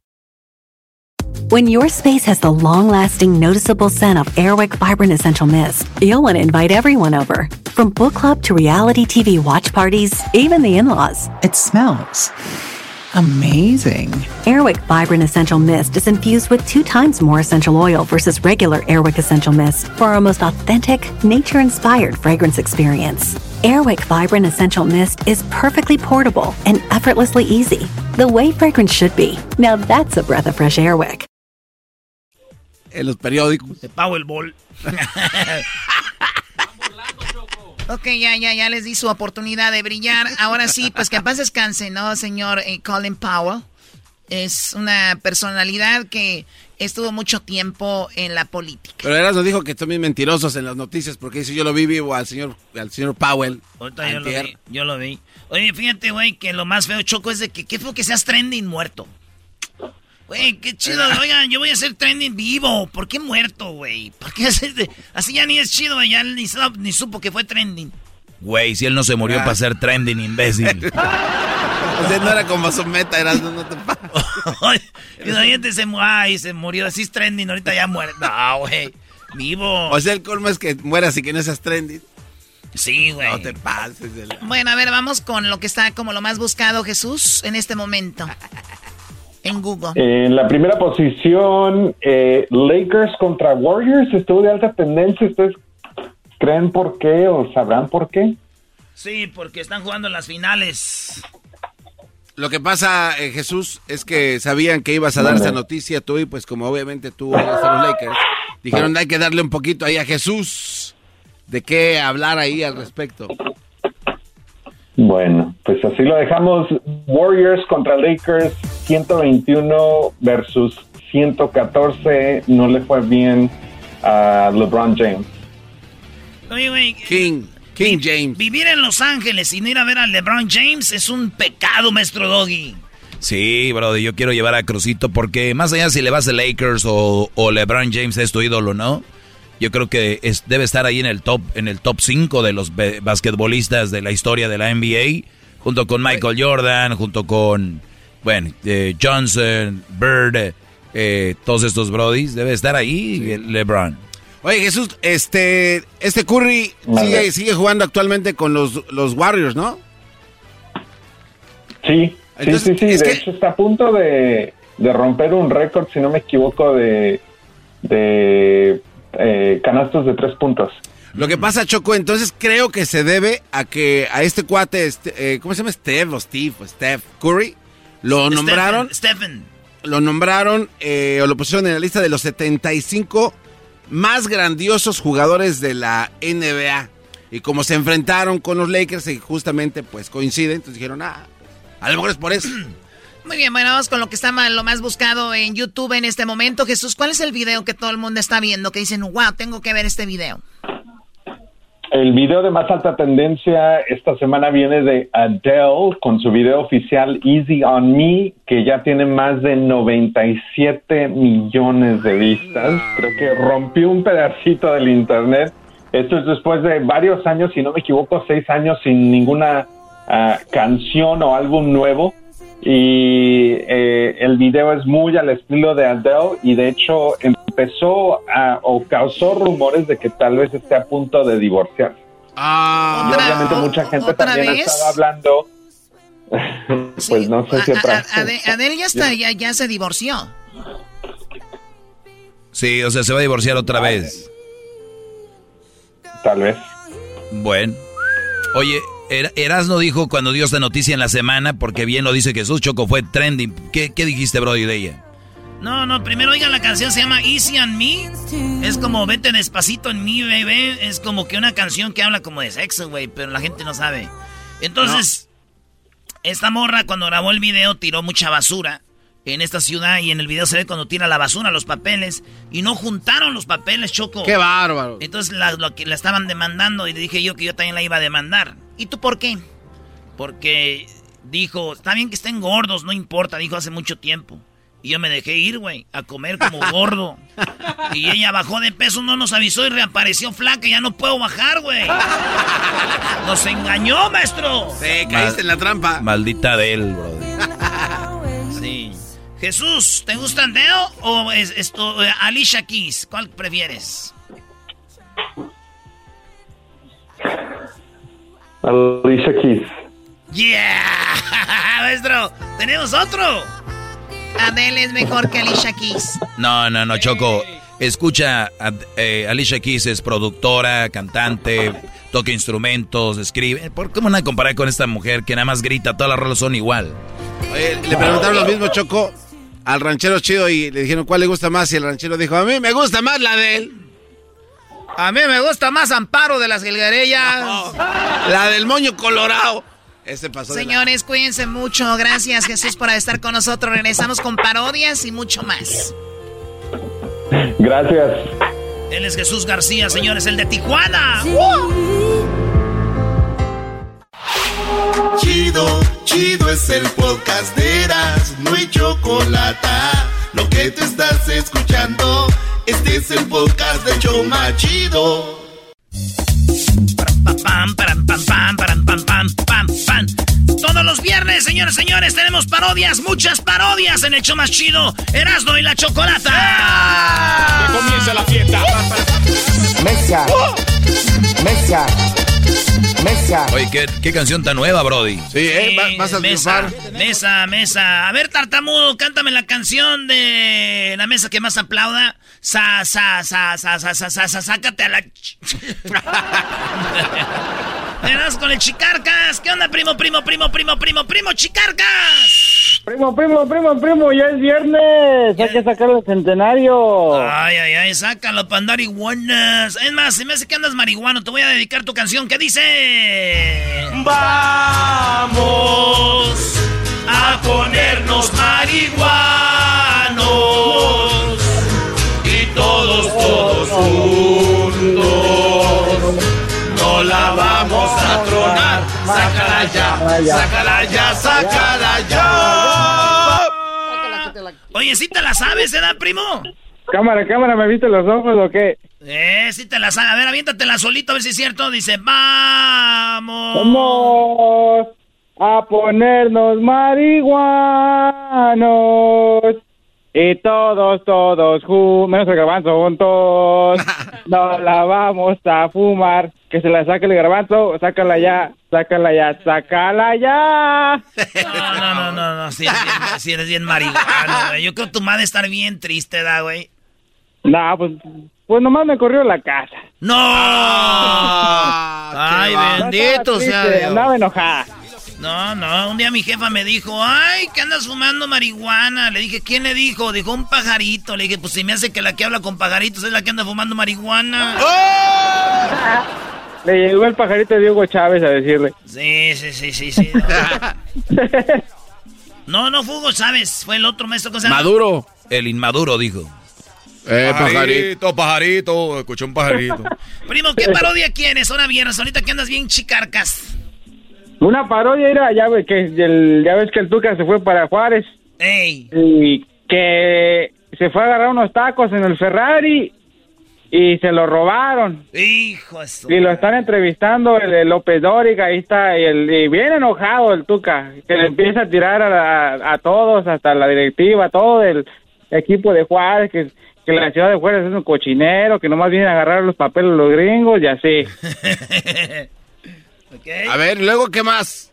When your space has the long lasting, noticeable scent of Airwick Vibrant Essential Mist, you'll want to invite everyone over. From book club to reality TV watch parties, even the in laws. It smells Amazing. Airwick Vibrant Essential Mist is infused with two times more essential oil versus regular Airwick Essential Mist for our most authentic, nature inspired fragrance experience. Airwick Vibrant Essential Mist is perfectly portable and effortlessly easy, the way fragrance should be. Now that's a breath of fresh Airwick. En los periódicos. De Powerball. Ok, ya, ya, ya les di su oportunidad de brillar. Ahora sí, pues que en paz descanse, ¿no, señor eh, Colin Powell? Es una personalidad que estuvo mucho tiempo en la política. Pero Erasmo dijo que son bien mentirosos en las noticias porque dice yo lo vi vivo al señor, al señor Powell. Ahorita yo lo vi, yo lo vi. Oye, fíjate, güey, que lo más feo, Choco, es de que qué fue que seas trending muerto. Güey, qué chido. Oigan, yo voy a ser trending vivo. ¿Por qué muerto, güey? ¿Por qué haces de... Así ya ni es chido, güey. Ya ni, ni supo que fue trending. Güey, si él no se murió Ah. para ser trending, imbécil. O sea, no era como su meta, Erasmo, no te pases. Y la gente se, ay, se murió. Así es trending. Ahorita ya muere. No, güey. Vivo. O sea, el colmo es que mueras y que no seas trending. Sí, güey. No te pases de la... Bueno, a ver, vamos con lo que está como lo más buscado, Jesús, en este momento. En Google. En la primera posición, eh, Lakers contra Warriors estuvo de alta tendencia. ¿Ustedes creen por qué o sabrán por qué? Sí, porque están jugando en las finales. Lo que pasa, eh, Jesús, es que sabían que ibas a dar esa noticia tú y pues como obviamente tú eres de los Lakers, dijeron hay que darle un poquito ahí a Jesús de qué hablar ahí al respecto. Bueno, pues así lo dejamos. Warriors contra Lakers, 121 versus 114. No le fue bien a LeBron James. Oye, güey. King, King James. Vivir en Los Ángeles y no ir a ver a LeBron James es un pecado, maestro Doggy. Sí, brother, yo quiero llevar a Crucito porque más allá si le vas a Lakers o, o LeBron James es tu ídolo, ¿no? Yo creo que es- debe estar ahí en el top en el top 5 de los basquetbolistas de la historia de la NBA, junto con Michael Jordan, junto con bueno, eh, Johnson, Bird, eh, todos estos brodies, debe estar ahí LeBron. Oye, Jesús, este este Curry sigue, sigue jugando actualmente con los, los Warriors, ¿no? Sí, Entonces, sí, sí, sí. es De que- hecho, está a punto de, de romper un récord, si no me equivoco, de, de eh, canastos de tres puntos. Lo que pasa, Choco, entonces creo que se debe a que a este cuate, este, eh, ¿cómo se llama? Steve o Steve o Steph Curry, lo Stephen, nombraron, Stephen. lo nombraron eh, o lo pusieron en la lista de los 75 más grandiosos jugadores de la NBA. Y como se enfrentaron con los Lakers y justamente pues coinciden, entonces dijeron, ah, a lo mejor es por eso. Muy bien, bueno, vamos con lo que está lo más buscado en YouTube en este momento. Jesús, ¿cuál es el video que todo el mundo está viendo? Que dicen, wow, tengo que ver este video. El video de más alta tendencia esta semana viene de Adele con su video oficial Easy on Me, que ya tiene más de 97 millones de vistas. Creo que rompió un pedacito del internet. Esto es después de varios años, si no me equivoco, seis años sin ninguna ah, canción o álbum nuevo. Y eh, el video es muy al estilo de Adele y de hecho empezó a, o causó rumores de que tal vez esté a punto de divorciar. Ah, y obviamente mucha gente ¿otra también vez? estaba hablando. pues no sé si A- otra. a- Ade- Adele ya, está, ya, ya se divorció. Sí, o sea, se va a divorciar otra vez. Tal vez. Bueno. Oye, Er- Erasno dijo cuando dio esta noticia en la semana, porque bien lo dice Jesús, Choco, fue trending. ¿Qué, qué dijiste, Brody, de ella? No, no, primero oigan la canción, se llama Easy on Me. Es como Vete despacito en mí, bebé. Es como que una canción que habla como de sexo, güey, pero la gente no sabe. Entonces, esta morra cuando grabó el video tiró mucha basura en esta ciudad y en el video se ve cuando tira la basura, los papeles, y no juntaron los papeles, Choco. ¡Qué bárbaro! Entonces la, lo que la estaban demandando y le dije yo que yo también la iba a demandar. ¿Y tú por qué? Porque dijo, está bien que estén gordos, no importa, dijo hace mucho tiempo. Y yo me dejé ir, güey, a comer como gordo. Y ella bajó de peso, no nos avisó y reapareció flaca. Ya no puedo bajar, güey. Nos engañó, maestro. Sí, caíste en la trampa. Maldita de él, Brody. Sí. Jesús, ¿te gusta Deo o es, esto, eh, Alicia Keys? ¿Cuál prefieres? Alicia Keys. Yeah, maestro, Tenemos otro. Adele es mejor que Alicia Keys. No, no, no, Choco. Escucha, eh, Alicia Keys es productora, cantante, toca instrumentos, escribe. ¿Por qué me van a comparar con esta mujer que nada más grita? Todas las rolas son igual. Oye, le preguntaron lo mismo, Choco, al ranchero chido y le dijeron cuál le gusta más y el ranchero dijo, a mí me gusta más la de él. A mí me gusta más Amparo de las Gilgarellas. la del moño colorado. Este pasó Señores, cuídense mucho. Gracias, Jesús, por estar con nosotros. Regresamos con parodias y mucho más. Gracias. Él es Jesús García, señores, el de Tijuana. Chido, chido es el podcast de Eras, no hay chocolate. Lo que te estás escuchando, este es el podcast de Choma Chido. Todos los viernes, señores, señores, tenemos parodias, muchas parodias en el show más chido, Erasmo y la Chocolata. ¡Ah! comienza la fiesta. Mesa. ¡Oh! Mesa. Mesa. Oye, ¿qué, qué, canción tan nueva, Brody. Sí, eh, vas a mesa. Mesa, mesa. A ver, tartamudo, cántame la canción de la mesa que más aplauda. Sa, sa, sa, sa, sa, sa, sa, sa sácate a la. Verás con el Chicarcas. ¿Qué onda, primo, primo, primo, primo, primo, primo, Chicarcas? Primo, primo, primo, primo, ya es viernes. Hay que sacar el centenario. Ay, ay, ay, sácalo para andar iguanas. Es más, si me hace que andas marihuano, te voy a dedicar tu canción. ¿Qué dice? Vamos a ponernos marihuanos y todos, todos juntos no la vamos a tronar. Sácala ya, sácala ya, sácala ya. Oye, ¿sí te la sabes, eh, primo? Cámara, cámara, ¿me viste los ojos o qué? Eh, sí te la sabes. A ver, aviéntatela solito a ver si es cierto. Dice, vamos. Vamos a ponernos marihuanos. Y todos, todos, menos el garbanzo, juntos, no la vamos a fumar. Que se la saque el garbanzo, sácala ya, sácala ya, sácala ya. No, no, no, no, no, si eres bien, eres güey. Yo creo que tu madre estar bien triste, ¿da, güey? No, pues, pues nomás me corrió la casa. ¡No! Ay, bendito sea triste, Dios. Andaba enojada. No, no, un día mi jefa me dijo, ay, que andas fumando marihuana. Le dije, ¿quién le dijo? Dijo, un pajarito. Le dije, pues si me hace que la que habla con pajaritos es la que anda fumando marihuana. Le llegó el pajarito de Diego Chávez a decirle. Sí, sí, sí, sí, sí. No, no fue Hugo Chávez, fue el otro maestro. ¿cómo se llama? Maduro. El inmaduro dijo. Eh, pajarito, pajarito, escuché un pajarito. Primo, ¿qué parodia quieres? Ahora viernes, ahorita que andas bien chicarcas. Una parodia era, ya ves que, el, ya ves que el Tuca se fue para Juárez. ¡Ey! Y que se fue a agarrar unos tacos en el Ferrari y se lo robaron. Hijo Y lo están entrevistando el, el López Dóriga, ahí está, y, el, y bien enojado el Tuca, que le empieza a tirar a, a- a todos, hasta la directiva, todo el equipo de Juárez, que, que la ciudad de Juárez es un cochinero, que nomás vienen a agarrar los papeles los gringos y así. A ver, luego, ¿qué más?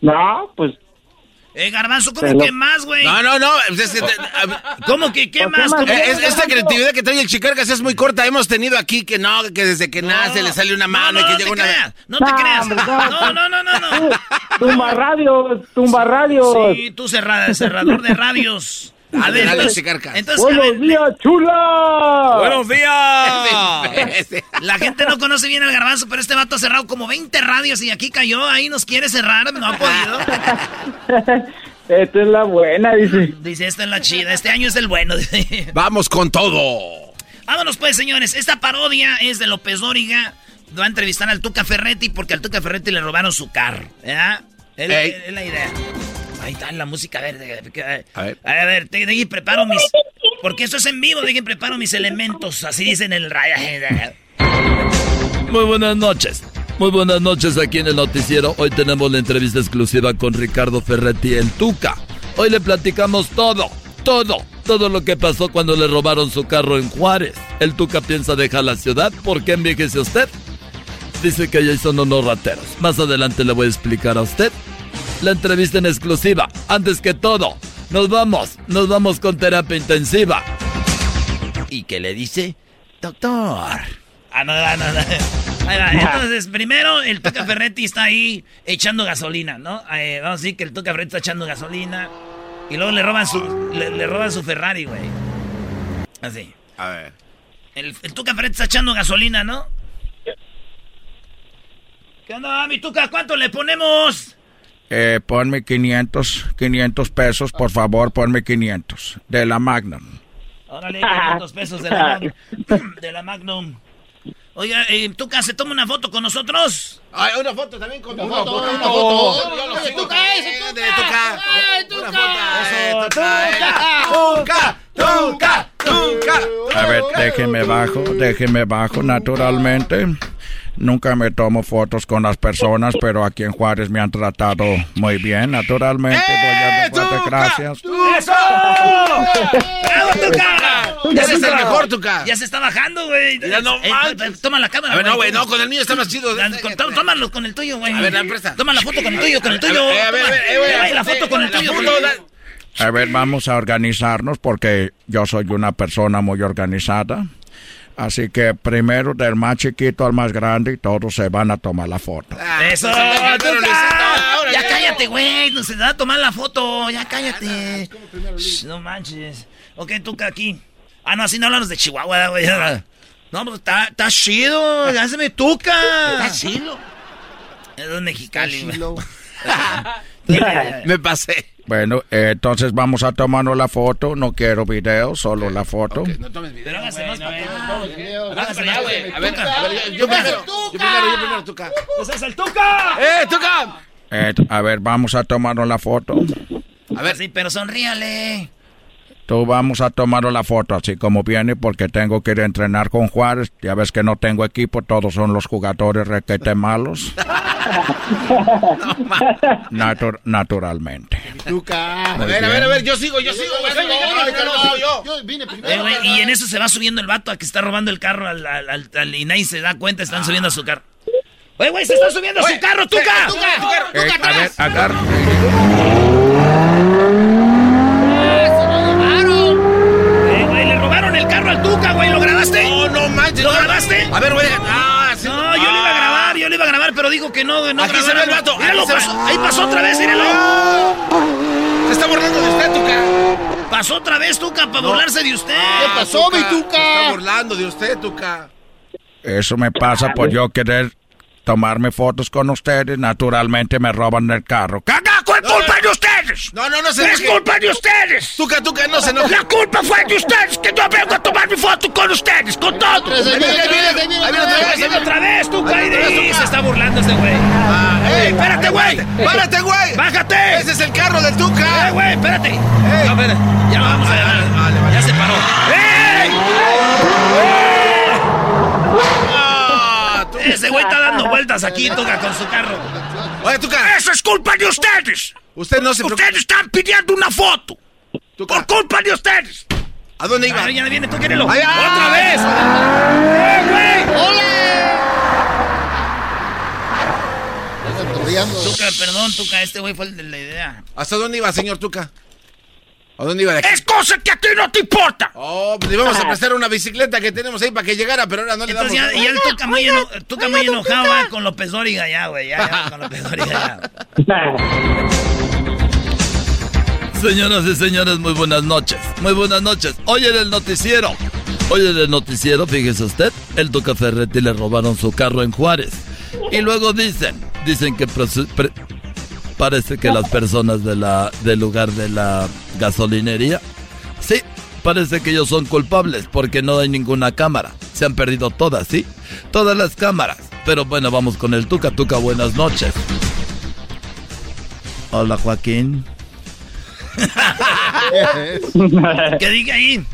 No, pues... Eh, Garbanzo, ¿cómo Pero- que más, güey? No, no, no. ¿Cómo que qué más? ¿Cómo- Eh, es- esta creatividad que trae el Chicarcas es muy corta. Hemos tenido aquí que no, que desde que nace le sale una mano no, y que no llega una. creas, no te creas. No, no, no, no, no. Tumba radios, tumba radios. Sí, tú cerrada, cerrador de radios. A ver, Dale, entonces, a Buenos ver, días, chula. Buenos días. la gente no conoce bien al garbanzo, pero este vato ha cerrado como 20 radios y aquí cayó, ahí nos quiere cerrar, no ha podido. Esta es la buena, dice. Dice, esta es la chida, este año es el bueno. dice. Vamos con todo. Vámonos pues, señores. Esta parodia es de López Dóriga. Va a entrevistar al Tuca Ferretti porque al Tuca Ferretti le robaron su carro. Ey. es la idea. Ahí está la música. A ver, A ver. a ver, te, preparo mis... Porque esto es en vivo, dejen preparo mis elementos. Así dicen en el radio. Muy buenas noches. Muy buenas noches aquí en el noticiero. Hoy tenemos la entrevista exclusiva con Ricardo Ferretti el Tuca. Hoy le platicamos todo, todo, todo lo que pasó cuando le robaron su carro en Juárez. El Tuca piensa dejar la ciudad. ¿Por qué envejece usted? Dice que ya son unos rateros. Más adelante le voy a explicar a usted la entrevista en exclusiva. Antes que todo, nos vamos, nos vamos con terapia intensiva. ¿Y qué le dice? Doctor. Ah, no, no, no. no. Ahí va. Entonces, primero, el Tuca Ferretti está ahí echando gasolina, ¿no? Eh, vamos a decir que el Tuca Ferretti está echando gasolina. Y luego le roban su, le, le roban su Ferrari, güey. Así. A ver. El, el Tuca Ferretti está echando gasolina, ¿no? ¿Qué onda, mi Tuca? ¿Cuánto le ponemos? Eh, ponme 500, 500 pesos, por favor, ponme 500. De la Magnum. Órale, 500 pesos de la, Magnum. de la Magnum. Oiga, eh, Tuca, ¿se toma una foto con nosotros? Ay, una foto también con Una foto. foto, Una foto. sigo. Tuca, Eh, Tuca. de Tuca. Tuca. foto. Eh, Eso, Tuca. Tuca. Tuca. Tuca. Tuca. A ver, déjeme bajo, déjeme bajo, naturalmente. Nunca me tomo fotos con las personas, pero aquí en Juárez me han tratado muy bien, naturalmente. Voy a dar gracias. ¡Eso! ¡Bravo, Tuca! Ya se el está- mejor, Tuca. Ya se está bajando, güey. Ya no Eh, manches. eh, Toma la cámara. A ver, no, güey. no, con el mío está más chido. Tómalo con el tuyo, güey. A ver, la presta. Toma la foto con el tuyo, con el tuyo. A ver, a ver, eh, Eh, la foto con el tuyo. A ver, vamos a organizarnos porque yo soy una persona muy organizada. Así que primero del más chiquito al más grande y todos se van a tomar la foto. ¡Eso! Primero, Tuca. Luisito, Ya cállate, güey. No se va a tomar la foto. Ya cállate. Shh, No manches. Ok, Tuca, aquí. Ah, no, así no hablamos de Chihuahua, güey. No, pues está, está chido. Hazme Tuca. Está chido. Es Mexicali, güey. Me pasé. Bueno, eh, entonces vamos a tomarnos la foto. No quiero video, solo la foto. No tomes video. Pero hágase más para allá, güey. A ver, Tuca. a ver, yo- primero. Yo primero, yo primero, Tuca. ¡Ese es el Tuca! ¡Eh, Tuca! Eh, a ver, vamos a tomarnos la foto. A ver. Sí, pero sonríale. Tú vamos a tomarnos la foto así como viene porque tengo que ir a entrenar con Juárez. Ya ves que no tengo equipo, todos son los jugadores requete malos. Natu- naturalmente. Tuca. A ver, a ver, a ver, yo sigo, yo sigo. Yo vine Eh, primero. y en eso se va subiendo el vato a que está robando el carro al, al, al- al- y nadie se da cuenta, están subiendo a su carro. Oye, güey, se está subiendo a su carro, Tuca. eh, Tuca, Tuca, Eh, Tuca, a ver, agarra. Eh, güey, le robaron el carro al Tuca, güey, ¿lo grabaste? No, no manches. ¿Lo grabaste? A ver, güey. Ah, sí. No, yo lo iba a grabar, yo lo iba a grabar, pero digo que no, no Aquí se ve el vato, Míralo, pasó, ahí pasó otra vez, míralo. Se está burlando de usted, Tuca. Pasó otra vez, Tuca, para burlarse de usted. ¿Qué pasó, mi Se está Tuca? burlando de usted, Tuca. Eso me pasa por yo querer tomarme fotos con ustedes. Naturalmente me roban el carro. ¡Caga! ¿Cuál culpa de ustedes? No, no, no se ¡Es culpa de ustedes! Tuca, Tuca, no se enoje. La culpa fue de ustedes que yo vengo a tomar mi foto con ustedes, con todos. Ahí viene, ahí viene, ahí viene, otra vez, Ahí viene otra vez, Tuca, Ahí se está burlando este güey. Ah, ¡Ey, espérate, güey! ¡Párate, güey! ¡Bájate! ¡Ese es el carro del Tuca! ¡Eh, güey, espérate! No, espérate. Ya lo vamos a llamar. vale, vale. Ya se paró. ¡Ey! Ah. Ese güey está dando vueltas aquí, Tuca, con su carro. Oye, Tuca. ¡Eso es culpa de ustedes! Usted no se. Ustedes están pidiendo una foto. Tuca. Por culpa de ustedes. ¿A dónde iba? Ah, ya viene, tú quérelo. Ahí, ¡Otra ah. vez! ¡Eh, güey! Torreando. Tuca, perdón, Tuca, este güey fue el de la idea. ¿Hasta dónde iba, señor Tuca? ¿A dónde iba de aquí? Es cosa que a ti no te importa. Oh, pues le íbamos a prestar una bicicleta que tenemos ahí para que llegara, pero ahora no le damos. Entonces ya, ya el Tuca muy, eno- Tuca muy enojado va con López Dóriga ya, güey. Ya, ya, con López Dóriga ya. Señoras y señores, muy buenas noches. Muy buenas noches. Hoy en el noticiero. Hoy en el noticiero, fíjese usted, el Tuca Ferretti le robaron su carro en Juárez. Y luego dicen, dicen que pre- parece que las personas de la, del lugar de la gasolinería, sí, parece que ellos son culpables porque no hay ninguna cámara. Se han perdido todas, ¿sí? Todas las cámaras. Pero bueno, vamos con el Tuca. Tuca, buenas noches. Hola, Joaquín. ¿Qué diga ahí?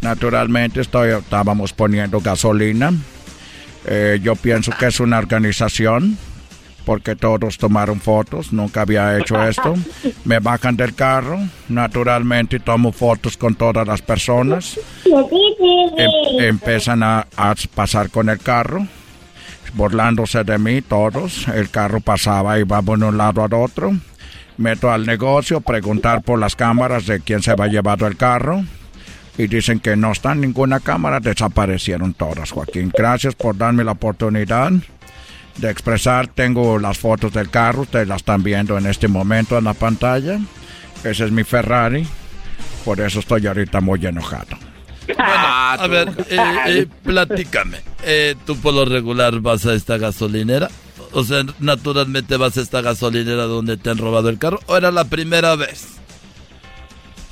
Naturalmente estoy, estábamos poniendo gasolina. Eh, yo pienso que es una organización porque todos tomaron fotos. Nunca había hecho esto. Me bajan del carro. Naturalmente tomo fotos con todas las personas. Em- empiezan a, a pasar con el carro. Burlándose de mí todos. El carro pasaba y iba de un lado al otro. Meto al negocio, preguntar por las cámaras de quién se va llevado el carro. Y dicen que no está en ninguna cámara, desaparecieron todas, Joaquín. Gracias por darme la oportunidad de expresar. Tengo las fotos del carro, ustedes las están viendo en este momento en la pantalla. Ese es mi Ferrari, por eso estoy ahorita muy enojado. a ver, eh, eh, platícame. Eh, ¿Tú por lo regular vas a esta gasolinera? O sea, naturalmente vas a esta gasolinera donde te han robado el carro. ¿O era la primera vez?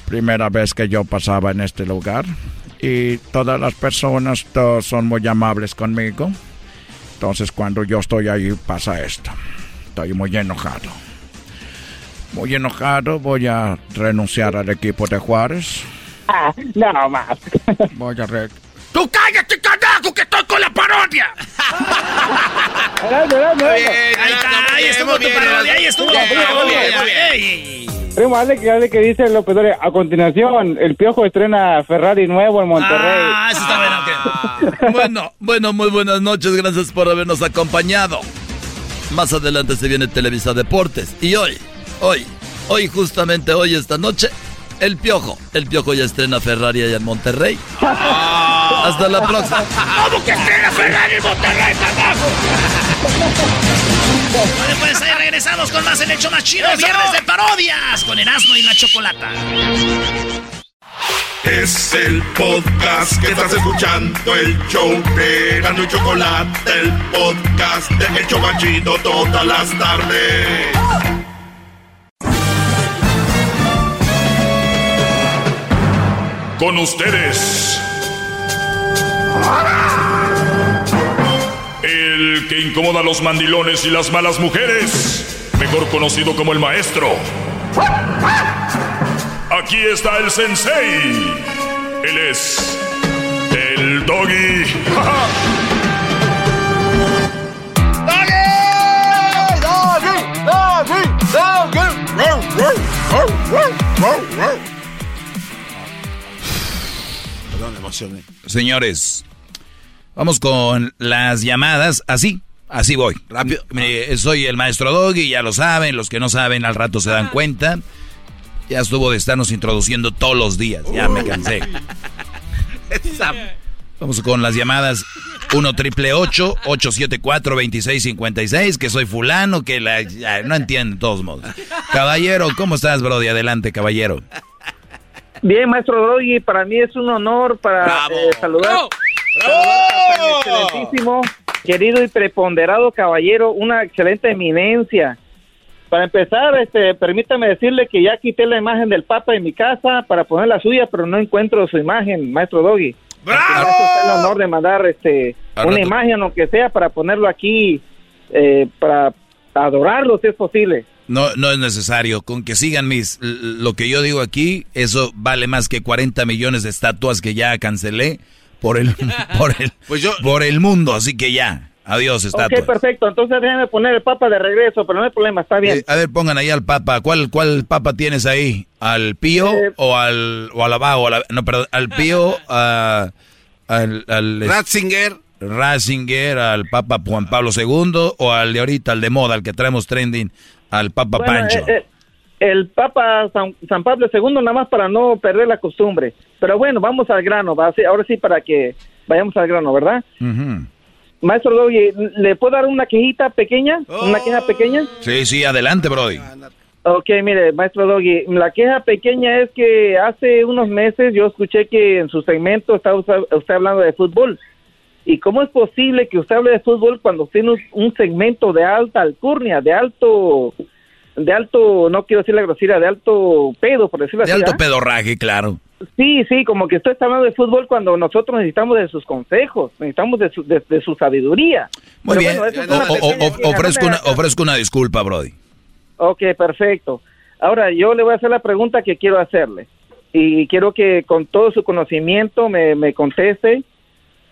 Primera vez que yo pasaba en este lugar. Y todas las personas todos son muy amables conmigo. Entonces cuando yo estoy ahí pasa esto. Estoy muy enojado. Muy enojado. Voy a renunciar al equipo de Juárez. Ah, no más. Voy a re ¡Tú cállate, carajo, que estoy con la parodia! ahí está, ahí estuvo tu parodia, ahí estuvo. Primo, hazle que, hazle que dice López Dóriga. A continuación, el Piojo estrena Ferrari nuevo en Monterrey. Ah, eso está bueno. Bueno, bueno, muy buenas noches, gracias por habernos acompañado. Más adelante se viene Televisa Deportes. Y hoy, hoy, hoy, justamente hoy, esta noche, el Piojo. El Piojo ya estrena Ferrari allá en Monterrey. Hasta la próxima. ¿Cómo que estrena Ferrari en Monterrey, carajo? Bueno, pues ahí regresamos con más el hecho más chido. Viernes de parodias con Erasmo y la Chocolata. Es el podcast que estás escuchando, el show de Gano y Chocolate, el podcast de Hecho Machito todas las tardes. Con ustedes. El que incomoda a los mandilones y las malas mujeres, mejor conocido como el maestro. Aquí está el sensei. Él es el doggy. Perdón, me emocioné. Señores, vamos con las llamadas. Así, así voy. Rápido. Mire, soy el maestro Doggy, ya lo saben. Los que no saben al rato se dan cuenta. Ya estuvo de estarnos introduciendo todos los días. Ya me cansé. Vamos con las llamadas 1 triple 874 2656 que soy fulano, que la, ya, no entiendo de todos modos. Caballero, ¿cómo estás, Brody? Adelante, caballero. Bien, maestro Doggy, para mí es un honor para eh, saludar, saludar excelentísimo, querido y preponderado caballero, una excelente eminencia. Para empezar, este, permítame decirle que ya quité la imagen del Papa en mi casa para poner la suya, pero no encuentro su imagen, maestro Doggy. ¡Bravo! el honor de mandar este, Al una rato. imagen, aunque sea, para ponerlo aquí, eh, para adorarlo, si es posible. No, no es necesario. Con que sigan mis lo que yo digo aquí, eso vale más que 40 millones de estatuas que ya cancelé por el por el por el mundo, así que ya. Adiós, estatuas. Ok, perfecto. Entonces déjeme poner el Papa de regreso, pero no hay problema, está bien. Eh, a ver, pongan ahí al Papa. ¿Cuál, cuál Papa tienes ahí? ¿Al Pío Eh, o al o al abajo? A la- no, perdón, al Pío, a- al, al Ratzinger. Ratzinger, al Papa Juan Pablo II o al de ahorita, al de moda, al que traemos trending, al Papa Bueno, Pancho. eh, eh, el Papa San, San Pablo II, nada más para no perder la costumbre. Pero bueno, vamos al grano, va, ahora sí para que vayamos al grano, ¿verdad? Ujú. Maestro Doggy, ¿le puedo dar una quejita pequeña? ¿Una queja pequeña? Sí, sí, adelante, Brody. Ok, mire, maestro Doggy, la queja pequeña es que hace unos meses yo escuché que en su segmento estaba usted, usted hablando de fútbol. ¿Y cómo es posible que usted hable de fútbol cuando tiene un, segmento de alta alcurnia, de alto, de alto, no quiero decir la grosería, de alto pedo, por decirlo De así? alto ¿ah? pedorraje, claro. Sí, sí, como que usted está hablando de fútbol cuando nosotros necesitamos de sus consejos, necesitamos de su, de, de su sabiduría. Muy Pero bien. bueno, es O- una o- o- ofrezco, una, ofrezco una disculpa, Brody. Ok, perfecto. Ahora yo le voy a hacer la pregunta que quiero hacerle y quiero que con todo su conocimiento me, me conteste.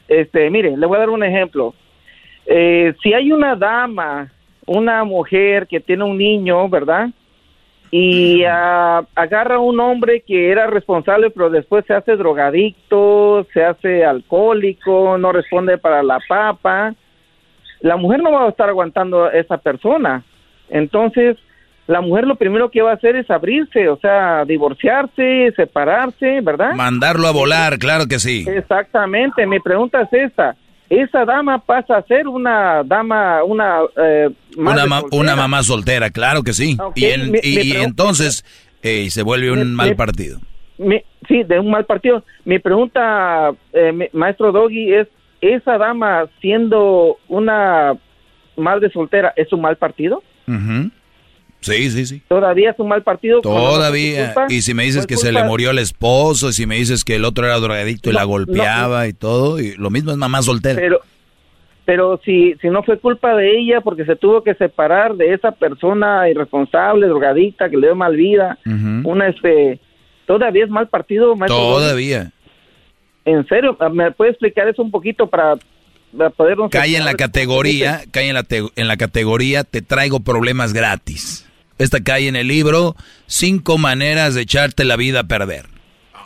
Este, mire, le voy a dar un ejemplo. Eh, si hay una dama, una mujer que tiene un niño, ¿verdad? Y ah, agarra a un hombre que era responsable, pero después se hace drogadicto, se hace alcohólico, no responde para la papa. La mujer no va a estar aguantando a esa persona. Entonces, la mujer lo primero que va a hacer es abrirse, o sea, divorciarse, separarse, ¿verdad? Mandarlo a volar, claro que sí. Exactamente, mi pregunta es esta. Esa dama pasa a ser una dama, una... Eh, madre Una, ma- soltera. una mamá soltera, claro que sí. Y en- entonces eh, se vuelve un mal partido. Sí, de un mal partido. Mi pregunta, eh, maestro Doggy, es, ¿esa dama siendo una madre soltera es un mal partido? Ujú. Sí, sí, sí. ¿Todavía es un mal partido? Todavía. Y si me dices ¿Fue que se le murió el esposo, y si me dices que el otro era drogadicto y No, la golpeaba y todo, y lo mismo es mamá soltera. Pero, pero si, si no fue culpa de ella porque se tuvo que separar de esa persona irresponsable, drogadicta, que le dio mal vida, Ujú. una este, ¿todavía es mal partido, maestro? Todavía. ¿En serio? ¿Me puede explicar eso un poquito para, para podernos... Cae en la categoría, cae en la, te- en la categoría, te traigo problemas gratis. Esta cae en el libro, cinco maneras de echarte la vida a perder.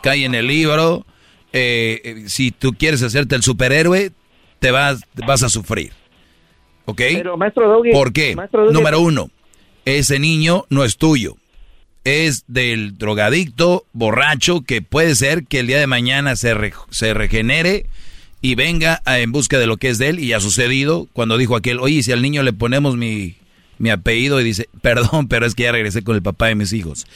Cae en el libro, eh, eh, si tú quieres hacerte el superhéroe, te vas, vas a sufrir. ¿Ok? Pero, maestro Doggy, ¿Por qué? maestro Doggy, Número uno, ese niño no es tuyo. Es del drogadicto, borracho, que puede ser que el día de mañana se, re- se regenere y venga a- en busca de lo que es de él. Y ha sucedido cuando dijo aquel, oye, si al niño le ponemos mi, mi apellido y dice, perdón, pero es que ya regresé con el papá de mis hijos.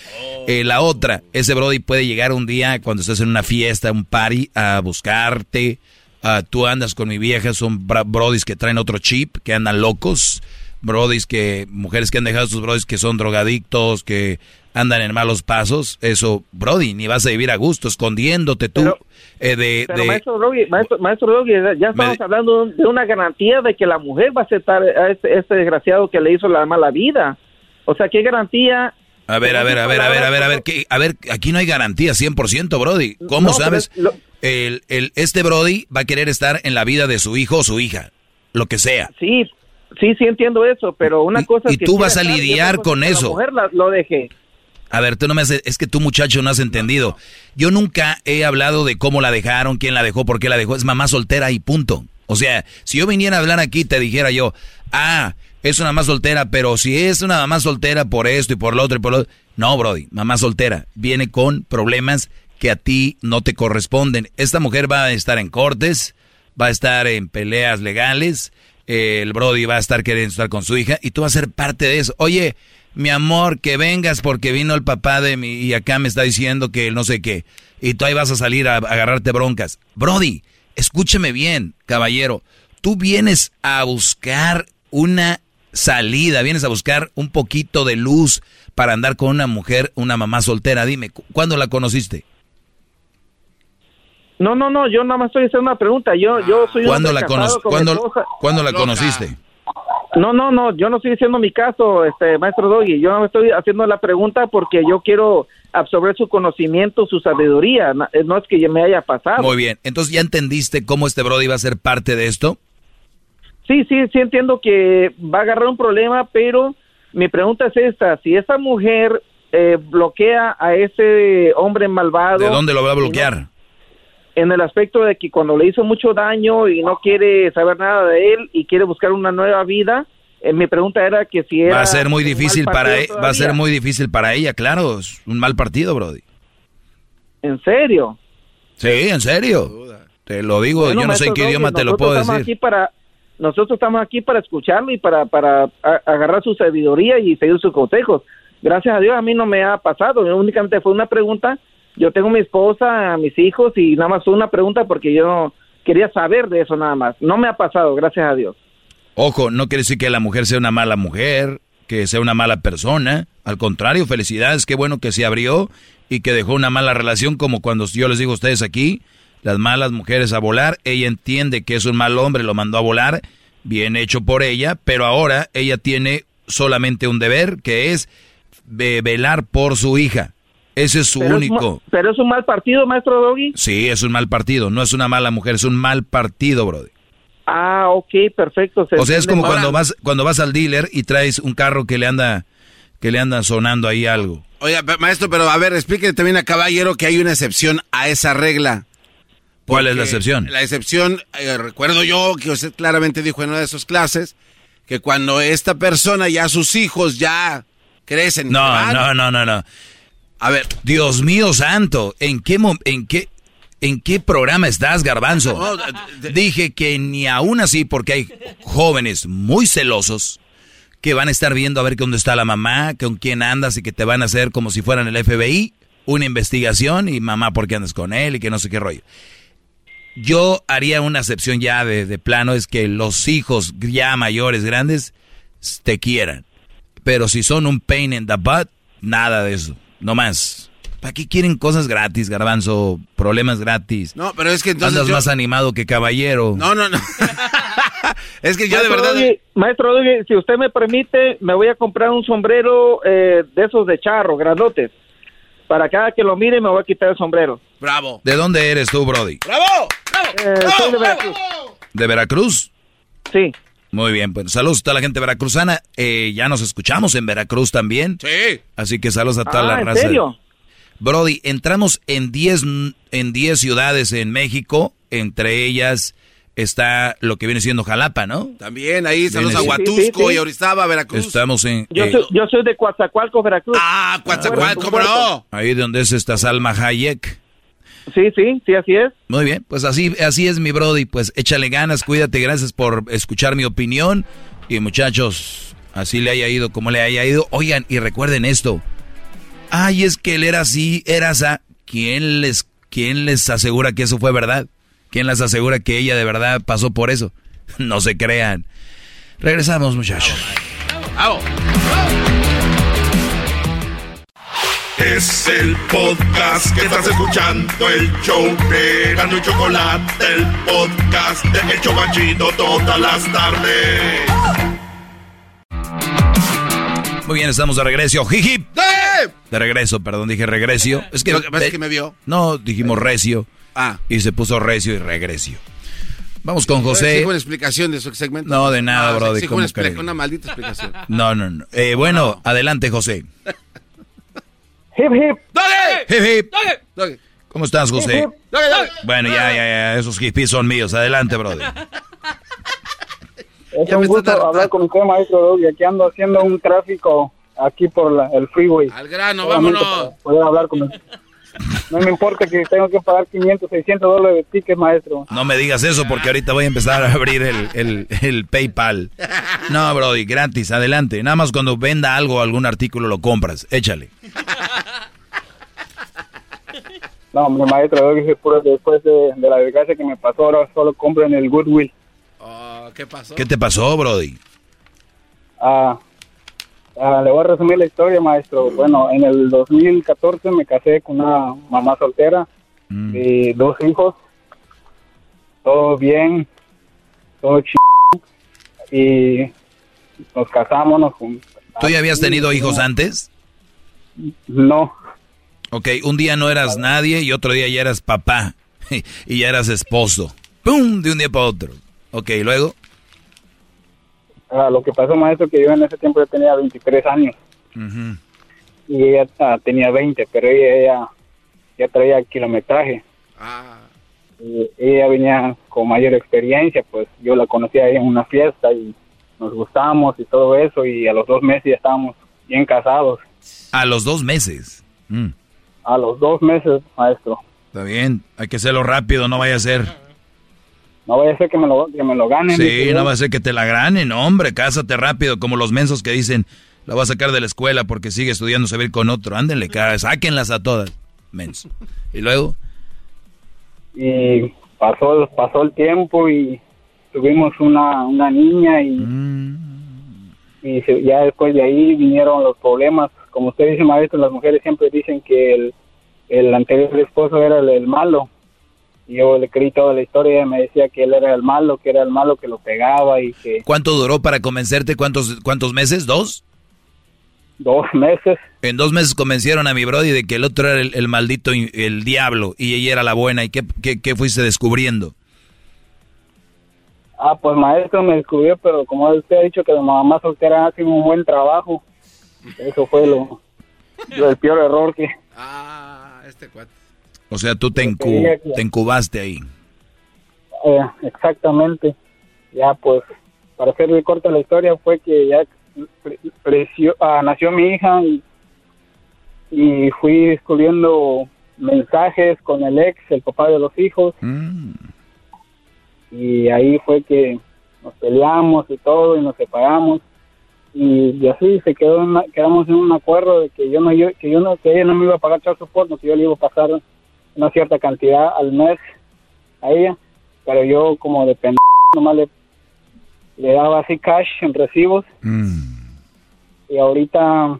Eh, la otra, ese Brody puede llegar un día cuando estás en una fiesta, un party, a buscarte. Ah, tú andas con mi vieja, son Brodis que traen otro chip, que andan locos. Brodis que, mujeres que han dejado a sus Brodis que son drogadictos, que andan en malos pasos. Eso, Brody, ni vas a vivir a gusto, escondiéndote tú eh, de... Pero de- maestro Doggy, maestro, ya estamos hablando de una garantía de que la mujer va a aceptar a este, este desgraciado que le hizo la mala vida. O sea, ¿qué garantía? A ver, a ver, a ver, a ver, a ver, a ver, ¿qué? a ver, aquí no hay garantía 100%, Brody. ¿Cómo No, sabes? lo- El, el, este Brody va a querer estar en la vida de su hijo o su hija, lo que sea. Sí, sí, sí entiendo eso, pero una cosa y es que tú quiera vas a y lidiar con que eso. La mujer la- lo deje. A ver, tú no me haces, es que tú muchacho no has entendido. Yo nunca he hablado de cómo la dejaron, quién la dejó, por qué la dejó. Es mamá soltera y punto. O sea, si yo viniera a hablar aquí te dijera yo, ah, es una mamá soltera, pero si es una mamá soltera por esto y por lo otro y por lo otro. No, Brody, mamá soltera viene con problemas que a ti no te corresponden. Esta mujer va a estar en cortes, va a estar en peleas legales, el Brody va a estar queriendo estar con su hija y tú vas a ser parte de eso. Oye, mi amor, que vengas porque vino el papá de mi y acá me está diciendo que no sé qué. Y tú ahí vas a salir a, a agarrarte broncas. Brody, escúcheme bien, caballero. Tú vienes a buscar una salida, vienes a buscar un poquito de luz para andar con una mujer, una mamá soltera. Dime, ¿cu- ¿cuándo la conociste? No, no, no, yo nada más estoy haciendo una pregunta. Yo, yo soy un ¿Cuándo la, cono- ¿cuándo. ¿cuándo la conociste? No, no, no, yo no estoy diciendo mi caso, este maestro Doggy. Yo no estoy haciendo la pregunta porque yo quiero absorber su conocimiento, su sabiduría. Eh, No es que me haya pasado. Muy bien, entonces ya entendiste cómo este Brody va a ser parte de esto. Sí, sí, sí entiendo que va a agarrar un problema, pero mi pregunta es esta: si esa mujer eh, bloquea a ese hombre malvado, ¿De dónde lo va a bloquear? En el aspecto de que cuando le hizo mucho daño y no quiere saber nada de él y quiere buscar una nueva vida, eh, mi pregunta era que si era Va a ser muy difícil para e- va a ser muy difícil para ella, claro, es un mal partido, Brody. ¿En serio? Sí, en serio. Te lo digo, Bueno, yo no sé en qué idioma te lo puedo decir. Aquí para, nosotros estamos aquí para escucharlo y para, para agarrar su sabiduría y seguir sus consejos. Gracias a Dios a mí no me ha pasado, únicamente fue una pregunta. Yo tengo mi esposa, mis hijos y nada más una pregunta porque yo quería saber de eso nada más. No me ha pasado, gracias a Dios. Ojo, no quiere decir que la mujer sea una mala mujer, que sea una mala persona. Al contrario, felicidades, qué bueno que se abrió y que dejó una mala relación como cuando yo les digo a ustedes aquí, las malas mujeres a volar. Ella entiende que es un mal hombre, lo mandó a volar, bien hecho por ella, pero ahora ella tiene solamente un deber, que es ve- velar por su hija. Ese es su Pero único. pero es un mal partido, maestro Doggy. Sí, es un mal partido, no es una mala mujer, es un mal partido, brother. Ah, ok, perfecto. se O sea, es como cuando vas cuando vas al dealer y traes un carro que le anda que le anda sonando ahí algo. Oiga, maestro, pero a ver, explíquele también a Caballero que hay una excepción a esa regla. ¿Cuál es la excepción? La excepción, eh, recuerdo yo que usted claramente dijo en una de sus clases que cuando esta persona ya sus hijos ya crecen. y No, no, no, no, no. A ver. Dios mío santo, ¿en qué, en qué, en qué programa estás, Garbanzo? No, Dije que ni aún así, porque hay jóvenes muy celosos que van a estar viendo a ver dónde está la mamá, con quién andas y que te van a hacer como si fueran el FBI, una investigación y mamá, ¿por qué andas con él? Y que no sé qué rollo. Yo haría una excepción ya de, de plano, es que los hijos ya mayores, grandes, te quieran. Pero si son un pain in the butt, nada de eso. No más. ¿Para qué quieren cosas gratis, garbanzo? Problemas gratis. No, pero es que entonces Andas yo- más animado que caballero. No, no, no. es que yo de Maestro verdad... Doggy, maestro Doggy, si usted me permite, me voy a comprar un sombrero eh, de esos de charro, grandotes. Para cada que lo mire me voy a quitar el sombrero. Bravo. ¿De dónde eres tú, Brody? ¡Bravo! Eh, soy de Veracruz. ¿De Veracruz? Sí. Muy bien, pues saludos a toda la gente veracruzana. Eh, ya nos escuchamos en Veracruz también. Sí. Así que saludos a toda Ah, la ¿en raza. serio? Brody, entramos en 10 en 10 ciudades en México, entre ellas está lo que viene siendo Jalapa, ¿no? También ahí saludos a Huatusco Sí, sí, sí. y Orizaba, Veracruz. Estamos en Yo, eh, soy, yo soy de Coatzacoalcos, Veracruz. Ah, Coatzacoalcos, ¿cómo no? ahí donde es esta Salma Hayek. Sí, sí, sí, así es. Muy bien, pues así así es mi Brody, pues échale ganas, cuídate, gracias por escuchar mi opinión y muchachos, así le haya ido como le haya ido. Oigan, y recuerden esto. Ay, es que él era así, era esa. ¿Quién les quién les asegura que eso fue verdad? ¿Quién les asegura que ella de verdad pasó por eso? No se crean. Regresamos, muchachos. Bravo. Es el podcast que estás escuchando, el show de Gano y Chocolate, el podcast de El Chobachito todas las tardes. Muy bien, estamos de regreso. Jiji. ¡Eh! De regreso, perdón, dije regresio. Es que, Lo que pasa es que me vio. No, dijimos recio. Ah. Y se puso recio y regresio. Vamos con Exijo José. una explicación de su segmento. No, de nada, Ah, brother, exijo ¿cómo una, una maldita explicación. No, no, no. Eh, bueno, adelante, José. Hip, hip. ¡Dale! Hip, hip. Dale. ¿Cómo estás, José? Hip, dale. Bueno, ya, ya, ya. Esos hippies son míos. Adelante, brother. Es Ya un gusto hablar con usted, maestro Doggy. Aquí ando haciendo un tráfico aquí por la- el freeway. Al grano, Solamente vámonos. Poder hablar con usted. No me importa que tengo que pagar 500, 600 dólares de ticket, maestro. No me digas eso porque ahorita voy a empezar a abrir el, el, el PayPal. No, Brody, gratis, adelante. Nada más cuando venda algo, algún artículo, lo compras. Échale. No, hombre, maestro Doggy, puro después de, de la desgracia que me pasó, ahora solo compro en el Goodwill. Oh, ¿Qué pasó? ¿Qué te pasó, Brody? Ah, ah, le voy a resumir la historia, maestro. Bueno, en el 2014 me casé con una mamá soltera y dos hijos. Todo bien, todo chido. Y nos casamos, nos ¿Tú ya habías tenido hijos antes? No, Ok, un día no eras nadie y otro día ya eras papá y ya eras esposo. ¡Pum! De un día para otro. Ok, luego. ah, lo que pasó, maestro, que yo en ese tiempo tenía 23 años y ella ah, tenía 20, pero ella, ella ya traía kilometraje. Ah, Y ella venía con mayor experiencia, pues yo la conocí ahí en una fiesta y nos gustamos y todo eso y a los dos meses ya estábamos bien casados. A los dos meses. Mm, A los dos meses, maestro. está bien, hay que hacerlo rápido, no vaya a ser. No vaya a ser que me lo, que me lo ganen. Sí, no va a ser que te la ganen, hombre, cásate rápido, como los mensos que dicen, la va a sacar de la escuela porque sigue estudiando, se va a ir con otro. Ándenle, cara, sáquenlas a todas, menso. Y luego, Y pasó, pasó el tiempo y tuvimos una, una niña y, Mm. y se- ya después de ahí vinieron los problemas. Como usted dice, maestro, las mujeres siempre dicen que el, el anterior esposo era el, el malo. Y yo le creí toda la historia y me decía que él era el malo, que era el malo que lo pegaba y que ¿cuánto duró para convencerte? ¿Cuántos, cuántos meses? ¿Dos? dos meses. En dos meses convencieron a mi brody de que el otro era el, el maldito, el diablo, y ella era la buena. ¿Y qué, qué, qué fuiste descubriendo? Ah, pues maestro me descubrió, pero como usted ha dicho que la mamá soltera hace un buen trabajo, eso fue lo, lo- el peor error que... ah, este cuate. O sea, tú te, encu- te encubaste ahí. Eh, exactamente. Ya pues, para hacerle corta la historia, fue que ya precio- ah, nació mi hija y, y fui descubriendo mensajes con el ex, el papá de los hijos. Y ahí fue que nos peleamos y todo y nos separamos. Y, y así se quedó en una- quedamos en un acuerdo de que yo no yo, que yo no que ella no me iba a pagar child support, no, que yo le iba a pasar una cierta cantidad al mes a ella, pero yo como de pendejo nomás le, le daba así cash en recibos. Y ahorita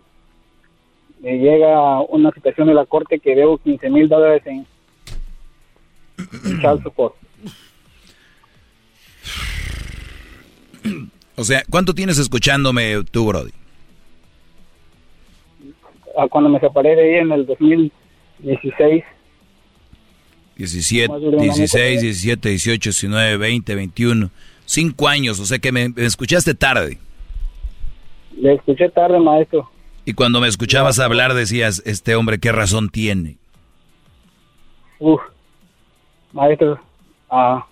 me llega una situación de la corte que debo 15 mil dólares en en child support. O sea, ¿cuánto tienes escuchándome tú, Brody? Ah, Cuando me separé de ella en el 2016, 17, Más de un año 16, 17, 18, 19, 20, 21. Cinco años, o sea que me, me escuchaste tarde. le escuché tarde, maestro. Y cuando me escuchabas hablar decías, este hombre, ¿qué razón tiene? Uf, maestros, ah,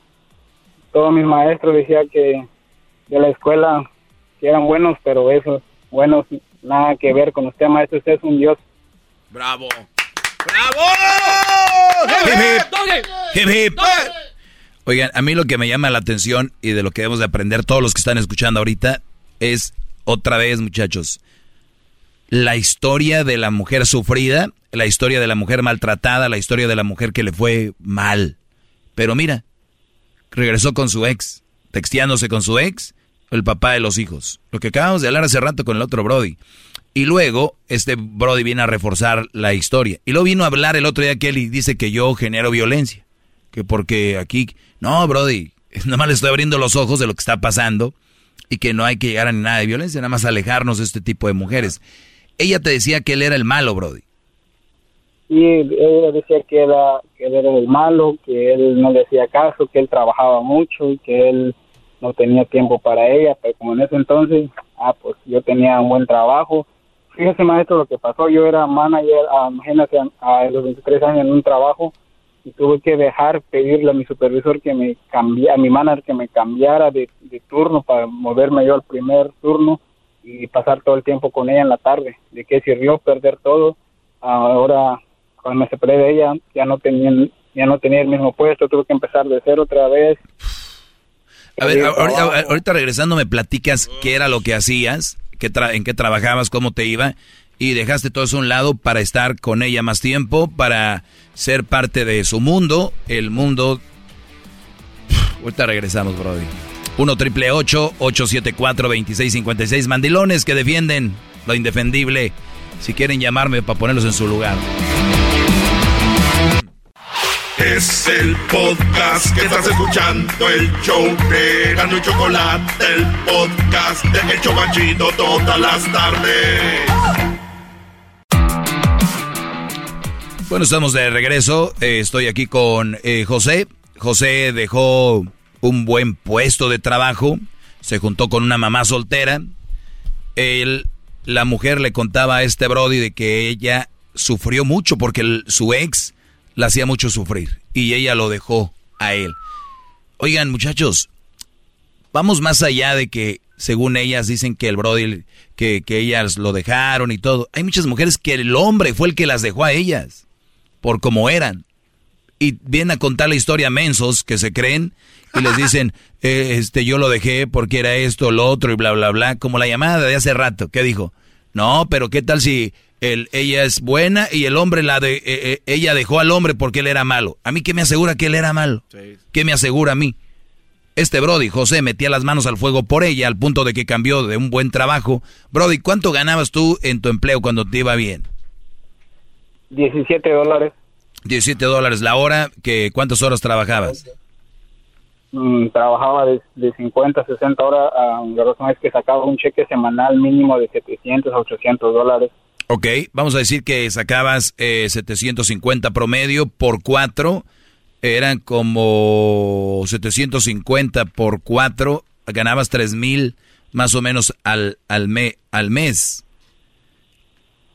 todos mis maestros decían que de la escuela que eran buenos, pero esos buenos nada que ver con usted, maestro. Usted es un dios. ¡Bravo! Hip, hip. Hip, hip. Oigan, a mí lo que me llama la atención y de lo que debemos de aprender todos los que están escuchando ahorita es, otra vez muchachos, la historia de la mujer sufrida, la historia de la mujer maltratada, la historia de la mujer que le fue mal. Pero mira, regresó con su ex, texteándose con su ex, el papá de los hijos. Lo que acabamos de hablar hace rato con el otro Brody. Y luego, este Brody viene a reforzar la historia. Y luego vino a hablar el otro día que él y dice que yo genero violencia. Que porque aquí, no, Brody, nada más le estoy abriendo los ojos de lo que está pasando y que no hay que llegar a nada de violencia, nada más alejarnos de este tipo de mujeres. Ella te decía que él era el malo, Brody. Y ella decía que, era, que él era el malo, que él no le hacía caso, que él trabajaba mucho y que él no tenía tiempo para ella. Pero como en ese entonces, ah, pues yo tenía un buen trabajo. Fíjese, maestro, lo que pasó. Yo era manager, ah, a los 23 años en un trabajo y tuve que dejar pedirle a mi supervisor que me cambiara, a mi manager que me cambiara de, de turno para moverme yo al primer turno y pasar todo el tiempo con ella en la tarde. ¿De qué sirvió perder todo? Ahora, cuando me separé de ella, ya no tenía, ya no tenía el mismo puesto, tuve que empezar de cero otra vez. A ver, ahorita, ahorita regresando me platicas qué era lo que hacías, qué tra- en qué trabajabas, cómo te iba, y dejaste todo eso a un lado para estar con ella más tiempo, para ser parte de su mundo, el mundo... Ahorita regresamos, Brody. 1 triple 874 2656 Mandilones que defienden lo indefendible. Si quieren llamarme para ponerlos en su lugar. Es el podcast que estás escuchando, el show de Gano y Chocolate, el podcast de El Chobachito todas las tardes. Bueno, estamos de regreso. Eh, estoy aquí con eh, José. José dejó un buen puesto de trabajo. Se juntó con una mamá soltera. Él, la mujer le contaba a este Brody de que ella sufrió mucho porque su ex la hacía mucho sufrir y ella lo dejó a él. Oigan, muchachos, vamos más allá de que según ellas dicen que el Brody, que, que ellas lo dejaron y todo. Hay muchas mujeres que el hombre fue el que las dejó a ellas por como eran. Y vienen a contar la historia a mensos que se creen y les dicen, eh, este, yo lo dejé porque era esto, lo otro y bla, bla, bla. Como la llamada de hace rato, ¿qué dijo? No, pero ¿qué tal si el, ella es buena y el hombre la de, eh, eh, ella dejó al hombre porque él era malo? ¿A mí qué me asegura que él era malo? ¿Qué me asegura a mí? Este Brody, José, metía las manos al fuego por ella al punto de que cambió de un buen trabajo. Brody, ¿cuánto ganabas tú en tu empleo cuando te iba bien? 17 dólares. 17 dólares la hora, que ¿cuántas horas trabajabas? Mm, trabajaba de, de 50 a 60 horas. ah, la razón es que sacaba un cheque semanal mínimo de 700 a 800 dólares. Ok, vamos a decir que sacabas eh, 750 promedio por cuatro, eran como 750 por cuatro, ganabas 3 mil más o menos al, al, me- al mes.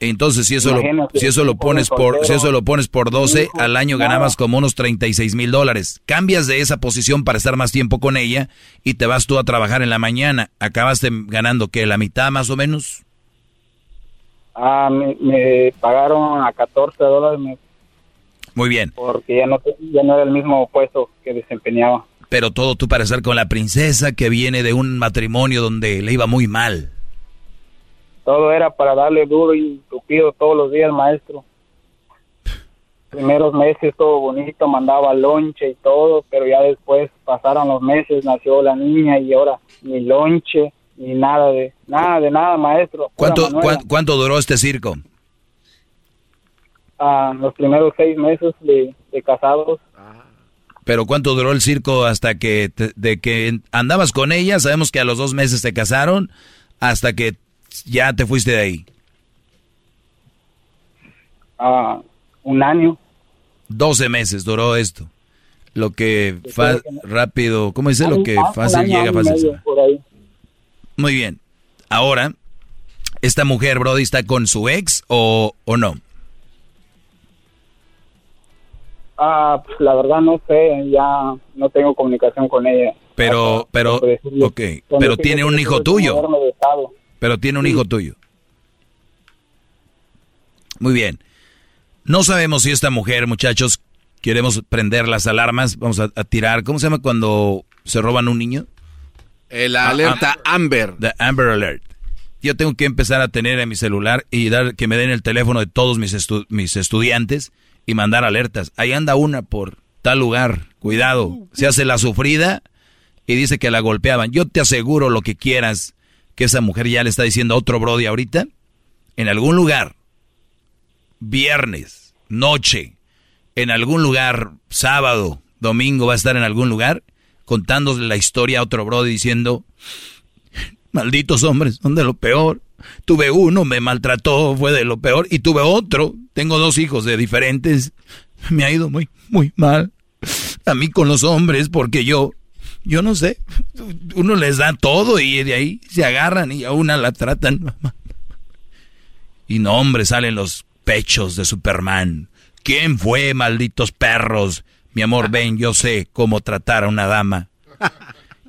Entonces, si eso, lo, si eso lo pones por, si eso lo pones por 12, hijo, al año ganabas como unos 36 mil dólares. Cambias de esa posición para estar más tiempo con ella y te vas tú a trabajar en la mañana. Acabaste ganando, ¿qué? ¿La mitad más o menos? Ah, me, me pagaron a 14 dólares me- Muy bien. porque ya no, ya no era el mismo puesto que desempeñaba. Pero todo tú para estar con la princesa que viene de un matrimonio donde le iba muy mal. Todo era para darle duro y tupido todos los días, maestro. Primeros meses todo bonito, mandaba lonche y todo, pero ya después pasaron los meses, nació la niña y ahora ni lonche ni nada de nada de nada, maestro. ¿Cuánto, Manuela. cuán- cuánto duró este circo? Ah, los primeros seis meses de, de casados, Pero ¿cuánto duró el circo hasta que te- de que andabas con ella? Sabemos que a los dos meses te casaron hasta que ya te fuiste de ahí. ah, un año. 12 meses duró esto. Lo que fa- rápido, ¿cómo dice? Lo que Ah, fácil año, llega, fácil por ahí. Muy bien. Ahora, ¿esta mujer, Brody, está con su ex o, o no? Ah, la verdad no sé, ya no tengo comunicación con ella. Pero, pero, por decirlo. ok, pero tiene un hijo tuyo. Pero tiene un hijo tuyo. Muy bien. No sabemos si esta mujer, muchachos, queremos prender las alarmas, vamos a, a tirar. ¿Cómo se llama cuando se roban un niño? El alerta Amber. The Amber Alert. Yo tengo que empezar a tener en mi celular y dar que me den el teléfono de todos mis, estu- mis estudiantes y mandar alertas. Ahí anda una por tal lugar. Cuidado. Se hace la sufrida y dice que la golpeaban. Yo te aseguro lo que quieras que esa mujer ya le está diciendo a otro Brody ahorita. En algún lugar, viernes, noche, en algún lugar, sábado, domingo, va a estar en algún lugar contándole la historia a otro Brody diciendo, malditos hombres, son de lo peor. Tuve uno, me maltrató, fue de lo peor, y tuve otro, tengo dos hijos de diferentes, me ha ido muy, muy mal. A mí con los hombres, porque yo, yo no sé, uno les da todo y de ahí se agarran y a una la tratan. Y no, hombre, salen los pechos de Superman. ¿Quién fue, malditos perros? Mi amor, ven, yo sé cómo tratar a una dama.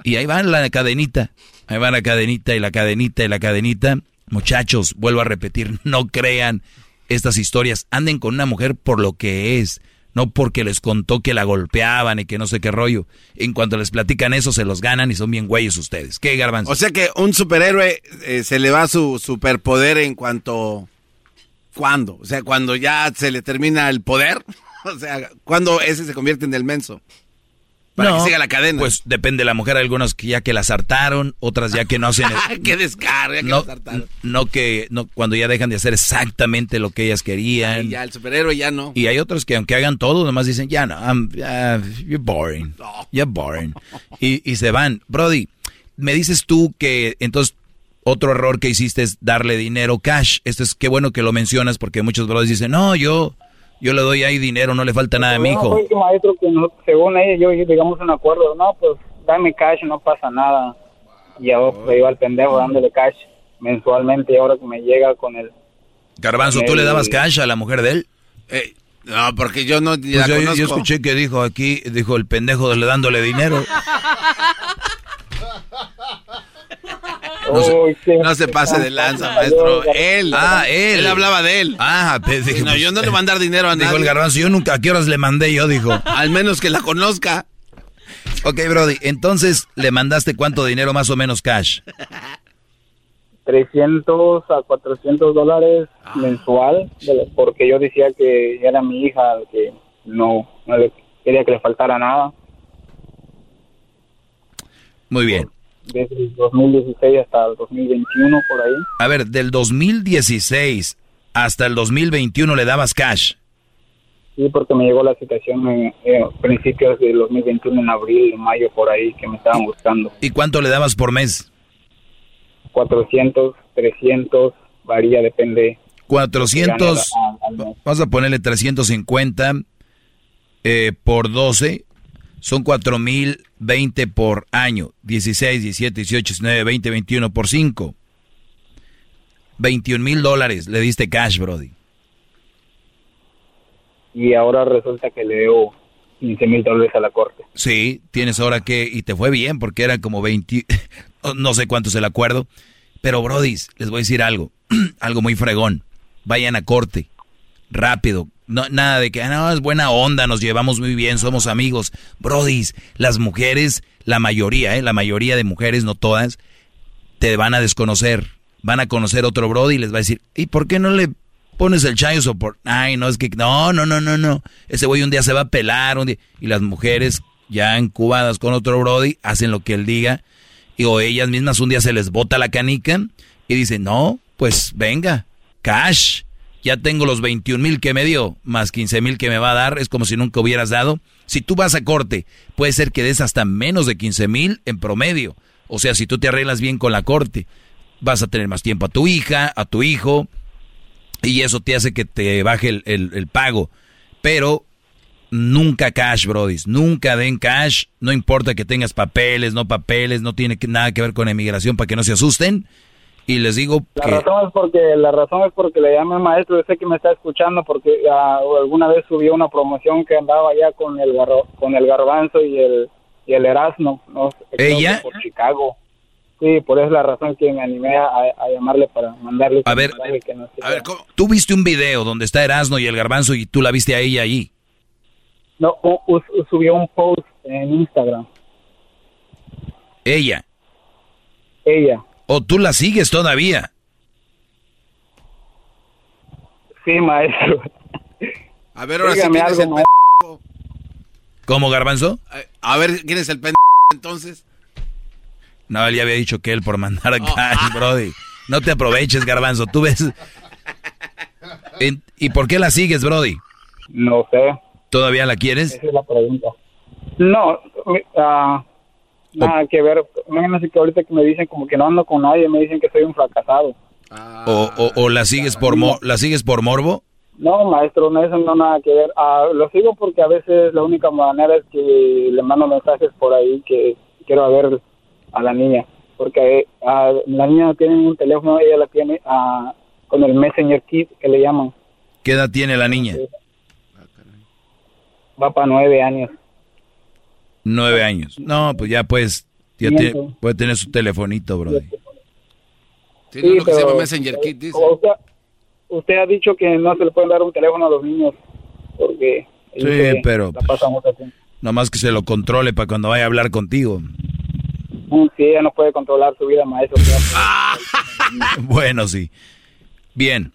Y ahí va la cadenita. Ahí va la cadenita y la cadenita y la cadenita. Muchachos, vuelvo a repetir, no crean estas historias. Anden con una mujer por lo que es, no porque les contó que la golpeaban y que no sé qué rollo. En cuanto les platican eso, se los ganan y son bien güeyes ustedes. ¿Qué, garbanzo? O sea que un superhéroe eh, se le va su superpoder en cuanto... ¿Cuándo? O sea, cuando ya se le termina el poder. O sea, cuando ese se convierte en el menso. Para que siga la cadena. Pues depende de la mujer, algunos que ya que las hartaron, otras ya que no hacen... ¡Qué descarga! no, no que no cuando ya dejan de hacer exactamente lo que ellas querían. Y ya el superhéroe ya no. Y hay otros que aunque hagan todo, nomás dicen, ya no, I'm, uh, you're boring, you're boring. Y, y se van. Brody, me dices tú que entonces otro error que hiciste es darle dinero cash. Esto es qué bueno que lo mencionas porque muchos brodis dicen, no, yo, yo le doy ahí dinero, no le falta nada a mi hijo. fue que maestro que no- según ella yo llegamos a un acuerdo, no, pues dame cash, no pasa nada. Y ahora pues, iba al pendejo dándole cash mensualmente y ahora que me llega con el... Garbanzo, ¿tú le dabas cash a la mujer de él? Eh, no, porque yo no Pues la yo, escuché que dijo aquí, dijo el pendejo de le dándole dinero. No se, no se pase de lanza, maestro. Él. Ah, él. Él hablaba de él. Ah, pues, dije, no, yo no le voy a mandar dinero a nadie. Dijo el garbanzo, yo nunca, ¿a qué horas le mandé yo? Dijo. Al menos que la conozca. Ok, Brody, entonces le mandaste cuánto dinero más o menos cash. 300 a 400 dólares mensual, de la- porque yo decía que era mi hija, que no, no le quería que le faltara nada. Muy bien. Desde el 2016 hasta el 2021, por ahí. A ver, del 2016 hasta el 2021 le dabas cash. Sí, porque me llegó la situación en, en principios del 2021, en abril, mayo, por ahí, que me estaban buscando. ¿Y cuánto le dabas por mes? 400, 300, varía, depende. 400, Al- al mes. vamos a ponerle 350 eh, por 12, son 4020 por año. 16, 17, 18, 19, 20, 21 por 5. 21 mil dólares le diste cash, Brody. Y ahora resulta que le debo 15 mil dólares a la corte. Sí, tienes ahora que, y te fue bien porque eran como 20, no sé cuántos el acuerdo. Pero, Brody, les voy a decir algo, algo muy fregón. Vayan a corte, rápido. No, nada de que, ah, no, es buena onda, nos llevamos muy bien, somos amigos. Brody, las mujeres, la mayoría, ¿eh? la mayoría de mujeres, no todas, te van a desconocer. Van a conocer otro Brody y les va a decir, ¿y por qué no le pones el chayo support? Ay, no, es que, no, no, no, no, no. Ese güey un día se va a pelar, un día. Y las mujeres, ya encubadas con otro Brody, hacen lo que él diga. Y o ellas mismas un día se les bota la canica y dicen, no, pues venga, cash. Ya tengo los 21 mil que me dio, más 15 mil que me va a dar, es como si nunca hubieras dado. Si tú vas a corte, puede ser que des hasta menos de 15 mil en promedio. O sea, si tú te arreglas bien con la corte vas a tener más tiempo a tu hija, a tu hijo, y eso te hace que te baje el, el, pago. Pero nunca cash, brodis, nunca den cash, no importa que tengas papeles, no papeles, no tiene nada que ver con emigración para que no se asusten. Y les digo la razón es porque la razón es porque le llamé maestro, yo sé que me está escuchando porque ah, alguna vez subió una promoción que andaba ya con el con el garbanzo y el y el Erasmo, no ella por Chicago. Sí, por eso la razón que me animé a, llamarle para mandarle. A ver, que no a ver tú viste un video donde está Erasmo y el Garbanzo y tú la viste a ella ahí. No, subió un post en Instagram. Ella. Ella. ¿O tú la sigues todavía? Sí, maestro. A ver, ahora sí, ¿quién es el ¿Cómo, Garbanzo? A ver, ¿quién es el pendejo entonces? No, él ya había dicho que él por mandar a oh. Brody. No te aproveches, garbanzo. Tú ves. ¿Y por qué la sigues, Brody? No sé. ¿Todavía la quieres? Esa es la pregunta. No, uh, nada que ver. Imagínate que ahorita que me dicen como que no ando con nadie, me dicen que soy un fracasado. o, o, la sigues por la sigues por morbo? No, maestro, no eso no nada que ver. Uh, lo sigo porque a veces la única manera es que le mando mensajes por ahí que quiero ver a la niña, porque a, la niña no tiene un teléfono, ella la tiene a, con el Messenger Kit que le llaman. ¿Qué edad tiene la niña? Va para nueve años. Nueve años. No, pues ya pues, ya puede tener su telefonito, bro. Tiene lo que se llama Messenger Kit, dice. Usted, usted, ha dicho que no se le pueden dar un teléfono a los niños, porque... Sí, pero... La más que se lo controle para cuando vaya a hablar contigo. Sí, ella no puede controlar su vida, maestro. bueno, sí. Bien.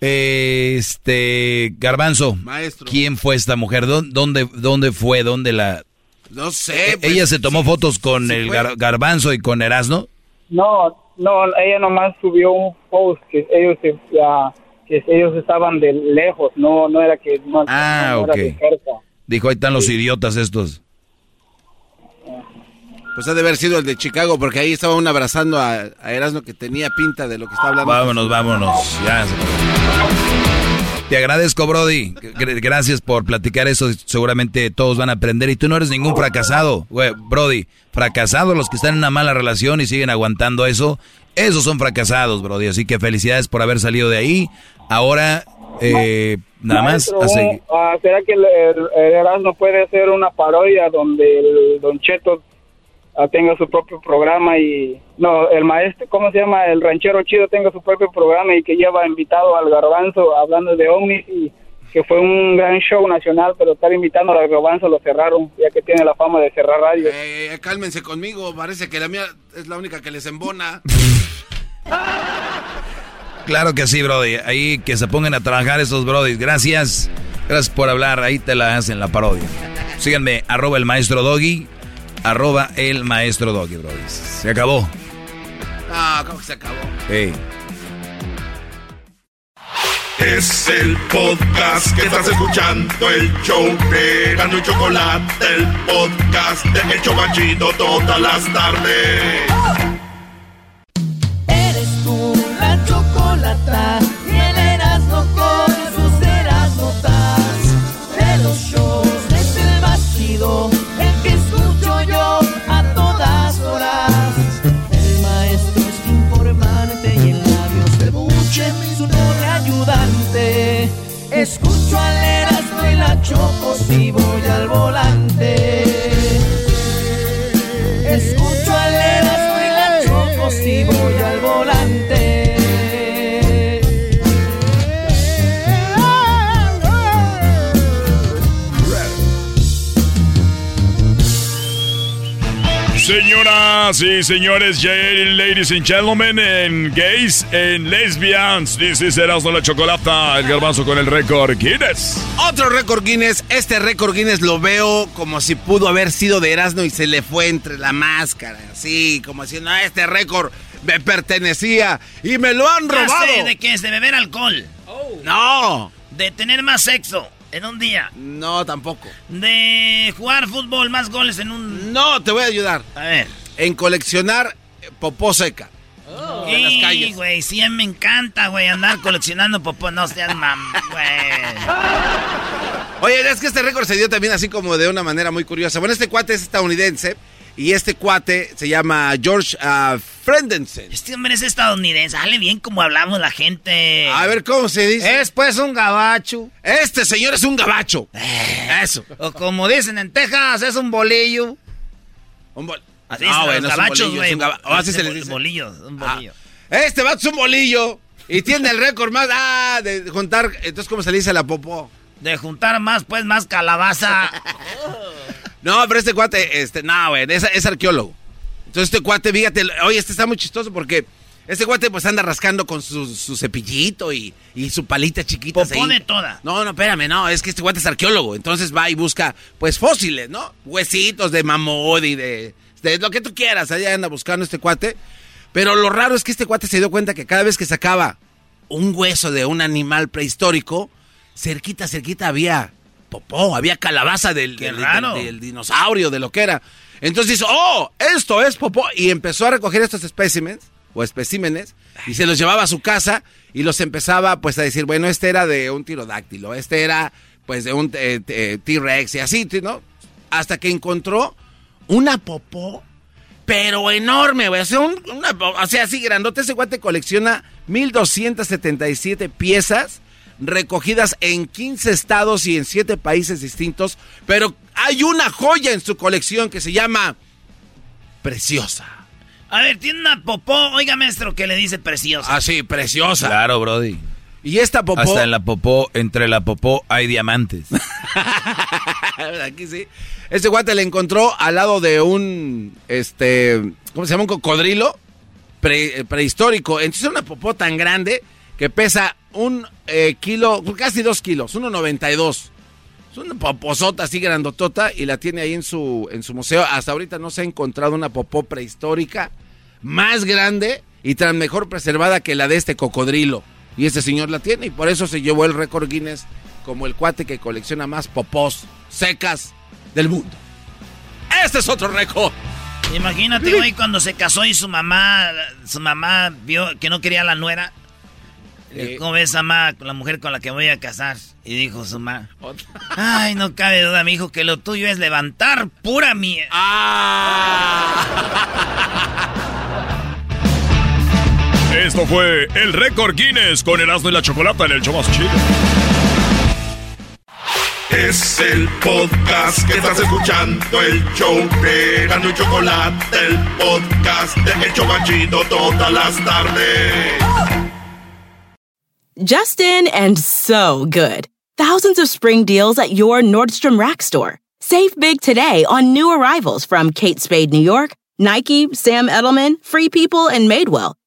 Este, Garbanzo, maestro. ¿quién fue esta mujer? ¿Dónde, dónde fue? ¿Dónde la...? No sé. ¿E-, ¿Ella pues, se tomó fotos con el Garbanzo y con Erasno? No, no, ella nomás subió un post que ellos, que ellos estaban de lejos, no, no era que... No, ah, ok. Dijo, ahí están los idiotas estos. Pues ha de haber sido el de Chicago, porque ahí estaba uno abrazando a, Erasmo que tenía pinta de lo que está hablando. Vámonos, vámonos. Ya. Te agradezco, Brody. Gracias por platicar eso. Seguramente todos van a aprender. Y tú no eres ningún fracasado, Brody. Fracasados los que están en una mala relación y siguen aguantando eso. Esos son fracasados, Brody. Así que felicidades por haber salido de ahí. Ahora, eh, nada más. Ah, ¿Será que el, Erasmo puede hacer una parodia donde el Don Cheto tenga su propio programa y no el maestro cómo se llama el ranchero chido tenga su propio programa y que lleva invitado al garbanzo hablando de ovnis y que fue un gran show nacional pero estar invitando al garbanzo lo cerraron ya que tiene la fama de cerrar radio eh, eh, cálmense conmigo parece que la mía es la única que les embona. Claro que sí brody ahí que se pongan a trabajar esos brodis gracias gracias por hablar ahí te la hacen la parodia. Síganme arroba el maestro doggy arroba el maestro Doggy, brothers. Se acabó. Ah, ¿cómo que se acabó? Hey. Es el podcast que estás escuchando, el show de Gano y Chocolate, el podcast de El Chocachito todas las tardes. Eres tú la chocolata Y señores, ladies and gentlemen, en gays, en lesbians, this is Erasmo la Chocolata, el garbanzo con el récord Guinness. Otro récord Guinness, este récord Guinness lo veo como si pudo haber sido de Erasmo y se le fue entre la máscara, así, como diciendo, "Ah, este récord me pertenecía y me lo han Ya robado. sé de qué es, de beber alcohol. No. De tener más sexo en un día. No, tampoco. De jugar fútbol más goles en un... No, te voy a ayudar. A ver. En coleccionar eh, popó seca. En las Sí, calles. güey, sí me encanta, güey, andar coleccionando popó. No seas mam, güey. Oye, es que este récord se dio también así como de una manera muy curiosa. Bueno, este cuate es estadounidense y este cuate se llama George uh, Frendensen. Este hombre es estadounidense. Sale bien como hablamos la gente. A ver, ¿cómo se dice? Es pues un gabacho. Este señor es un gabacho. Eso. O como dicen en Texas, es un bolillo. Un bol- Así No, güey, los no un gabachos, bolillo, güey. un o así se les Bol- dice. Bolillo, un Ah, bolillo. Este vato es un bolillo y tiene el récord más ah, de juntar. Entonces, ¿cómo se le dice a la popó? De juntar más, pues, más calabaza. No, pero este cuate, este, no, güey, es, es arqueólogo. Entonces este cuate, fíjate, oye, este está muy chistoso porque este cuate pues anda rascando con su, su cepillito y, y su palita chiquita. Popó de toda. No, no, espérame, no, es que este cuate es arqueólogo. Entonces va y busca, pues, fósiles, ¿no? Huesitos de mamut y de, lo que tú quieras. Allá anda buscando este cuate. Pero lo raro es que este cuate se dio cuenta que cada vez que sacaba un hueso de un animal prehistórico, cerquita, cerquita había popó, había calabaza del, del- raro. del- del dinosaurio, de lo que era. Entonces dice, oh, esto es popó. Y empezó a recoger estos espécimes, o especímenes, y se los llevaba a su casa y los empezaba pues a decir, bueno, este era de un tirodáctilo, este era pues de un eh, eh, T-Rex y así, ¿no? Hasta que encontró una popó, pero enorme, güey. O sea, un- una, o sea, así grandote. Ese guate colecciona 1277 piezas recogidas en 15 estados y en 7 países distintos. Pero hay una joya en su colección que se llama Preciosa. A ver, tiene una popó, oiga, maestro, que le dice preciosa. Ah, sí, preciosa. Claro, Brody. Y esta popó. Hasta en la popó, entre la popó hay diamantes. Aquí sí. Este guate le encontró al lado de un, este, ¿cómo se llama? Un cocodrilo pre- eh, prehistórico. Entonces es una popó tan grande que pesa un eh, kilo, casi dos kilos, 1.92. Es una popozota así grandotota y la tiene ahí en su, en su museo. Hasta ahorita no se ha encontrado una popó prehistórica más grande y tan mejor preservada que la de este cocodrilo. Y este señor la tiene y por eso se llevó el récord Guinness como el cuate que colecciona más popós secas del mundo. Este es otro récord. Imagínate, güey, cuando se casó y su mamá, su mamá vio que no quería a la nuera. Eh. ¿Cómo ves, mamá, la mujer con la que voy a casar? Y dijo su mamá, ay, no cabe duda, mi hijo, que lo tuyo es levantar pura mía. Esto fue el récord Guinness con Erasmo y la Chocolata en el show más chido. Es el podcast que estás escuchando, el show de Erasmo y Chocolate, el podcast de El Chobachito todas las tardes. Justin and so good. Thousands of spring deals at your Nordstrom Rack store. Save big today on new arrivals from Kate Spade New York, Nike, Sam Edelman, Free People, and Madewell,